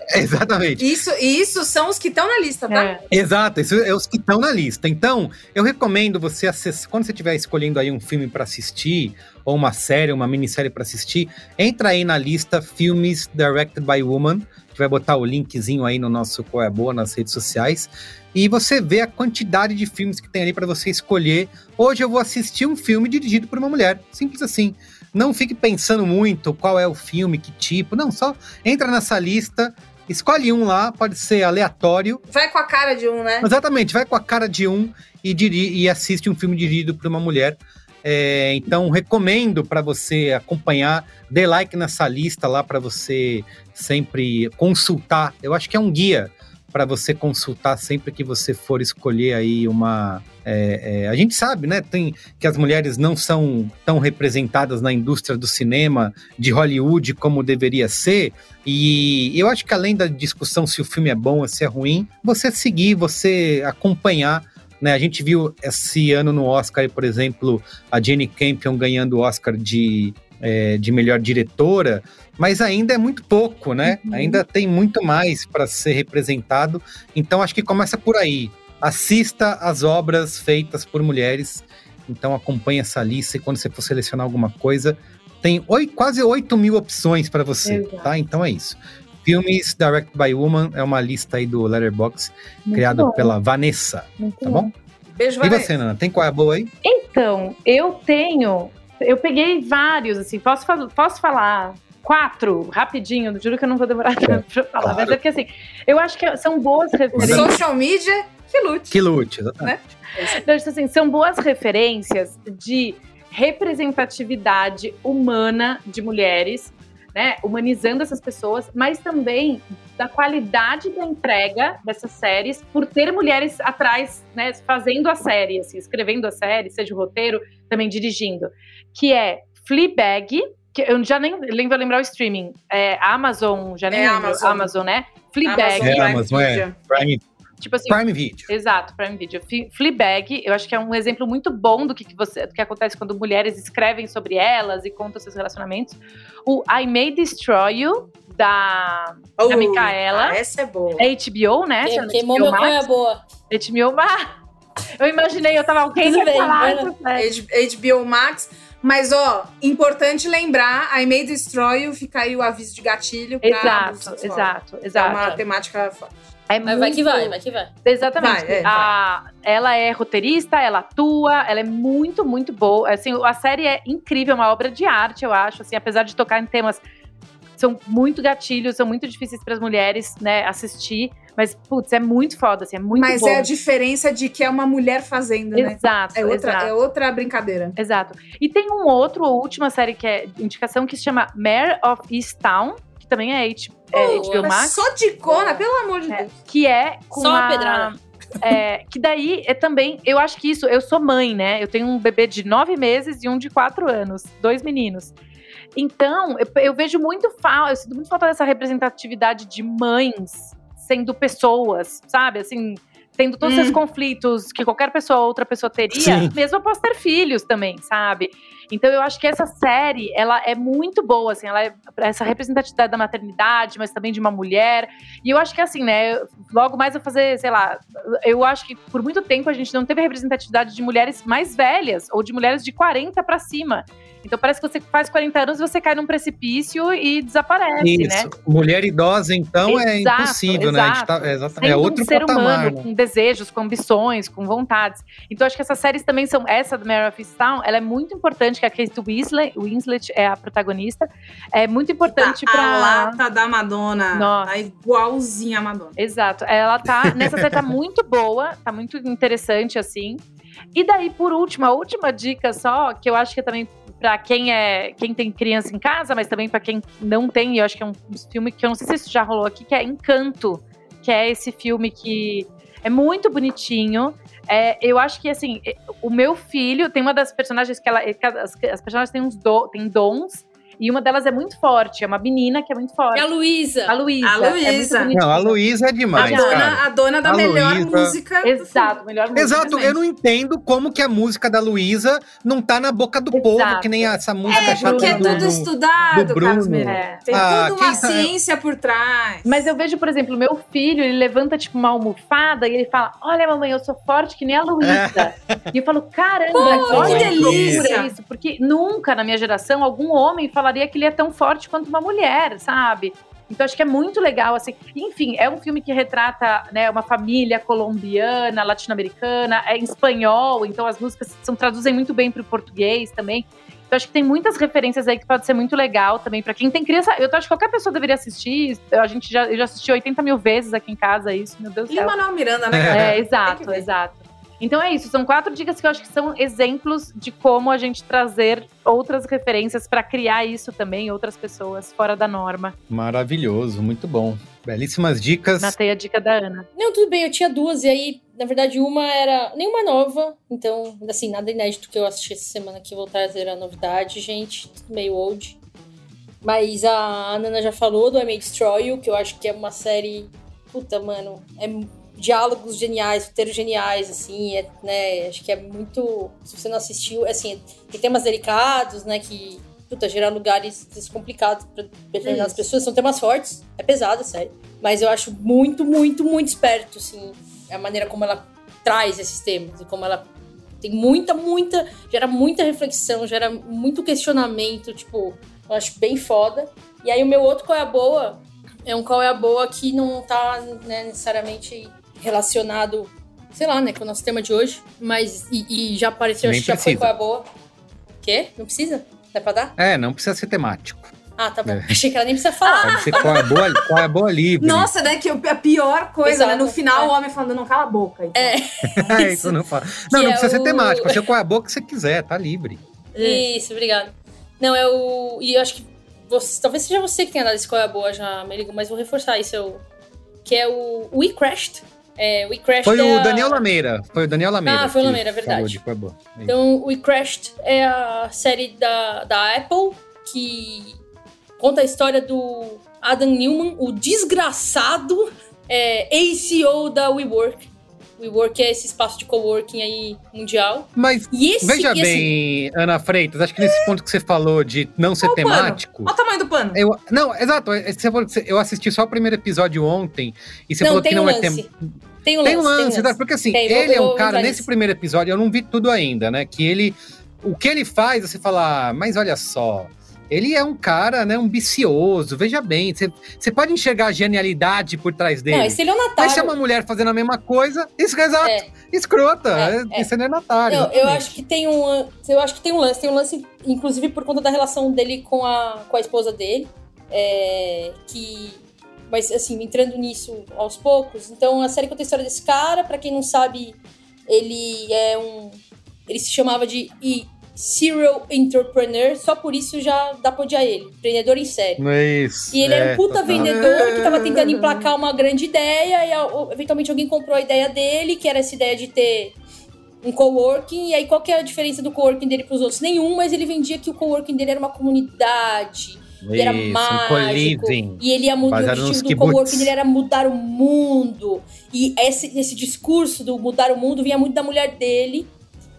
É. <laughs> Exatamente. Isso, e isso são os que estão na lista, tá? É. Exato, isso é os que estão na lista. Então, eu recomendo você acessar, quando você estiver escolhendo aí um filme para assistir, ou uma série, uma minissérie para assistir, entra aí na lista Filmes Directed by Woman, gente vai botar o linkzinho aí no nosso Qual é Boa nas redes sociais. E você vê a quantidade de filmes que tem ali para você escolher. Hoje eu vou assistir um filme dirigido por uma mulher. Simples assim. Não fique pensando muito qual é o filme, que tipo. Não, só entra nessa lista, escolhe um lá, pode ser aleatório. Vai com a cara de um, né? Exatamente, vai com a cara de um e, diri e assiste um filme dirigido por uma mulher. É, então, recomendo para você acompanhar, dê like nessa lista lá para você sempre consultar. Eu acho que é um guia para você consultar sempre que você for escolher aí uma. É, é, a gente sabe, né? Tem que as mulheres não são tão representadas na indústria do cinema de Hollywood como deveria ser. E eu acho que além da discussão se o filme é bom ou se é ruim, você seguir, você acompanhar. Né, a gente viu esse ano no Oscar, por exemplo, a Jenny Campion ganhando o Oscar de, é, de melhor diretora, mas ainda é muito pouco, né? Uhum. Ainda tem muito mais para ser representado. Então acho que começa por aí. Assista as obras feitas por mulheres. Então acompanhe essa lista e quando você for selecionar alguma coisa, tem oito, quase 8 mil opções para você, Exato. tá? Então é isso. Filmes Direct by Woman é uma lista aí do Letterbox criado bom. pela Vanessa, muito tá bom? Beijo, Vanessa. E você, Nana, tem qual é a boa aí? Então, eu tenho eu peguei vários, assim, posso, posso falar quatro, rapidinho, juro que eu não vou demorar <laughs> tanto pra falar, claro. mas é porque assim, eu acho que são boas referências. Social media, que lute. Que lute, exatamente. Né? Então, assim, são boas referências de representatividade humana de mulheres, né, humanizando essas pessoas, mas também da qualidade da entrega dessas séries, por ter mulheres atrás, né, fazendo a série, assim, escrevendo a série, seja o roteiro, também dirigindo, que é Fleabag, que eu já nem, vou lembrar o streaming, é Amazon, já nem é lembro, Amazon. Amazon, né? Fleabag. É Amazon, é. Prime Tipo assim, Prime Video. Exato, Prime Video. Fleabag, eu acho que é um exemplo muito bom do que, que, você, do que acontece quando mulheres escrevem sobre elas e contam seus relacionamentos. O I May Destroy You, da, uh, da Micaela. Essa é boa. É HBO, né? Quem, queimou meu Max. é boa. HBO Max. Eu imaginei, eu tava alguém Tudo bem, falar. HBO Max. Mas, ó, importante lembrar, I May Destroy You, fica aí o aviso de gatilho. Exato, exato, exato. É uma temática forte. É Mas vai que vai, vai que vai. Exatamente. Vai, é, a, vai. Ela é roteirista, ela atua, ela é muito, muito boa. Assim, a série é incrível, uma obra de arte, eu acho. Assim, apesar de tocar em temas são muito gatilhos, são muito difíceis para as mulheres, né, assistir. Mas, putz, é muito foda, assim, é muito Mas bom. é a diferença de que é uma mulher fazendo, né? Exato. É outra, exato. É outra brincadeira. Exato. E tem um outro, a última série que é indicação, que se chama Mare of Easttown, que também é, H, é HBO Max. Só de cona, pelo amor de é, Deus. Que é com Só uma a, pedrada. <laughs> É, que daí é também, eu acho que isso, eu sou mãe, né? Eu tenho um bebê de nove meses e um de quatro anos, dois meninos. Então, eu, eu vejo muito falta, eu sinto muito falta dessa representatividade de mães sendo pessoas, sabe? Assim, tendo todos hum. esses conflitos que qualquer pessoa outra pessoa teria, Sim. mesmo após ter filhos também, sabe? Então eu acho que essa série, ela é muito boa, assim, ela é essa representatividade da maternidade, mas também de uma mulher. E eu acho que assim, né, logo mais eu fazer, sei lá, eu acho que por muito tempo a gente não teve representatividade de mulheres mais velhas ou de mulheres de 40 para cima. Então parece que você faz 40 anos, você cai num precipício e desaparece, Isso. né? Mulher idosa, então, é exato, é impossível, exato. né? A gente tá, é, exatamente, é outro um ser patamar, humano né? com desejos, com ambições, com vontades. Então acho que essas séries também são essa do Mare of Easttown, ela é muito importante que a Kate Winslet, Winslet é a protagonista, é muito importante tá, para a lata da Madonna, Nossa. tá igualzinha a Madonna. Exato, ela tá <laughs> nessa série tá muito boa, tá muito interessante assim. E daí por último, a última dica só, que eu acho que é também para quem é quem tem criança em casa, mas também para quem não tem, eu acho que é um, um filme que eu não sei se isso já rolou aqui, que é Encanto, que é esse filme que é muito bonitinho. É, eu acho que assim, o meu filho tem uma das personagens que ela. As, as personagens têm uns do, têm dons. E uma delas é muito forte, é uma menina que é muito forte. É a Luísa. A Luísa. A Luísa. É não, a Luísa é demais. A dona, cara. a dona da A melhor Luísa. música. Exato, melhor música. Exato, eu não entendo como que a música da Luísa não tá na boca do povo, Exato. que nem essa música É, chata porque é do, tudo do- estudado, do Bruno. Carlos Miranda. É. Tem Ah, toda uma tá- ciência por trás. Mas eu vejo, por exemplo, meu filho, ele levanta tipo uma almofada e ele fala: Olha, mamãe, eu sou forte que nem a Luísa. E eu falo: Caramba, Pô, olha que que delícia." isso. Porque nunca na minha geração algum homem falaria que ele é tão forte quanto uma mulher, sabe? Então acho que é muito legal, assim. Enfim, é um filme que retrata né, uma família colombiana, latino-americana, é em espanhol, então as músicas são, traduzem muito bem para o português também. Então acho que tem muitas referências aí que pode ser muito legal também para quem tem criança. Eu acho que qualquer pessoa deveria assistir. A gente já, eu já assisti 80 mil vezes aqui em casa isso, meu Deus do E céu. Manuel Miranda, né? É, exato, exato. Então é isso, são quatro dicas que eu acho que são exemplos de como a gente trazer outras referências para criar isso também, outras pessoas fora da norma. Maravilhoso, muito bom. Belíssimas dicas. Matei a dica da Ana. Não, tudo bem, eu tinha duas, e aí, na verdade, uma era nenhuma nova, então, assim, nada inédito que eu assisti essa semana que eu vou trazer a novidade, gente, tudo meio old. Mas a Nana já falou do I May Destroy You, que eu acho que é uma série. Puta, mano, é diálogos geniais, roteiros geniais, assim, é, né? Acho que é muito. Se você não assistiu, assim, tem temas delicados, né? Que, puta, gerar lugares complicados pra determinadas Isso. pessoas. São temas fortes, é pesado, é sério. Mas eu acho muito, muito, muito esperto, assim, a maneira como ela traz esses temas e como ela tem muita, muita. gera muita reflexão, gera muito questionamento, tipo, eu acho bem foda. E aí o meu outro qual é a boa é um qual é a boa que não tá né, necessariamente relacionado, sei lá, né, com o nosso tema de hoje, mas e, e já apareceu, Nem acho que já foi precisa. qual é a boa. Quê? Não precisa? Dá pra dar? É, não precisa ser temático. Ah, tá bom. É. Achei que ela nem precisa falar. Pode ser qual é boa, qual é boa livre. Nossa, né? Que a pior coisa, Exato. né? No final, É. o homem falando, não cala a boca. Então. É, <laughs> É, isso não fala. <laughs> Não, Que não é precisa ser o- temático. Pode ser qual é a boa que você quiser, tá livre. Isso, obrigada. Não, é o. E eu acho que. Você, talvez seja você que tenha dado esse qual é a boa já, Merigo, mas vou reforçar isso. Eu, que é o We Crashed. É, We Crashed Foi é o a- Lameira. Lameira. Foi o Daniel Lameira. Ah, foi o Lameira, é verdade. é. É. Então, We Crashed é a série da, da Apple que conta a história do Adam Newman, o desgraçado é, ACO da WeWork. WeWork é esse espaço de coworking aí mundial. Mas E esse, veja e assim, bem, Ana Freitas, acho que nesse ponto que você falou de não ser Olha temático. Olha o tamanho do pano. Eu, não, exato. Você falou que você- eu assisti só o primeiro episódio ontem e você não, falou tem que um não é lance. tem, Tem um tem lance. um lance, porque assim, Tem, vou- ele é vou um cara, nesse nisso. primeiro episódio, eu não vi tudo ainda, né? Que ele. O que ele faz, você fala, "Ah, mas olha só. Ele é um cara, né? Um vicioso, veja bem. Você, pode enxergar a genialidade por trás dele. Não, esse ele é o Mas se é uma mulher fazendo a mesma coisa, isso é exato, É. escrota. É, é. É Natário. Não, eu acho que tem um. Eu acho que tem um lance. Tem um lance, inclusive, por conta da relação dele com a, com a esposa dele. É, que. Mas assim, entrando nisso aos poucos. Então a série conta a história desse cara. Pra quem não sabe, ele é um. Ele se chamava de Serial Entrepreneur, só por isso já dá pra odiar ele. Empreendedor em série. É isso. E ele era é, um puta total. vendedor que tava tentando emplacar uma grande ideia e eventualmente alguém comprou a ideia dele, que era essa ideia de ter um coworking. E aí qual que é a diferença do coworking dele pros outros? Nenhum, mas ele vendia que o coworking dele era uma comunidade. E era um mágico. co-living. E ele ia mudar. O objetivo do coworking dele era mudar o mundo. E esse, esse discurso do mudar o mundo vinha muito da mulher dele,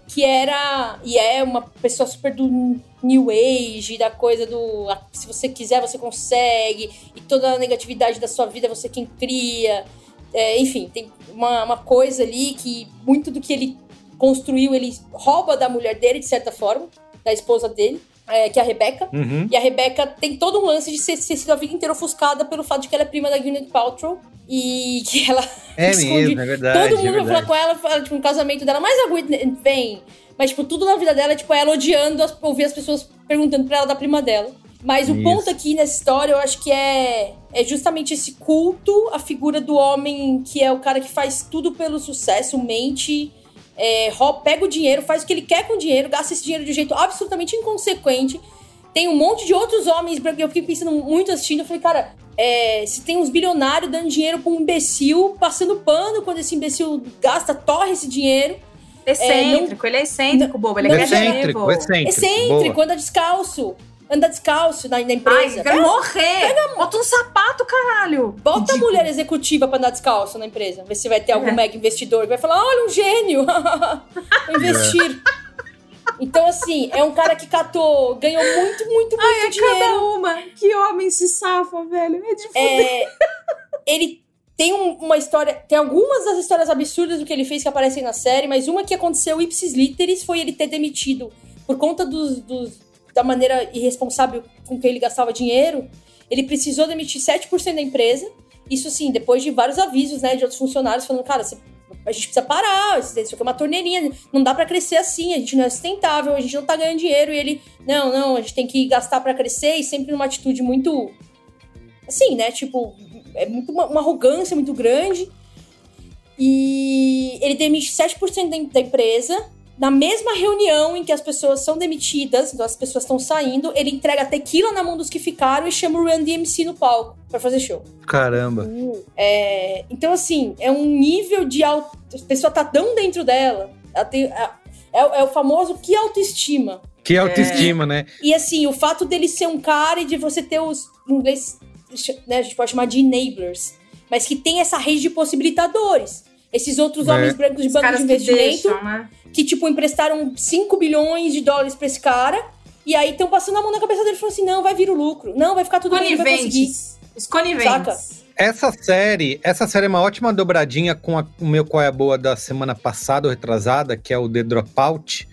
que era. E é uma pessoa super do New Age, da coisa do. Se você quiser, você consegue. E toda a negatividade da sua vida, você quem cria. É, enfim, tem uma, uma coisa ali que muito do que ele construiu, ele rouba da mulher dele, de certa forma, da esposa dele, é, que é a Rebecca. Uhum. E a Rebecca tem todo um lance de ser, ser sido a vida inteira ofuscada pelo fato de que ela é prima da Gwyneth Paltrow. E <laughs> que ela É esconde- mesmo, é verdade. Todo é mundo vai falar com ela, fala, tipo, um casamento dela, mas a Whitney vem. Mas, tipo, tudo na vida dela é, tipo, ela odiando as- ouvir as pessoas perguntando pra ela da prima dela. Mas o Isso. ponto aqui nessa história, eu acho que é, é justamente esse culto à figura do homem que é o cara que faz tudo pelo sucesso, mente, é, pega o dinheiro, faz o que ele quer com o dinheiro, gasta esse dinheiro de um jeito absolutamente inconsequente. Tem um monte de outros homens, porque eu fiquei pensando muito assistindo, eu falei, cara, é, se tem uns bilionários dando dinheiro pra um imbecil, passando pano quando esse imbecil gasta, torre esse dinheiro. Excêntrico, ele é excêntrico, bobo. Ele não- é Excêntrico, excêntrico. Excêntrico, anda descalço. Anda descalço na, na Ai, empresa. eu quero morrer. Bota um sapato, caralho. Bota a mulher executiva pra andar descalço na empresa. Ver se vai ter algum É. mega investidor que vai falar: olha, um gênio! <laughs> Vou investir. Então, assim, é um cara que catou, ganhou muito, muito, muito Ai, é dinheiro. cada uma. Que homem se safa, velho. É de fuder. É, ele tem um- uma história. Tem algumas das histórias absurdas do que ele fez que aparecem na série, mas uma que aconteceu ipsis literis foi ele ter demitido por conta dos, dos- da maneira irresponsável com que ele gastava dinheiro. ele precisou demitir 7% da empresa. Isso sim, depois de vários avisos, né, de outros funcionários falando, cara, você, a gente precisa parar, isso aqui é uma torneirinha, não dá para crescer assim, a gente não é sustentável, a gente não tá ganhando dinheiro. E ele, não, não, a gente tem que gastar para crescer e sempre numa atitude muito assim, né, tipo, é muito uma, uma arrogância muito grande. E ele demite 7% da, da empresa. Na mesma reunião em que as pessoas são demitidas, então as pessoas estão saindo, ele entrega tequila na mão dos que ficaram e chama o Run DMC no palco para fazer show. Caramba. É, então, assim, é um nível de. Auto, a pessoa tá tão dentro dela. Ela tem, é, é, o famoso que autoestima. Que autoestima, é. né? E assim, o fato dele ser um cara e de você ter os. Em inglês, né, a gente pode chamar de enablers, mas que tem essa rede de possibilitadores. Esses outros é. homens brancos de banco de investimento que, deixam, né? que, tipo, emprestaram 5 bilhões de dólares pra esse cara. E aí estão passando a mão na cabeça dele e falando assim: não, vai vir o lucro. Não, vai ficar tudo bem, vai conseguir. Os coniventes. Saca? Essa série, essa série é uma ótima dobradinha com a, o meu qual é boa da semana passada, ou retrasada, que é o The Dropout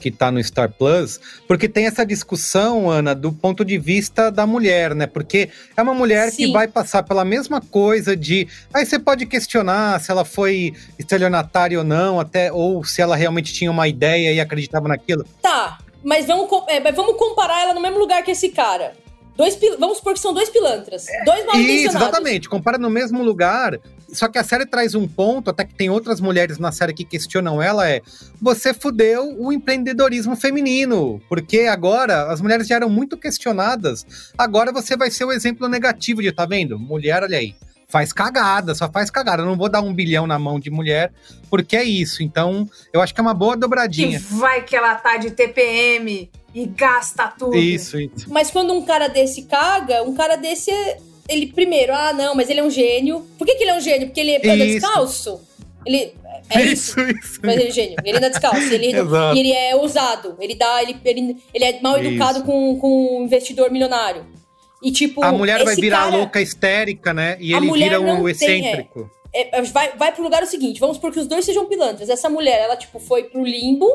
que tá no Star Plus, porque tem essa discussão, Ana, do ponto de vista da mulher, né? Porque é uma mulher Sim. que vai passar pela mesma coisa de. Aí você pode questionar se ela foi estelionatária ou não, até, ou se ela realmente tinha uma ideia e acreditava naquilo. Tá, mas vamos, é, mas vamos comparar ela no mesmo lugar que esse cara. Dois, vamos supor que são dois pilantras. É, dois mal Isso, exatamente. Compara no mesmo lugar. Só que a série traz um ponto, até que tem outras mulheres na série que questionam ela, é você fudeu o empreendedorismo feminino. Porque agora as mulheres já eram muito questionadas. Agora você vai ser o exemplo negativo de, tá vendo? Mulher, olha aí faz cagada, só faz cagada. Eu não vou dar um bilhão na mão de mulher, porque é isso. Então, eu acho que é uma boa dobradinha. E vai que ela tá de TPM e gasta tudo. Isso, isso. Mas quando um cara desse caga, um cara desse, ele primeiro, ah, não, mas ele é um gênio. Por que, que ele é um gênio? Porque ele anda descalço? Ele. É isso, isso. isso. Mas ele é gênio. Ele anda descalço. Ele, <laughs> ele é ousado. Ele dá. Ele, ele, ele é mal educado com, com um investidor milionário. E tipo. A mulher vai virar cara, louca histérica, né? E ele vira o um excêntrico. Tem, é, é, vai, vai pro lugar o seguinte: vamos por que os dois sejam pilantras. Essa mulher, ela, tipo, foi pro limbo.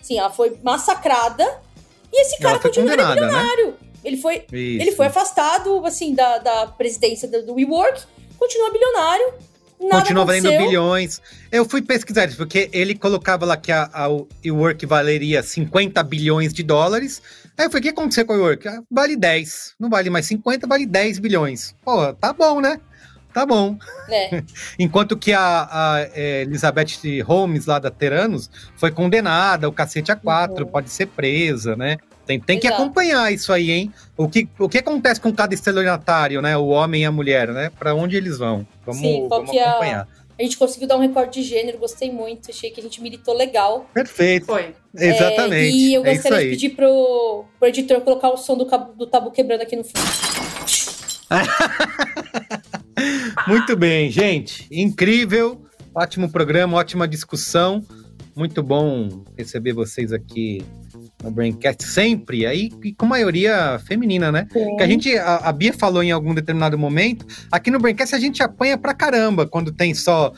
Sim, ela foi massacrada e esse cara continua né? milionário. Né? Ele foi, ele foi afastado, assim, da, da presidência do, do WeWork, continua bilionário. Nada continua valendo bilhões. Eu fui pesquisar isso, porque ele colocava lá que a, a WeWork valeria 50 bilhões de dólares. Aí eu falei, o que aconteceu com a WeWork? Ah, vale 10. Não vale mais 50, vale 10 bilhões. Pô, tá bom, né? Tá bom. É. <laughs> Enquanto que a, a é, Elizabeth Holmes, lá da Teranos, foi condenada, o cacete a quatro, uhum. pode ser presa, né? Tem, tem que acompanhar isso aí, hein? O que, o que acontece com cada estelionatário, né? O homem e a mulher, né? Para onde eles vão? Vamos, Sim, vamos acompanhar. A... A gente conseguiu dar um recorde de gênero, gostei muito. Achei que a gente militou legal. Perfeito. Foi. Exatamente. É, e eu é gostaria é de pedir pro, pro editor colocar o som do, cabo, do tabu quebrando aqui no fundo. <laughs> Muito bem, gente. Incrível. Ótimo programa, ótima discussão. Muito bom receber vocês aqui no Braincast sempre, aí com maioria feminina, né? Sim. Que a gente, a, a, Bia falou em algum determinado momento, aqui no Braincast a gente apanha pra caramba quando tem só.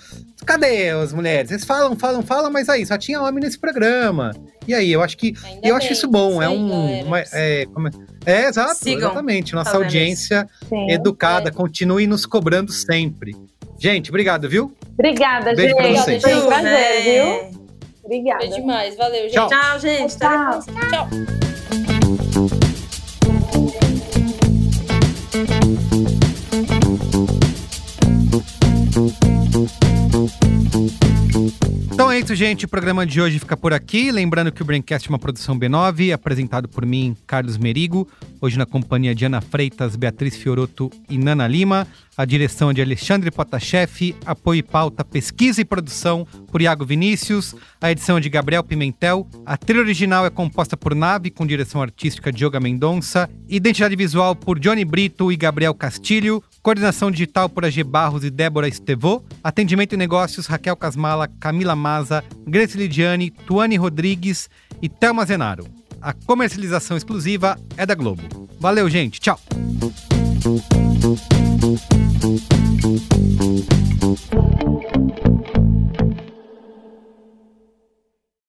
Cadê as mulheres? Eles falam, falam, falam, mas aí só tinha homem nesse programa. E aí, eu acho que. Ainda eu bem, acho isso bom. É um. Uma, é, como, é, é, exato, Sigam exatamente. Nossa audiência educada, é. continue nos cobrando sempre. Gente, obrigado, viu? Obrigada, Beijo gente. Pra vocês. Foi um prazer, viu? Obrigada. É demais. Valeu, gente. Tchau, Tchau gente. Tchau. Tchau. Então é isso, gente. O programa de hoje fica por aqui. Lembrando que o Braincast é uma produção B9, apresentado por mim, Carlos Merigo. Hoje na companhia de Ana Freitas, Beatriz Fioroto e Nana Lima. A direção é de Alexandre Potashev, apoio e pauta, pesquisa e produção por Iago Vinícius, a edição é de Gabriel Pimentel, a trilha original é composta por Nave, com direção artística de Yoga Mendonça, identidade visual por Johnny Brito e Gabriel Castilho, Coordenação digital por AG Barros e Débora Estevô. Atendimento e negócios Raquel Casmala, Camila Maza, Grace Lidiane, Tuane Rodrigues e Thelma Zenaro. A comercialização exclusiva é da Globo. Valeu, gente. Tchau.